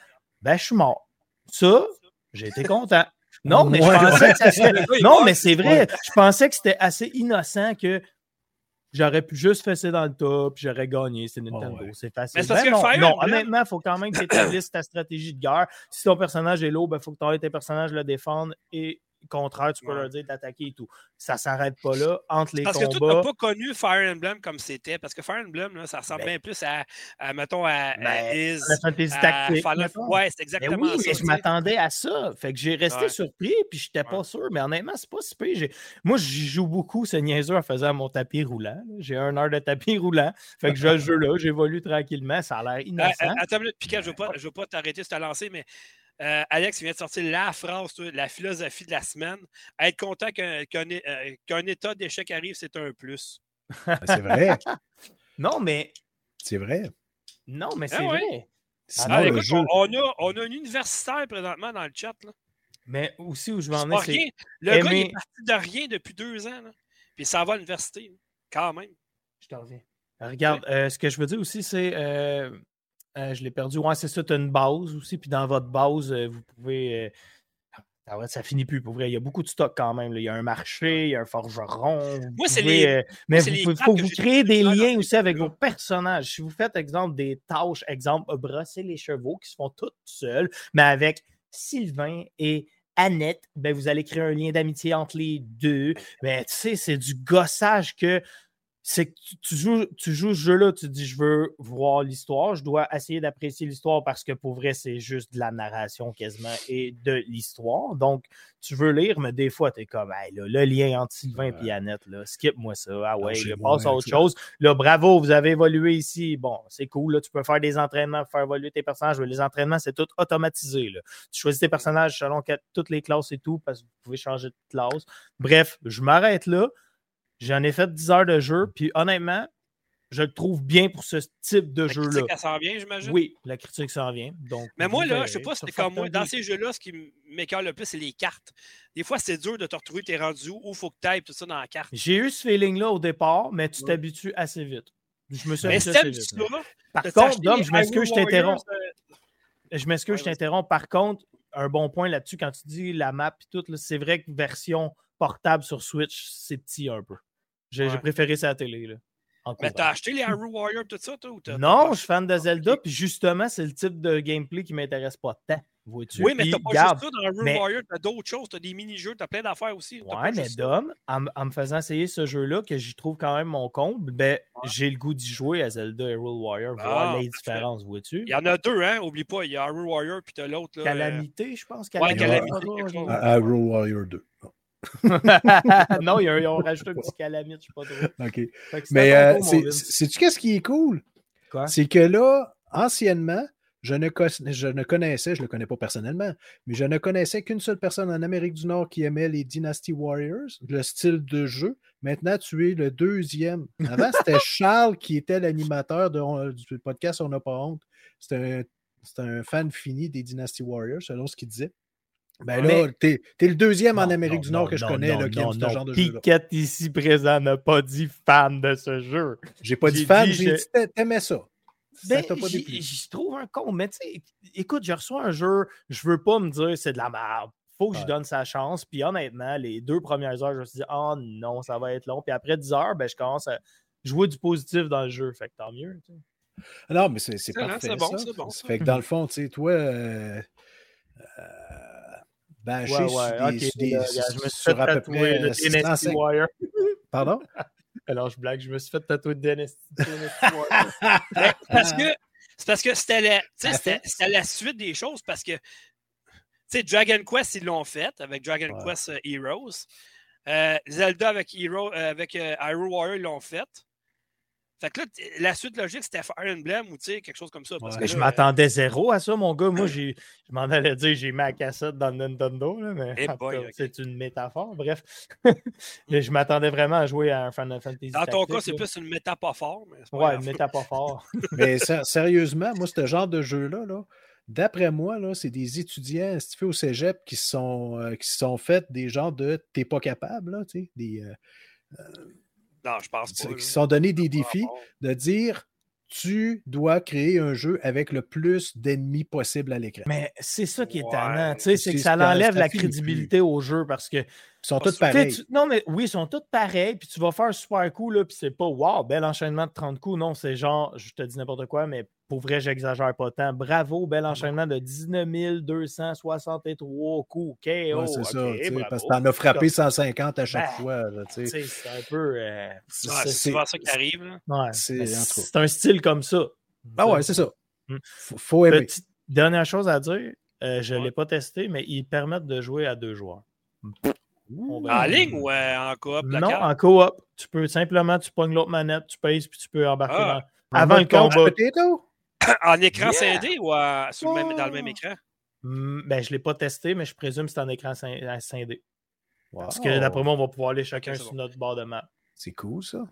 Ben, je suis mort. Ça, j'ai été content. Non, mais je pensais que ça <laughs> Non, mais c'est vrai. Je pensais que c'était assez innocent que j'aurais pu juste fesser dans le top, puis j'aurais gagné. C'est Nintendo. C'est facile. Mais ben non, non honnêtement, il faut quand même que tu établisses ta stratégie de guerre. Si ton personnage est lourd, il ben, faut que tu tes personnages le défendre et contraire, tu peux leur dire d'attaquer et tout. Ça s'arrête pas là entre les parce combats. Parce que tu n'as pas connu Fire Emblem comme c'était. Parce que Fire Emblem, là, ça ressemble ben bien plus à, à, mettons, à, ben, Is. La fantasy tactique. Ouais, c'est exactement oui, ça. je m'attendais à ça. Fait que j'ai resté surpris, puis je n'étais pas sûr. Mais honnêtement, c'est pas si pire. Moi, j'y joue beaucoup ce niaiseux en faisant mon tapis roulant. J'ai un heure de tapis roulant. Fait que je joue là, j'évolue tranquillement. Ça a l'air innocent. attends une minute, Piquet, je ne veux pas t'arrêter sur ta lancée, mais euh, Alex vient de sortir la phrase, la philosophie de la semaine. Être content qu'un euh, état d'échec arrive, c'est un plus. Ben, c'est vrai. <laughs> non, mais. C'est vrai. Non, mais c'est ah vrai. Ah, on, a, on a un universitaire présentement dans le chat. Mais aussi où je vais en c'est. Le gars, il est parti de rien depuis deux ans. Puis ça va à l'université, quand même. Je te reviens. Regarde, euh, ce que je veux dire aussi, c'est euh, je l'ai perdu. Ouais, c'est ça, tu as une base aussi. Puis dans votre base, euh, vous pouvez. Euh, ah ça finit plus, pour vrai. Il y a beaucoup de stock quand même. Il y a un marché, il y a un forgeron. Moi, c'est les. mais il faut vous créer des liens aussi avec vos personnages. Si vous faites, exemple, des tâches, exemple, brosser les chevaux qui se font toutes seules, mais avec Sylvain et Annette, ben, vous allez créer un lien d'amitié entre les deux. Mais tu sais, c'est du gossage que c'est que tu, joues, tu joues ce jeu-là, tu dis je veux voir l'histoire, je dois essayer d'apprécier l'histoire parce que pour vrai, c'est juste de la narration quasiment et de l'histoire. Donc, tu veux lire, mais des fois, tu es comme le lien entre Sylvain et Annette, skip-moi ça. Ah ouais, je passe à autre chose. Là, bravo, vous avez évolué ici. Bon, c'est cool. Là, tu peux faire des entraînements faire évoluer tes personnages. Les entraînements, c'est tout automatisé. Là. Tu choisis tes personnages selon toutes les classes et tout, parce que vous pouvez changer de classe. Bref, je m'arrête là. J'en ai fait 10 heures de jeu, puis honnêtement, je le trouve bien pour ce type de jeu-là. La critique, s'en vient, j'imagine? Oui, la critique s'en vient. Donc, Mais moi, là, je sais pas si c'était comme moi. Dans ces jeux-là, ce qui m'écœure le plus, c'est les cartes. Des fois, c'est dur de te retrouver tes rendus où il faut que tu ailles tout ça dans la carte. J'ai eu ce feeling-là au départ, mais tu t'habitues assez vite. Je me suis habitué assez vite. Par contre, Dom, je m'excuse, je t'interromps. Euh, je m'excuse, je t'interromps. Par contre, un bon point là-dessus, quand tu dis la map et tout, c'est vrai que version portable sur Switch, c'est petit un peu. J'ai préféré ça à la télé. Là, mais t'as acheté les Hyrule Warrior tout ça, toi? Ou non, je suis fan de Zelda, puis justement, c'est le type de gameplay qui m'intéresse pas tant. Vois-tu? Oui, mais t'as pas juste ça dans Hyrule mais... Warrior, t'as d'autres choses, t'as des mini-jeux, t'as plein d'affaires aussi. Ouais, mais Dom, en, en, me faisant essayer ce jeu-là, que j'y trouve quand même mon comble, ben, j'ai le goût d'y jouer à Zelda Hyrule Warrior, voir ah, les différences, vois-tu? Il y en a deux, hein? Oublie pas, il y a Hyrule Warrior, puis t'as l'autre. Calamité, je pense. Calamité. Ouais, Calamité. Hyrule Warrior 2. <laughs> non, ils ont rajouté un petit calamite, je sais pas trop. OK. Mais euh, sais-tu qu'est-ce qui est cool? C'est que là, anciennement, je ne, je ne connaissais, je ne le connais pas personnellement, mais je ne connaissais qu'une seule personne en Amérique du Nord qui aimait les Dynasty Warriors, le style de jeu. Maintenant, tu es le deuxième. Avant, c'était <laughs> Charles qui était l'animateur du podcast On n'a pas honte. C'était un, un, fan fini des Dynasty Warriors, selon ce qu'il disait. Ben là, t'es es le deuxième en Amérique du Nord que je connais là, qui aime ce genre de jeu. Piquette ici présent n'a pas dit fan de ce jeu. J'ai pas dit fan, j'ai dit t'aimais ça. Ben, J'y trouve un con, mais tu sais, écoute, je reçois un jeu, je veux pas me dire c'est de la merde. Faut que je donne sa chance. Puis honnêtement, les deux premières heures, je me suis dit, oh non, ça va être long. Puis après 10 heures, ben, je commence à jouer du positif dans le jeu. Fait que tant mieux. Non, mais c'est parfait. C'est bon, c'est bon. Fait que dans le fond, tu sais, toi, euh, bâché ouais, ouais, sur des, okay, sur, je me suis fait à peu près 605... Wire. <laughs> Pardon? <laughs> Alors, je blague, je me suis fait tatouer de Dynasty <laughs> parce que c'est parce que c'était la, la suite des choses parce que tu Dragon Quest, ils l'ont fait avec Dragon Quest euh, Heroes. Euh, Zelda avec, Hero, euh, avec euh, Hyrule Warrior, ils l'ont fait. Fait que là, la suite logique, c'était Fire Emblem ou quelque chose comme ça. Parce que je m'attendais zéro à ça, mon gars. Moi, je m'en allais dire j'ai mis ma cassette dans Nintendo, là, mais eh c'est une métaphore. Bref, <laughs> je m'attendais vraiment à jouer à un Final Fantasy. Dans ton cas, c'est plus une métaphore. Mais ouais, une métaphore. <laughs> <laughs> mais sérieusement, moi, ce genre de jeu-là, là, d'après moi, là, c'est des étudiants institués au cégep qui sont, euh, qui sont fait des genres de t'es pas capable, là, tu sais, des. Euh, euh, non, je pense pas. Qui se sont donné des défis de dire tu dois créer un jeu avec le plus d'ennemis possible à l'écran. Mais c'est ça qui est ouais, sais, c'est que ça enlève la crédibilité au jeu parce que. Ils sont tous pareils. non, mais oui, ils sont tous pareils, puis tu vas faire un super coup, là, puis c'est pas wow, bel enchaînement de 30 coups. Non, c'est genre, je te dis n'importe quoi, mais pour vrai, j'exagère pas tant. Bravo, bel enchaînement de 19 263 coups. KO. Ouais, c'est ça, parce que t'en as frappé 150 à chaque ben, fois. C'est un peu. Euh, c'est souvent ça qui arrive. Ouais, c'est un style comme ça. Ah ouais, c'est ça. Hmm. Faut, aimer. Petite dernière chose à dire, euh, je ne l'ai pas testé, mais ils permettent de jouer à deux joueurs. En ligne ou euh, en coop? Non, en coop. Tu peux simplement, tu pognes l'autre manette, tu pèses, puis tu peux embarquer ah. dans... Avant le combat. <coughs> en écran scindé ou dans le même écran? Hmm, ben, je ne l'ai pas testé, mais je présume que c'est en écran scindé. Parce que d'après moi, on va pouvoir aller chacun sur notre bord de map. C'est cool, ça.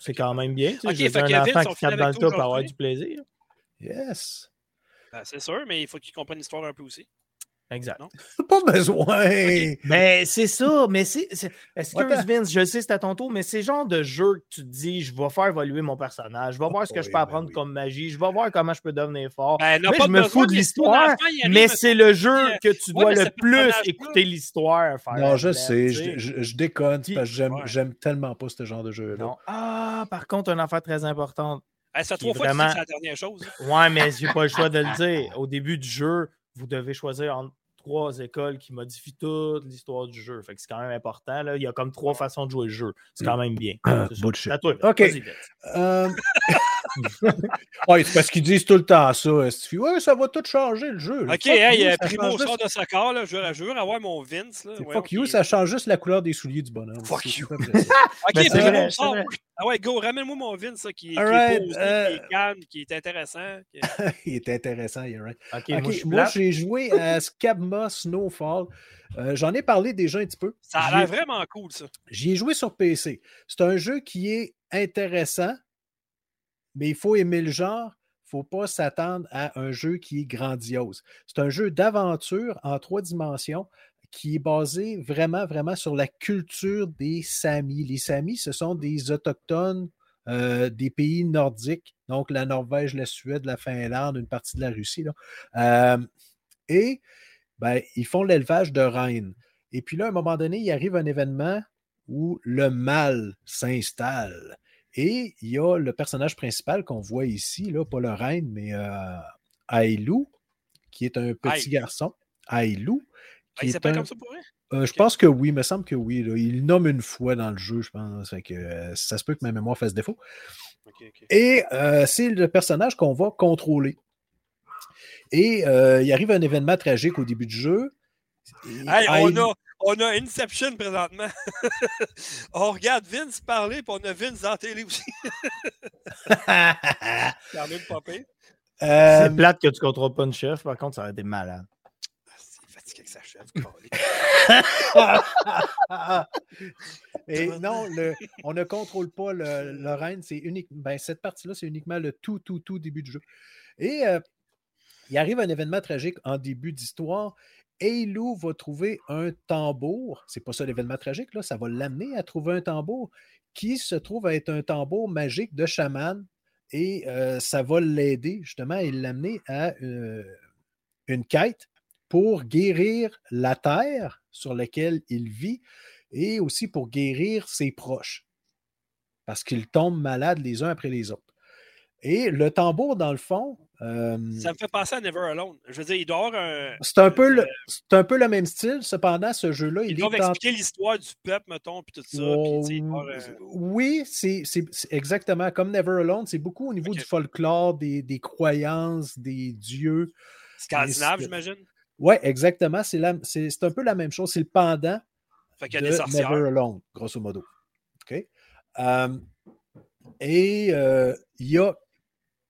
c'est quand même bien. Tu sais, un enfant qui tape dans le tas pour avoir du plaisir. Yes. Ben, c'est sûr, mais il faut qu'il comprenne l'histoire un peu aussi. Exact. <laughs> Pas besoin. Mais c'est ça. Mais c'est. Excuse Vince, je sais c'est à ton tour, mais c'est genre de jeu que tu te dis je vais faire évoluer mon personnage, je vais voir ce que je peux ben apprendre comme magie, je vais voir comment je peux devenir fort. Ben, mais je me fous de l'histoire, mais c'est le jeu que tu dois le plus écouter l'histoire. Non, je sais, je, déconne parce que j'aime tellement pas ce genre de jeu-là. Ah, par contre, une affaire très importante. ça trois fois vraiment... c'est la dernière chose. Ouais, mais j'ai pas le choix de le dire. Au début du jeu, vous devez choisir entre trois écoles qui modifient toute l'histoire du jeu. Fait que c'est quand même important. Là. Il y a comme trois façons de jouer le jeu. C'est quand même bien. <coughs> C'est à toi. OK. <laughs> <laughs> Euh... c'est parce qu'ils disent tout le temps ça. Ouais, ça va tout changer le jeu. OK, hey, a Primo sort de sa corps. Là. Je, veux, je veux avoir mon Vince. Là. fuck you, ça change juste la couleur des souliers du bonhomme. Fuck you. <laughs> OK, Primo sort. Ah ouais, go, ramène-moi mon Vince ça, qui, qui, est posé, euh... qui est calme, qui est intéressant. <laughs> il est intéressant, you're right. OK, moi, j'ai joué à Scabma Snowfall. Euh, j'en ai parlé déjà un petit peu. Ça a l'air vraiment cool, ça. J'y ai joué sur PC. C'est un jeu qui est intéressant, mais il faut aimer le genre. Il ne faut pas s'attendre à un jeu qui est grandiose. C'est un jeu d'aventure en trois dimensions qui est basé vraiment, vraiment sur la culture des Samis. Les Samis, ce sont des autochtones euh, des pays nordiques, donc la Norvège, la Suède, la Finlande, une partie de la Russie. Euh, et ben, ils font l'élevage de reines. Et puis là, à un moment donné, il arrive un événement où le mal s'installe. Et il y a le personnage principal qu'on voit ici, là, pas le reine, mais euh, Ailou, qui est un petit garçon. Ailou. Qui il s'appelle comme ça pour vrai? Euh, je pense que oui, il me semble que oui. Il nomme une fois dans le jeu, je pense. que, euh, ça se peut que ma mémoire fasse défaut. Et euh, c'est le personnage qu'on va contrôler. Et il arrive un événement tragique au début du jeu. Hey, on, a, on a Inception présentement. <laughs> on regarde Vince parler, puis on a Vince la télé aussi. <laughs> C'est plate que tu ne contrôles pas une chef, par contre, ça aurait été malade. <laughs> Et non, le, on ne contrôle pas le, le reine. C'est unique. Ben, cette partie-là, c'est uniquement le tout, tout, tout début du jeu. Et euh, il arrive un événement tragique en début d'histoire. Eilu va trouver un tambour. C'est pas ça l'événement tragique, là. Ça va l'amener à trouver un tambour qui se trouve à être un tambour magique de chaman. Et euh, ça va l'aider justement et l'amener à euh, une quête pour guérir la terre sur laquelle il vit et aussi pour guérir ses proches. Parce qu'ils tombent malades les uns après les autres. Et le tambour, dans le fond. Euh, ça me fait penser à Never Alone. Je veux dire, il doit avoir un. C'est un, peu le, c'est un peu le même style. Cependant, ce jeu-là, il, il doit expliquer l'histoire du peuple, mettons, puis tout ça. Oui, c'est, exactement comme Never Alone. C'est beaucoup au niveau du folklore, des, des croyances, des dieux. Scandinave, j'imagine? Oui, exactement. C'est, un peu la même chose. C'est le pendant de Never Alone, grosso modo. OK? Euh, et euh, il y a,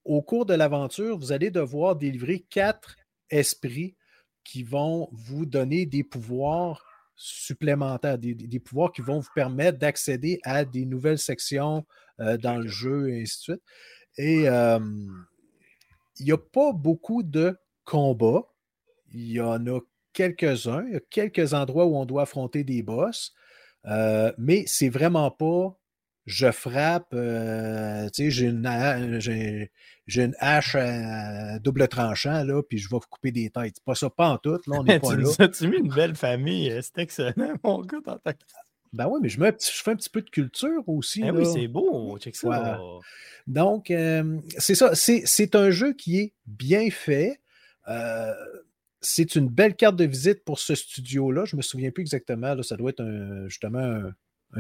au cours de l'aventure, vous allez devoir délivrer quatre esprits qui vont vous donner des pouvoirs supplémentaires, des, pouvoirs qui vont vous permettre d'accéder à des nouvelles sections euh, dans le jeu et ainsi de suite. Et il n'y a pas beaucoup de combats. Il y en a quelques-uns. Il y a quelques endroits où on doit affronter des boss. Euh, mais c'est vraiment pas je frappe, euh, tu sais, j'ai une, j'ai, une hache à double tranchant, là, puis je vais vous couper des têtes. C'est pas ça, pas en tout, là, on n'est <laughs> pas là. tu mis une belle famille, euh, c'est excellent, <laughs> mon gars, dans ta Ben oui, mais je, je fais un petit peu de culture aussi. Ben oui, c'est beau, check ça. Donc, c'est ça, c'est, c'est un jeu qui est bien fait. Euh, c'est une belle carte de visite pour ce studio-là. Je ne me souviens plus exactement. Là, ça doit être justement un,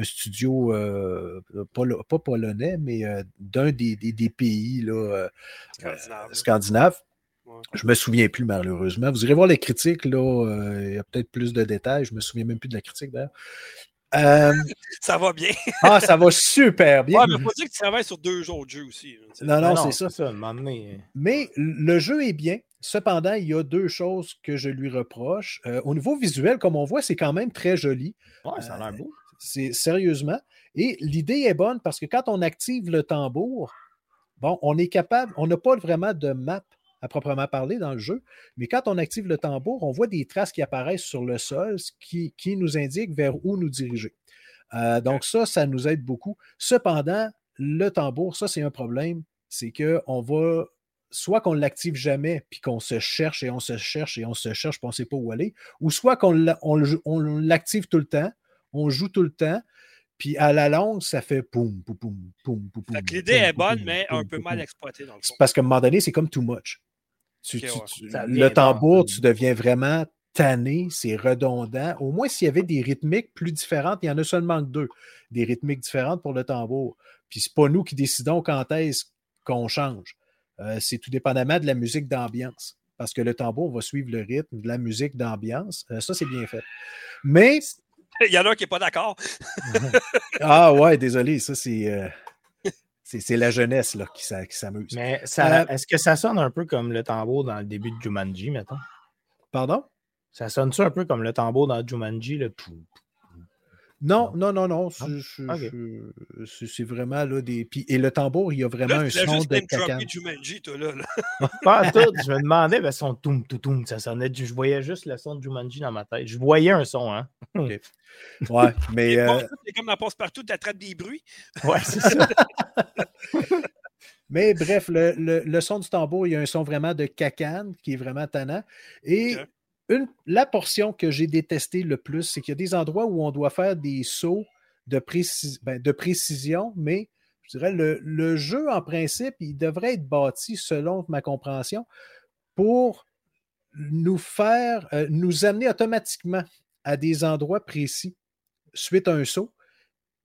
studio euh, pas, polonais, mais euh, d'un des, pays là, scandinaves. Je ne me souviens plus, malheureusement. Vous irez voir les critiques, là. Il y a peut-être plus de détails. Je ne me souviens même plus de la critique, d'ailleurs. <laughs> ça va bien. <laughs> ah, ça va super bien. Ouais, mais il faut dire que tu travailles sur deux autres jeux aussi. Non, non, c'est ça. ça mais le jeu est bien. Cependant, il y a deux choses que je lui reproche. Euh, au niveau visuel, comme on voit, c'est quand même très joli. Ouais, ça a l'air beau. C'est sérieusement. Et l'idée est bonne parce que quand on active le tambour, bon, on est capable, on n'a pas vraiment de map à proprement parler dans le jeu, mais quand on active le tambour, on voit des traces qui apparaissent sur le sol, ce qui, nous indique vers où nous diriger. Euh, donc ça, ça nous aide beaucoup. Cependant, le tambour, ça c'est un problème, c'est qu'on va soit qu'on l'active jamais, puis qu'on se cherche et on se cherche et on se cherche, puis on ne sait pas où aller, ou soit qu'on l'active tout le temps, on joue tout le temps, puis à la longue, ça fait poum, poum, poum, poum, poum. L'idée est bonne, mais un peu mal exploitée dans le Parce qu'à un moment donné, c'est comme too much. le tambour, tu deviens vraiment tanné, c'est redondant. Au moins, s'il y avait des rythmiques plus différentes, il y en a seulement que deux, des rythmiques différentes pour le tambour. Puis c'est pas nous qui décidons quand est-ce qu'on change. Euh, c'est tout dépendamment de la musique d'ambiance. Parce que le tambour va suivre le rythme de la musique d'ambiance. Euh, ça, c'est bien fait. Mais. <laughs> Il y en a un qui n'est pas d'accord. <laughs> ah ouais, désolé, ça c'est. Euh, c'est la jeunesse là, qui, s'amuse. Mais est-ce que ça sonne un peu comme le tambour dans le début de Jumanji, mettons? Pardon? Ça sonne-tu un peu comme le tambour dans Jumanji, le non, non, non, non. C'est vraiment là des. et le tambour, il y a vraiment un son de caca. Jumanji, toi, là. Pas <laughs> tout. Je me demandais, ben, son toum, toum, toum, ça sonnait. Je voyais juste le son de Jumanji dans ma tête. Je voyais un son, hein. OK. Ouais, mais. Euh... comme la passe partout, tu attrapes des bruits. Ouais, c'est ça. <laughs> mais bref, le, le, son du tambour, il y a un son vraiment de cacane qui est vraiment tannant. Et la portion que j'ai détestée le plus, c'est qu'il y a des endroits où on doit faire des sauts de, ben, de précision, mais je dirais le, jeu, en principe, il devrait être bâti, selon ma compréhension, pour nous faire, euh, nous amener automatiquement à des endroits précis suite à un saut.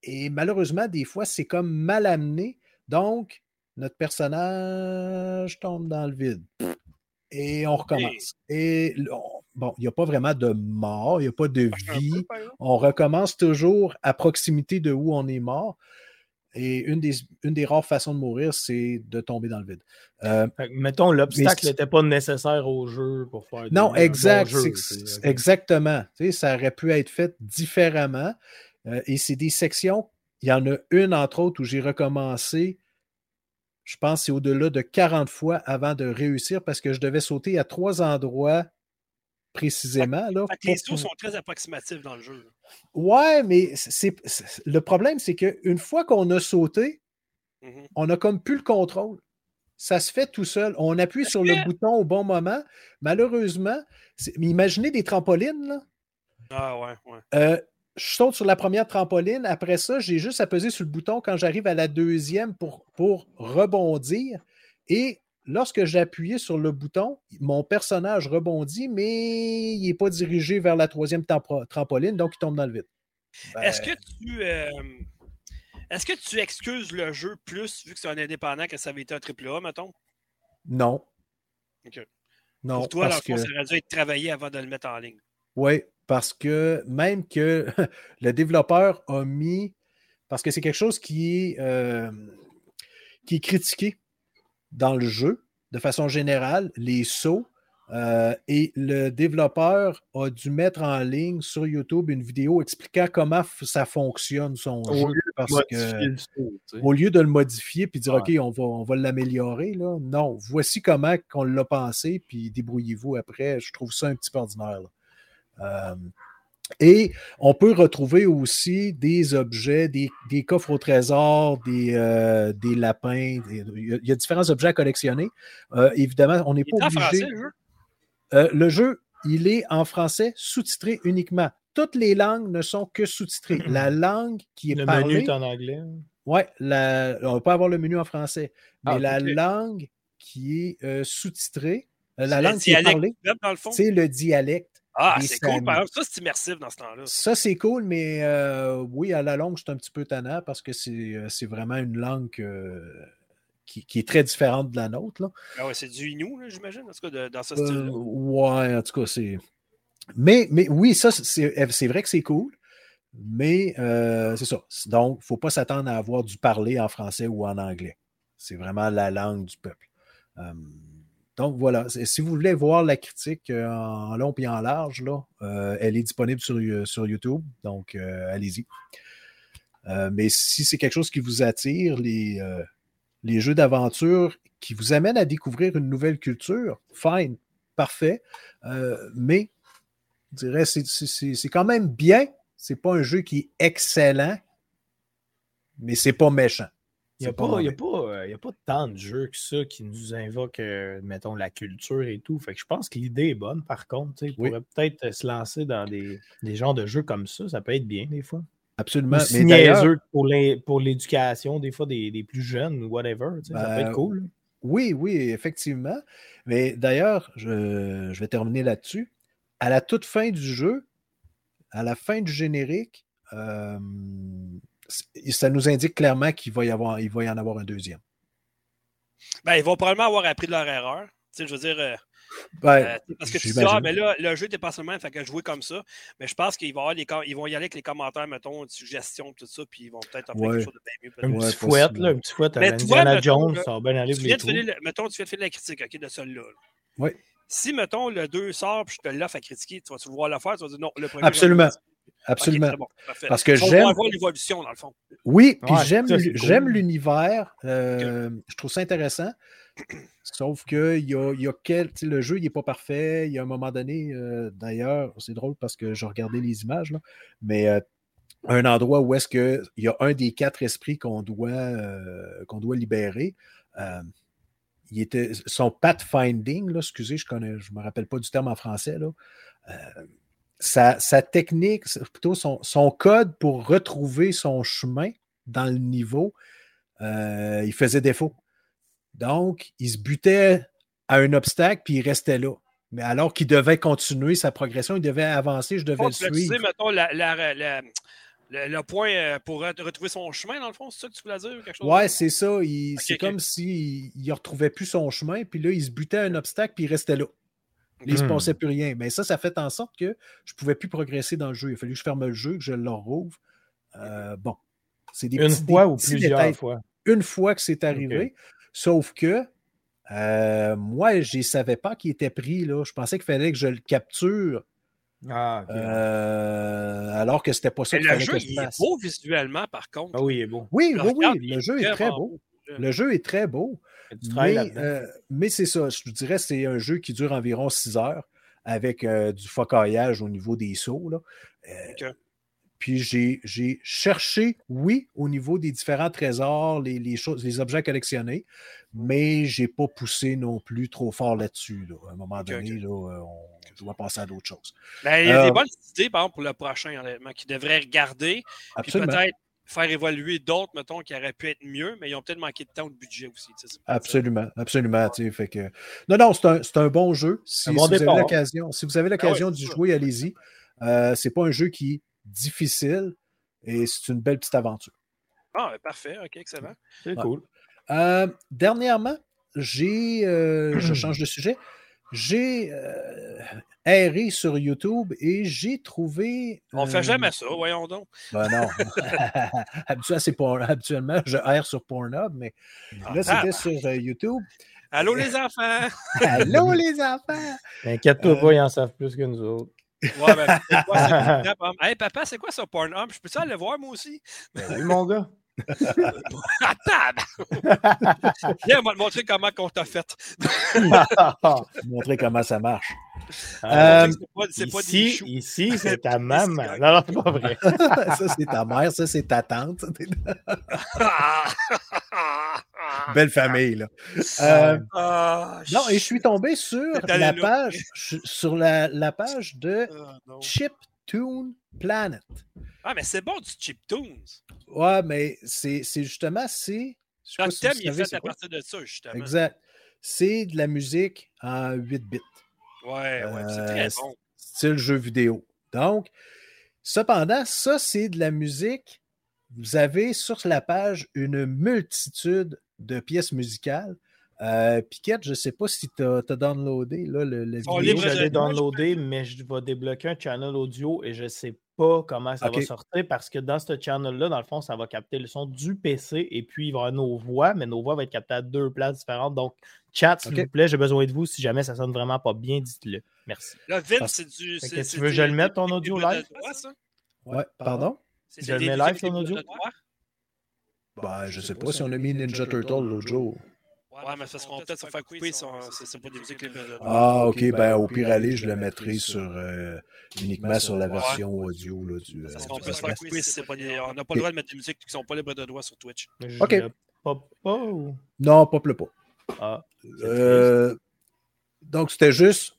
Et malheureusement, des fois, c'est comme mal amené. Donc, notre personnage tombe dans le vide. Et on recommence. Et bon, il n'y a pas vraiment de mort, il n'y a pas de vie. On recommence toujours à proximité de où on est mort. Et une des, une des rares façons de mourir, c'est de tomber dans le vide. Euh, mettons, l'obstacle n'était pas nécessaire au jeu pour faire. Non, exact. Exactement. ça aurait pu être fait différemment. Euh, et c'est des sections. Il y en a une, entre autres, où j'ai recommencé je pense que c'est au-delà de 40 fois avant de réussir parce que je devais sauter à trois endroits précisément. Là, les sauts sont très approximatifs dans le jeu. Ouais, mais c'est, le problème, c'est qu'une fois qu'on a sauté, mmh on a comme plus le contrôle. Ça se fait tout seul. On appuie sur le bouton au bon moment. Malheureusement, imaginez des trampolines. Là. Ah ouais, ouais. Euh, je saute sur la première trampoline. Après ça, j'ai juste à peser sur le bouton quand j'arrive à la deuxième pour, pour rebondir. Et lorsque j'ai appuyé sur le bouton, mon personnage rebondit, mais il n'est pas dirigé vers la troisième trampoline, donc il tombe dans le vide. Est-ce que tu. Euh, est-ce que tu excuses le jeu plus vu que c'est un indépendant que ça avait été un triple A, mettons? Non. OK. Non. Pour toi, parce que... ça aurait dû être travaillé avant de le mettre en ligne. Oui, parce que même que <laughs> le développeur a mis, parce que c'est quelque chose qui est, euh, qui est critiqué dans le jeu de façon générale, les sauts. Euh, et le développeur a dû mettre en ligne sur YouTube une vidéo expliquant comment ça fonctionne son jeu. Parce que, au lieu de le modifier puis dire OK, on va, on va l'améliorer, non, voici comment on l'a pensé, puis débrouillez-vous après. Je trouve ça un petit peu ordinaire. Euh, et on peut retrouver aussi des objets, des, coffres au trésor, des, euh, des lapins. il, y a, différents objets à collectionner. Euh, évidemment, on n'est pas obligé. le, jeu? le jeu, il est en français sous-titré uniquement. Toutes les langues ne sont que sous-titrées. La langue qui est le parlée. Le menu est en anglais. Oui, on va pas avoir le menu en français. Mais ah, la langue qui est sous-titrée, la langue qui est parlée, c'est le dialecte. Ah, c'est cool. ça, c'est immersif dans ce temps-là. Ça, c'est cool, mais euh, oui, à la longue, c'est un petit peu tannant parce que c'est euh, vraiment une langue qui, est très différente de la nôtre. Là. Ah ouais, c'est du Inou, j'imagine, en tout cas, dans ce style-là. Euh, ouais, en tout cas, c'est. Mais, mais oui, ça, c'est vrai que c'est cool. Mais c'est ça. Donc, il ne faut pas s'attendre à avoir du parler en français ou en anglais. C'est vraiment la langue du peuple. Donc voilà, si vous voulez voir la critique euh, en long et en large, là, euh, elle est disponible sur, euh, sur YouTube, donc allez-y. mais si c'est quelque chose qui vous attire, les, les jeux d'aventure qui vous amènent à découvrir une nouvelle culture, fine, parfait. mais je dirais, c'est quand même bien. C'est pas un jeu qui est excellent, mais c'est pas méchant. Il n'y a, pas, y a, pas, euh, a pas tant de jeux que ça qui nous invoquent, euh, mettons, la culture et tout. Fait que je pense que l'idée est bonne, par contre. Il pourrait peut-être euh, se lancer dans des, des, genres de jeux comme ça. Ça peut être bien, des fois. Absolument. Ou mais pour l'éducation, pour des fois, des, des, plus jeunes ou whatever. ça peut être ben, cool. Oui, oui, effectivement. Mais d'ailleurs, je, je, vais terminer là-dessus. à la toute fin du jeu, à la fin du générique, euh, ça nous indique clairement qu'il va, y avoir, il va y en avoir un deuxième. Ben, ils vont probablement avoir appris de leur erreur. Tu sais, je veux dire, euh, ben, euh, parce que tu dis, ah, mais là, le jeu n'était pas seulement, fait que jouer comme ça. Mais je pense qu'ils vont, les, ils vont y aller avec les commentaires, mettons, de suggestions, tout ça, puis ils vont peut-être faire quelque chose de bien mieux. Un petit fouette, là, un petit fouette à Indiana Jones, ça va bien aller. Tu viens de finir, mettons, tu viens de faire la critique, OK, de celui-là. Oui. Si, mettons, le 2 sort, puis je te l'offre à critiquer, tu vas -tu vouloir le faire, tu vas dire non, le premier. Absolument. Absolument. Parce que j'aime. l'évolution, dans le fond. Oui, puis j'aime l'univers. Euh, je trouve ça intéressant. Sauf que y a, y a quel, le jeu n'est pas parfait. Il y a un moment donné, euh, d'ailleurs, c'est drôle parce que je regardais les images, là, mais euh, un endroit où est-ce qu'il y a un des quatre esprits qu'on doit, qu'on doit libérer. il était, son pathfinding, là, excusez, je ne je me rappelle pas du terme en français, là, sa, technique, plutôt son, code pour retrouver son chemin dans le niveau, euh, il faisait défaut. Donc, il se butait à un obstacle, puis il restait là. Mais alors qu'il devait continuer sa progression, il devait avancer, je devais le suivre. Tu mettons, le, point euh, pour retrouver son chemin, dans le fond, c'est ça que tu voulais dire? Quelque chose? Ouais, c'est ça. c'est comme s'il ne retrouvait plus son chemin, puis là, il se butait à un obstacle, puis il restait là. Il ne se hmm. passait plus rien. Mais ça, ça fait en sorte que je ne pouvais plus progresser dans le jeu. Il a fallu que je ferme le jeu, que je le rouvre. Euh, bon, c'est des Une fois ou plusieurs fois? Une fois que c'est arrivé. Sauf que euh, moi, je ne savais pas qu'il était pris. Là. Je pensais qu'il fallait que je le capture. Ah, euh, alors que c'était pas ça. le jeu il est beau visuellement, par contre. Ah oui, il est beau. Oui, oui, oui. Le jeu est très beau. Le jeu est très beau. Euh, mais, c'est ça, je dirais c'est un jeu qui dure environ 6 heures avec euh, du focaillage au niveau des sauts. Euh, puis j'ai cherché, oui, au niveau des différents trésors, les, choses, les objets collectionnés, mais je n'ai pas poussé non plus trop fort là-dessus. À un moment donné, on doit passer à d'autres choses. Ben, il y a des bonnes idées, par exemple, pour le prochain, honnêtement, qui devrait regarder. Puis peut-être faire évoluer d'autres, mettons, qui auraient pu être mieux, mais ils ont peut-être manqué de temps ou de budget aussi. Absolument, absolument. Fait que... Non, non, c'est un, bon jeu. Si, vous avez l'occasion, si vous avez ah l'occasion d'y jouer, allez-y. Euh, c'est pas un jeu qui est difficile et c'est une belle petite aventure. Ah, parfait, ok, excellent. C'est cool. Euh, dernièrement, j'ai. Euh, je <clears throat> change de sujet. J'ai euh, erré sur YouTube et j'ai trouvé. On ne fait jamais ça, voyons donc. Ben non. <laughs> <laughs> Habituellement, je erre sur Pornhub, mais ah, là, c'était sur euh, YouTube. Allô, les enfants! <laughs> Allô, les enfants! Inquiète-toi pas, ils en savent plus que nous autres. Ouais, ben, c'est quoi, Hey, papa, c'est quoi ça, Pornhub? Je peux-tu aller le voir, moi aussi? Ben oui, mon gars. Attends! Viens, on va te montrer comment on t'a fait. <laughs> montrer comment ça marche. Euh, c'est pas, ici, ici <laughs> c'est ta maman. Non, non, c'est pas vrai. <laughs> ça, c'est ta mère, ça, c'est ta tante. Belle famille, là. Euh, ah, non, et je suis tombé sur la page, sur la, la page de ah, Chip Tune Planet. Ah, mais c'est bon du chiptunes. Ouais, mais c'est justement, c'est. Le thème, il est fait à partir de ça, justement. Exact. C'est de la musique en 8 bits. Ouais, ouais, c'est très euh, bon. Style jeu vidéo. Donc, cependant, ça, c'est de la musique. Vous avez sur la page une multitude de pièces musicales euh, Piquette, je ne sais pas si tu as, downloadé là, le, le vidéo. Je l'ai downloadé, mais je vais débloquer un channel audio et je ne sais pas comment ça va sortir parce que dans ce channel-là, dans le fond, ça va capter le son du PC et puis il va y avoir nos voix, mais nos voix vont être captées à deux places différentes. Donc, chat, s'il vous plaît, j'ai besoin de vous. Si jamais ça sonne vraiment pas bien, dites-le. Merci. Là, Vince, c'est du. tu veux que je le mette ton audio live? ouais, pardon? Je le mets live ton audio? Ben, je sais pas si on a mis Ninja Turtle l'autre jour. Ouais, mais ça sera peut-être se faire couper, c'est pas des musiques Ah, ok, ben au pire aller, je le mettrai sur euh, uniquement sur la version audio là, du. Parce qu'on peut se faire couper si c'est pas On n'a pas le droit de mettre des musiques qui sont pas libres de droit sur Twitch. Ok. Pop pas ou. Non, pop le pas. Ah. Euh, donc c'était juste.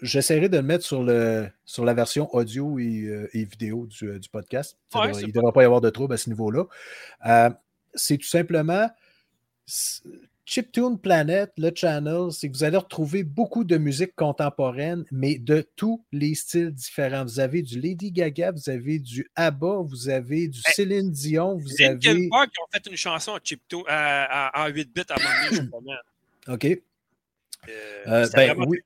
J'essaierai de le mettre sur, le, sur la version audio et, euh, et vidéo du, du podcast. il ne devrait pas y avoir de trouble à ce niveau-là. c'est tout simplement Chiptune Planet, le channel, c'est que vous allez retrouver beaucoup de musique contemporaine, mais de tous les styles différents. Vous avez du Lady Gaga, vous avez du ABBA, vous avez du Céline Dion, vous avez... Linkin Park qui ont fait une chanson en, chiptune, en 8 bits à un moment <coughs> OK. Euh, euh, ben, oui.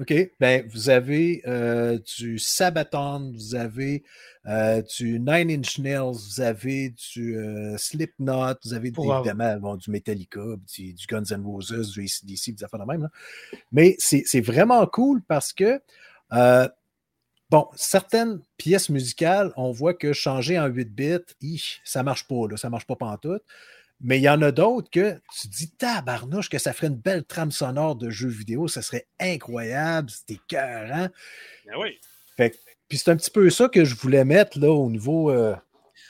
OK? Ben, vous avez euh, du Sabaton, vous avez euh, du Nine Inch Nails, vous avez du euh, Slipknot, vous avez évidemment du Metallica, du, Guns N' Roses, du ACDC, des affaires de même. Là. Mais c'est vraiment cool parce que, bon, certaines pièces musicales, on voit que changer en 8 bits, ça marche pas, là, ça marche pas pantoute. Mais il y en a d'autres que tu dis, tabarnouche, que ça ferait une belle trame sonore de jeux vidéo, ça serait incroyable, c'était cœur, Ben oui. Fait, puis c'est un petit peu ça que je voulais mettre là, au niveau, euh,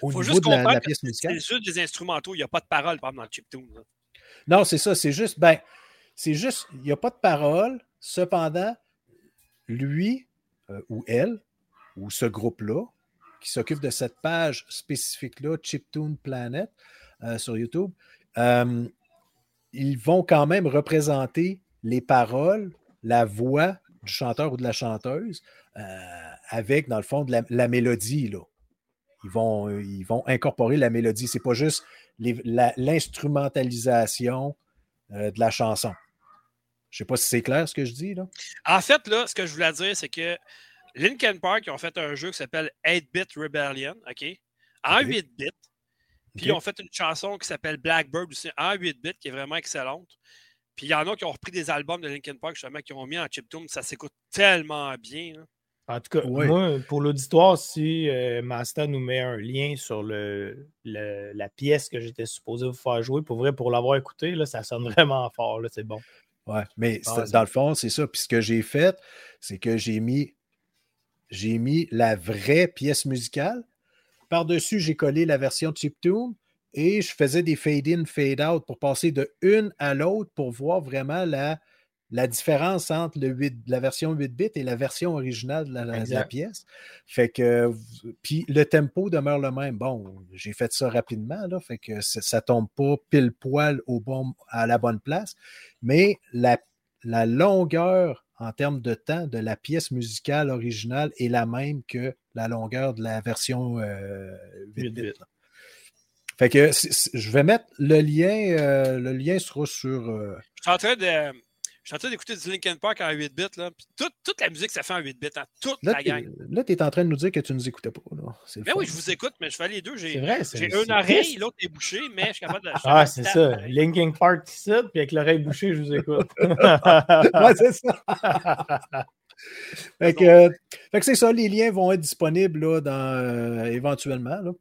au niveau de la, pièce musicale. C'est juste des instrumentaux, il n'y a pas de parole, par exemple, dans le chiptune. Non, c'est ça, c'est juste, ben, c'est juste, il n'y a pas de parole, cependant, lui euh, ou elle, ou ce groupe-là, qui s'occupe de cette page spécifique-là, Chiptune Planet, sur YouTube, euh, ils vont quand même représenter les paroles, la voix du chanteur ou de la chanteuse euh, avec, dans le fond, de la, mélodie. Là. Ils, vont, ils vont incorporer la mélodie. C'est pas juste l'instrumentalisation de la chanson. Je sais pas si c'est clair ce que je dis. Là. En fait, là, ce que je voulais dire, c'est que Linkin Park ont fait un jeu qui s'appelle 8-Bit Rebellion, OK? En 8 bits, puis ils ont fait une chanson qui s'appelle Blackbird aussi en 8 bits, qui est vraiment excellente. Puis il y en a qui ont repris des albums de Linkin Park, justement, qui ont mis en chiptune. Ça s'écoute tellement bien. En tout cas, moi, pour l'auditoire, si euh, Master nous met un lien sur le, la pièce que j'étais supposé vous faire jouer, pour vrai, pour l'avoir écouté, là, ça sonne <laughs> vraiment fort. C'est bon. Ouais, mais dans le fond, c'est ça. Puis ce que j'ai fait, c'est que j'ai mis, j'ai mis la vraie pièce musicale par-dessus, j'ai collé la version chiptune et je faisais des fade-in, fade-out pour passer de une à l'autre pour voir vraiment la, la différence entre le 8, la version 8 bits et la version originale de la, pièce. Fait que, puis le tempo demeure le même. Bon, j'ai fait ça rapidement, là, fait que ça, ne tombe pas pile poil au bon, à la bonne place, mais la, la longueur en termes de temps de la pièce musicale originale est la même que la longueur de la version 8 euh, bits. Fait que je vais mettre le lien, euh, le lien sera sur. Euh, je suis en train de. Je suis en train d'écouter du Linkin Park en 8 bits. Là. Puis toute, toute, la musique, ça fait en 8 bits. Hein. Toute la gang. Là, tu es en train de nous dire que tu ne nous écoutais pas. Là. Ben oui, je vous écoute, mais je fais les deux. J'ai une oreille, l'autre est bouchée, mais je suis capable de la <laughs> Ah, c'est ça. Linkin Park ici, puis avec l'oreille bouchée, je vous écoute. <laughs> ouais, c'est ça. <laughs> fait que, c'est ça, les liens vont être disponibles là, dans, euh, éventuellement. Là.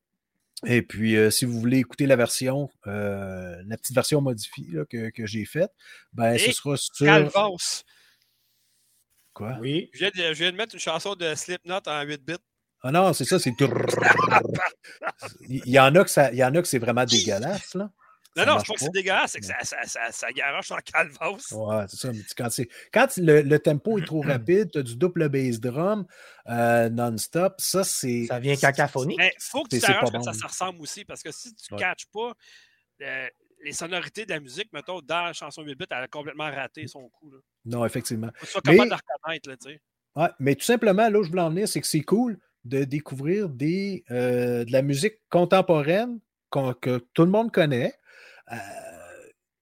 Et puis, euh, si vous voulez écouter la version, euh, la petite version modifiée que, que j'ai faite, ben, ce sera sur. Calvos. Quoi? Oui. Je viens, de, je viens, de, mettre une chanson de Slipknot en 8 bits. Ah non, c'est ça, c'est. il y en a que ça, il y en a que c'est vraiment dégueulasse, là. Non, non, je pense que c'est dégueulasse, c'est que ça, ça, ça, ça garoche en calvos. Ouais, c'est ça. Mais quand, quand le, le, tempo est trop <clears throat> rapide, tu as du double bass drum euh, non-stop, ça, c'est. Ça vient cacophonique. Il faut que tu t'arranges que ça, ça ressemble aussi, parce que si tu ne catches pas euh, les sonorités de la musique, mettons, dans la chanson 8 bits, elle a complètement raté son coup. Là. Non, effectivement. Tu sois capable de reconnaître, là, tu sais. Ouais, mais tout simplement, là où je voulais en venir, c'est que c'est cool de découvrir des, euh, de la musique contemporaine que tout le monde connaît, euh,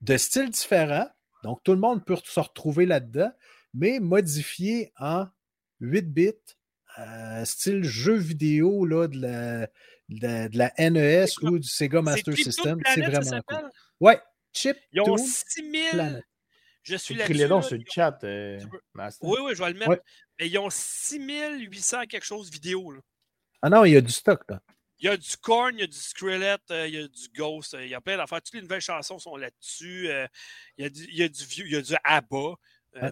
de styles différents. Donc, tout le monde peut se retrouver là-dedans, mais modifié en 8 bits, euh, style jeu vidéo là, de, la, de, la, NES ou du Sega Master System. C'est vraiment cool. Ouais, Chip Ils ont 6000. Je suis là-dessus. Là, sur le chat, euh, Oui, oui, je vais le mettre. Mais ils ont 6800 quelque chose vidéo. Là. Ah non, il y a du stock. Là. Il y a du Korn, il y a du Skrillex, euh, il y a du Ghost, euh, il y a plein d'affaires. Toutes les nouvelles chansons sont là-dessus. Euh, il, y a du, il, y a du, vieux, il y a du ABBA.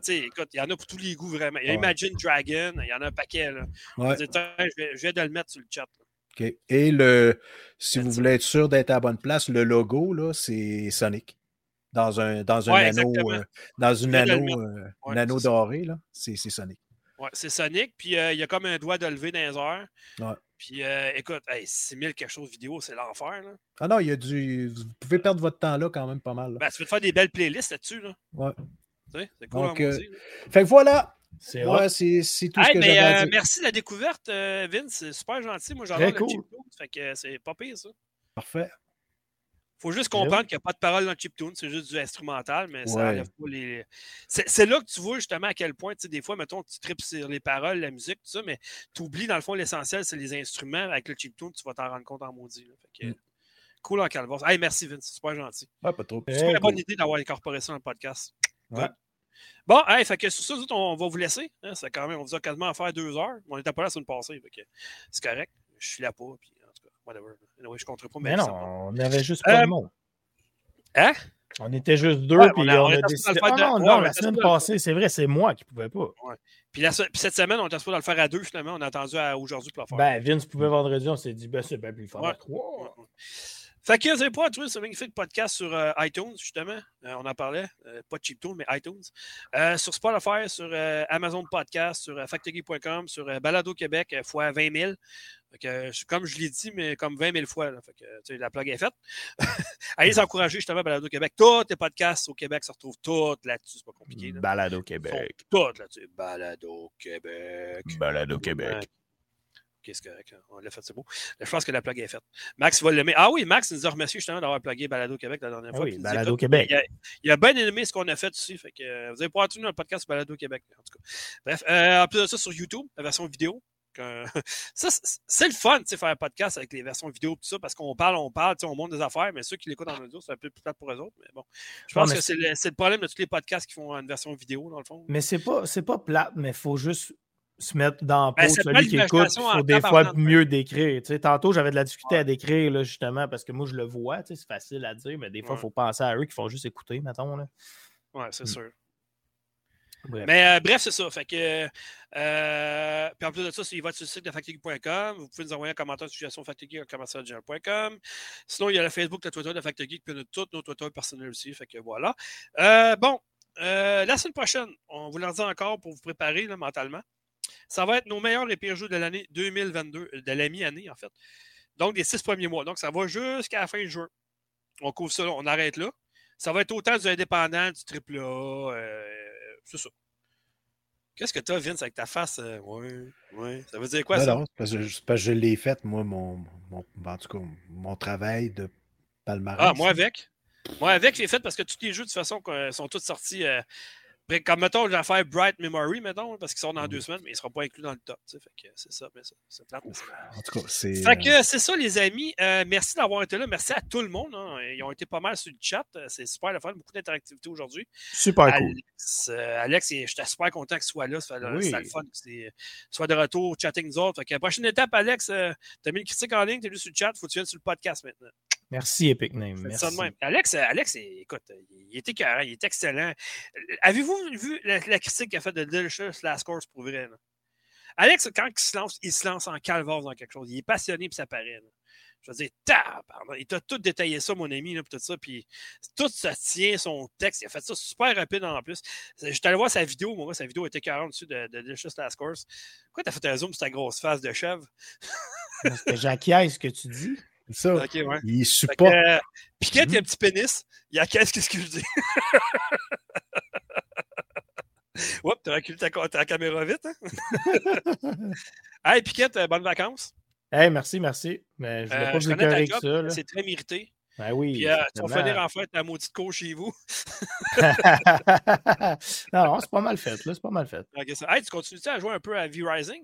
Écoute, il y en a pour tous les goûts vraiment. Il y a Imagine Dragon, il y en a un paquet. Là. je, viens, de le mettre sur le chat. OK. Et le, si vous voulez être sûr d'être à la bonne place, le logo, là, c'est Sonic. Dans un, dans un anneau, dans une anneau, un anneau doré, là, c'est Sonic. Ouais, c'est Sonic, puis il y a comme un doigt de lever dans les airs. Puis euh, écoute, hey, 6000 quelque chose vidéo, c'est l'enfer. Ah non, il y a du. Vous pouvez perdre votre temps là quand même pas mal. Ben, tu peux te faire des belles playlists là-dessus. Là. Ouais. c'est cool Donc, euh, Fait que voilà. C'est ouais, c'est tout ce que mais, euh, Merci de la découverte, Vince. C'est super gentil. Moi, j'adore cool. le chip Fait que c'est pas pire, ça. Parfait faut juste comprendre qu'il n'y a pas de parole dans le chiptune, c'est juste du instrumental, mais ça n'enlève pas les. C'est là que tu vois justement à quel point, tu sais, des fois, mettons, tu tripes sur les paroles, la musique, tout ça, mais tu oublies, dans le fond, l'essentiel, c'est les instruments. Avec le chiptune, tu vas t'en rendre compte en maudit. Mm. Cool en calvaire. Hey, merci Vince, c'est super gentil. Ouais, pas trop. C'est une bonne idée d'avoir incorporé ça dans le podcast. Bon, hey, fait que sur ça, on va vous laisser. Hein, quand même, on vous a quasiment à faire deux heures. On n'était pas là la semaine passée. C'est correct. Je suis là pas. Puis whatever. je compterai pas. Mais, non, on avait juste pas de euh, monde. Hein? On était juste deux, puis on, a, décidé. Ah non, non, la semaine passée, c'est vrai, c'est moi qui ne pouvais pas. Puis, cette semaine, on était supposé le faire à deux, finalement. On a attendu à aujourd'hui pour le faire. Ben, Vince pouvait vendredi, on s'est dit, ben, c'est bien plus fort. trois. Fait que vous pas trouvé ce magnifique podcast sur euh, iTunes, justement. Euh, on en parlait. pas de Chiptune, mais iTunes. sur Spotify, sur Amazon Podcast, sur factory.com, sur Balado Québec, fois 20 000 comme je l'ai dit, mais comme 20 000 fois. la plug est faite. <laughs> Allez encourager justement Balado Québec. Tous les podcasts au Québec se retrouvent tous là-dessus. C'est pas compliqué. Balado Québec. Tous là-dessus. Balado Québec. Balado Québec. Ok, c'est correct. On l'a fait, c'est beau. Je pense que la plug est faite. Max va l'aimer. Ah oui, Max nous a remercié justement d'avoir plugué Balado Québec la dernière ah fois. Oui, Balado Québec. Il a, bien aimé ce qu'on a fait aussi. Fait que, euh, vous avez pas entendu notre podcast Balado Québec, en tout cas. Bref, euh, en plus de ça, sur YouTube, la version vidéo, <laughs> c'est le fun, de faire un podcast avec les versions vidéo tout ça, parce qu'on parle, on parle, on montre des affaires, mais ceux qui l'écoutent en audio, c'est un peu plus plate pour eux autres. Mais bon, je pense que c'est le, problème de tous les podcasts qui font une version vidéo, dans le fond. Mais c'est pas, pas plate, mais il faut juste se mettre dans la ben, de celui qui écoute. Il faut des fois mieux décrire. tantôt, j'avais de la difficulté à décrire, là, justement, parce que moi, je le vois, c'est facile à dire, mais des fois, il faut penser à eux qui font juste écouter, mettons. Là. Ouais, c'est mm. sûr. Mais euh, bref, c'est ça. Fait que, euh, puis en plus de ça, il va sur le site de factory.com. Vous pouvez nous envoyer un commentaire sur suggestion à Sinon, il y a le Facebook, le Twitter de Factory, puis tous nos Twitter personnels aussi. Fait que voilà. Euh, bon, la semaine prochaine, on vous le dit encore pour vous préparer mentalement. Ça va être nos meilleurs et pires jeux de l'année 2022, de la mi-année en fait. Donc, des six premiers mois. Donc, ça va jusqu'à la fin juin. On couvre ça, on arrête là. Ça va être autant du indépendant, du triple A, c'est ça. Qu'est-ce que tu as, Vince, avec ta face? Euh, oui, oui. Ça veut dire quoi, ça? Non, parce que, je, je l'ai fait, moi, mon, mon, en tout cas, mon travail de palmarès. Ah, moi avec? Moi avec, je l'ai fait parce que tous les jeux, de toute façon, sont tous sortis euh, comme, mettons, je vais faire Bright Memory, mettons, parce qu'ils sont dans deux semaines, mais ils ne seront pas inclus dans le top. Fait que c'est ça, mais c'est plate. En tout cas, c'est. Fait que euh, c'est ça, les amis. Euh, merci d'avoir été là. Merci à tout le monde. Hein. Ils ont été pas mal sur le chat. C'est super le fun. Beaucoup d'interactivité aujourd'hui. Super cool. Euh, Alex, j'étais super content qu'il soit là. C'est oui. le fun soit de retour, chatting nous autres. Fait que prochaine étape, Alex, tu as mis une critique en ligne, tu es venu sur le chat. Faut que tu viennes sur le podcast maintenant. Merci, Epic Name. Merci. Alex, Alex, écoute, il était carré, il est excellent. Avez-vous vu la, critique qu'il a faite de Delicious Last Course pour vrai? Alex, quand il se lance, il se lance en calvaire dans quelque chose. Il est passionné, puis ça paraît. Je veux dire, pardon, il t'a tout détaillé ça, mon ami, là, tout ça, puis tout ça tient, son texte, il a fait ça super rapide en plus. Je suis allé voir sa vidéo, moi, sa vidéo était carrément dessus de, de Delicious Last Course. Pourquoi t'as fait un zoom sur ta grosse face de chèvre? J'acquiesce ce que tu dis. Ça. ouais. Il supporte. Euh, Piquet, il a un petit pénis. Il a qu'est-ce que je dis? <laughs> Oups, t'as reculé ta, ta, caméra vite, hein? <laughs> hey, Piquette, euh, bonnes vacances? Hey, merci, merci. Mais je ne vais pas vous écœurer que ça. C'est très mérité. Ben oui. Puis, euh, tu vas finir en fait ta maudite cour chez vous. <laughs> non, non, c'est pas mal fait, là. C'est pas mal fait. Hey, tu continues à jouer un peu à V-Rising?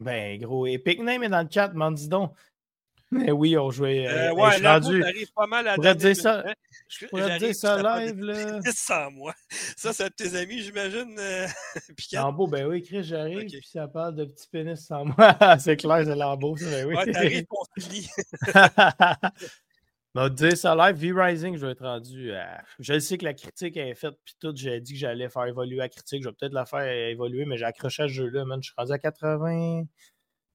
Ben, gros. Epic Name est dans le chat, m'en dis donc. Mais oui, on jouait. Euh, euh ouais, là, arrive pas mal à pourrais dire ça. Hein. Je pourrais dire ça live, là. <laughs> Sans moi. Ça, c'est tes amis, j'imagine. Euh, <laughs> Lambeau, ben oui, Chris, j'arrive, puis ça parle de petits pénis sans moi. <laughs> c'est clair, c'est Lambeau, ça, ben oui. Ouais, t'arrives, on Mais dire ça live, V-Rising, je vais être rendu à... Je sais que la critique est faite, puis tout, j'ai dit que j'allais faire évoluer la critique. Je vais peut-être la faire évoluer, mais j'ai accroché à ce jeu-là, man. Je suis rendu à 80...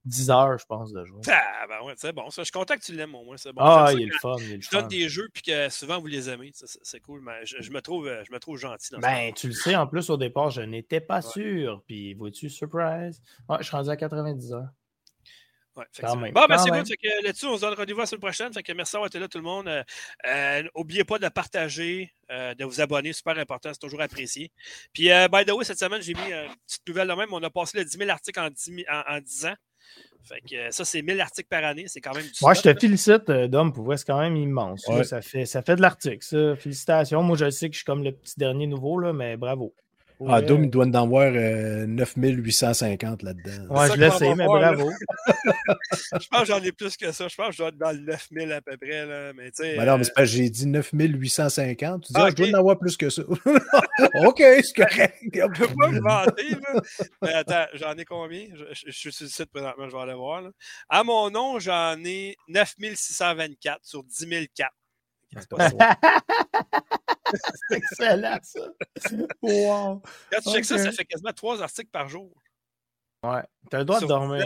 10 heures, je pense, de jouer. Ah, ben ouais, c'est bon. Ça. Je suis content que tu l'aimes au moins. C'est bon. Ah, il est le fun. Il est je donne des jeux puis que souvent vous les aimez. C'est cool. Mais je, me trouve, je me trouve gentil. Dans ben, tu le sais, en plus, au départ, je n'étais pas sûr. Puis, vois-tu, surprise. Ouais, je suis rendu à 90 heures. Ouais, bon, ben c'est bon. Là-dessus, on se donne rendez-vous la semaine prochaine. Fait que merci d'avoir été là, tout le monde. N'oubliez pas de partager, de vous abonner. Super important. C'est toujours apprécié. Puis, by the way, cette semaine, j'ai mis une petite nouvelle de même. On a passé le 10 000 articles en 10, en 10 ans. Fait que euh, ça, c'est 1000 articles par année. C'est quand même Moi, je te félicite, euh, Dom, pour voir, c'est quand même immense. ça, fait, ça fait de l'article, ça. Félicitations. Moi, je sais que je suis comme le petit dernier nouveau, là, mais bravo. Ah, Doom, il doit en avoir 9850 euh, là-dedans. Ouais, je l'essaie, mais bravo. <laughs> je pense que j'en ai plus que ça. Je pense que je dois être dans le 9000 à peu près. Là. Mais, ben non, mais c'est pas j'ai dit 9850. Tu dis, ah, ah, je dois en avoir plus que ça. <laughs> OK, c'est correct. Je peux pas me vanter. Mais attends, j'en ai combien? Je, suis sur le site présentement, je vais aller voir. Là. À mon nom, j'en ai 9624 sur 10 004. <laughs> C'est excellent, ça. Wow. Quand tu okay. ça, ça fait quasiment trois articles par jour. Ouais. T'as le droit de dormir.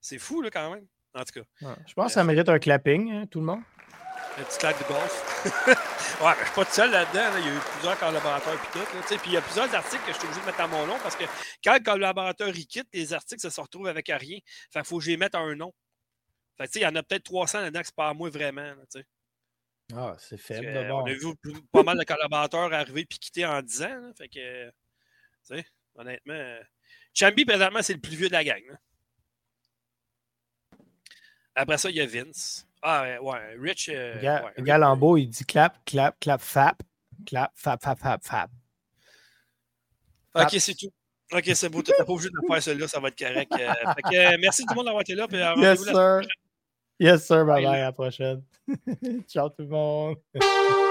C'est fou, là, quand même. En tout cas. Je pense que ça mérite un clapping, hein, tout le monde. Un petit clap de golf. <laughs> ouais, je suis pas tout seul là-dedans. Il y a eu plusieurs collaborateurs et tout. puis il y a plusieurs articles que je suis obligé de mettre à mon nom parce que quand le collaborateur il quitte, les articles ça se retrouve avec rien. Fait faut que je les mette à un nom. Fait il y en a peut-être 300 là-dedans que c'est pas à moi vraiment. Là, ah, c'est faible. On a vu pas mal de collaborateurs arriver et quitter en 10 ans. fait que, tu sais, honnêtement, Chambi, présentement, c'est le plus vieux de la gang. Après ça, il y a Vince. Ah, ouais, Rich. Euh, Galambo, il dit clap, clap, clap, fap. Clap, fap, fap, fap, fap. Ok, c'est tout. Ok, c'est beau. T'es pas obligé de faire celui-là, ça va être correct. Euh, fait que, merci tout le monde d'avoir été là. Puis, yes, sir. Yes, sir. Bye bye. Prochaine. Ciao tout le monde. <laughs>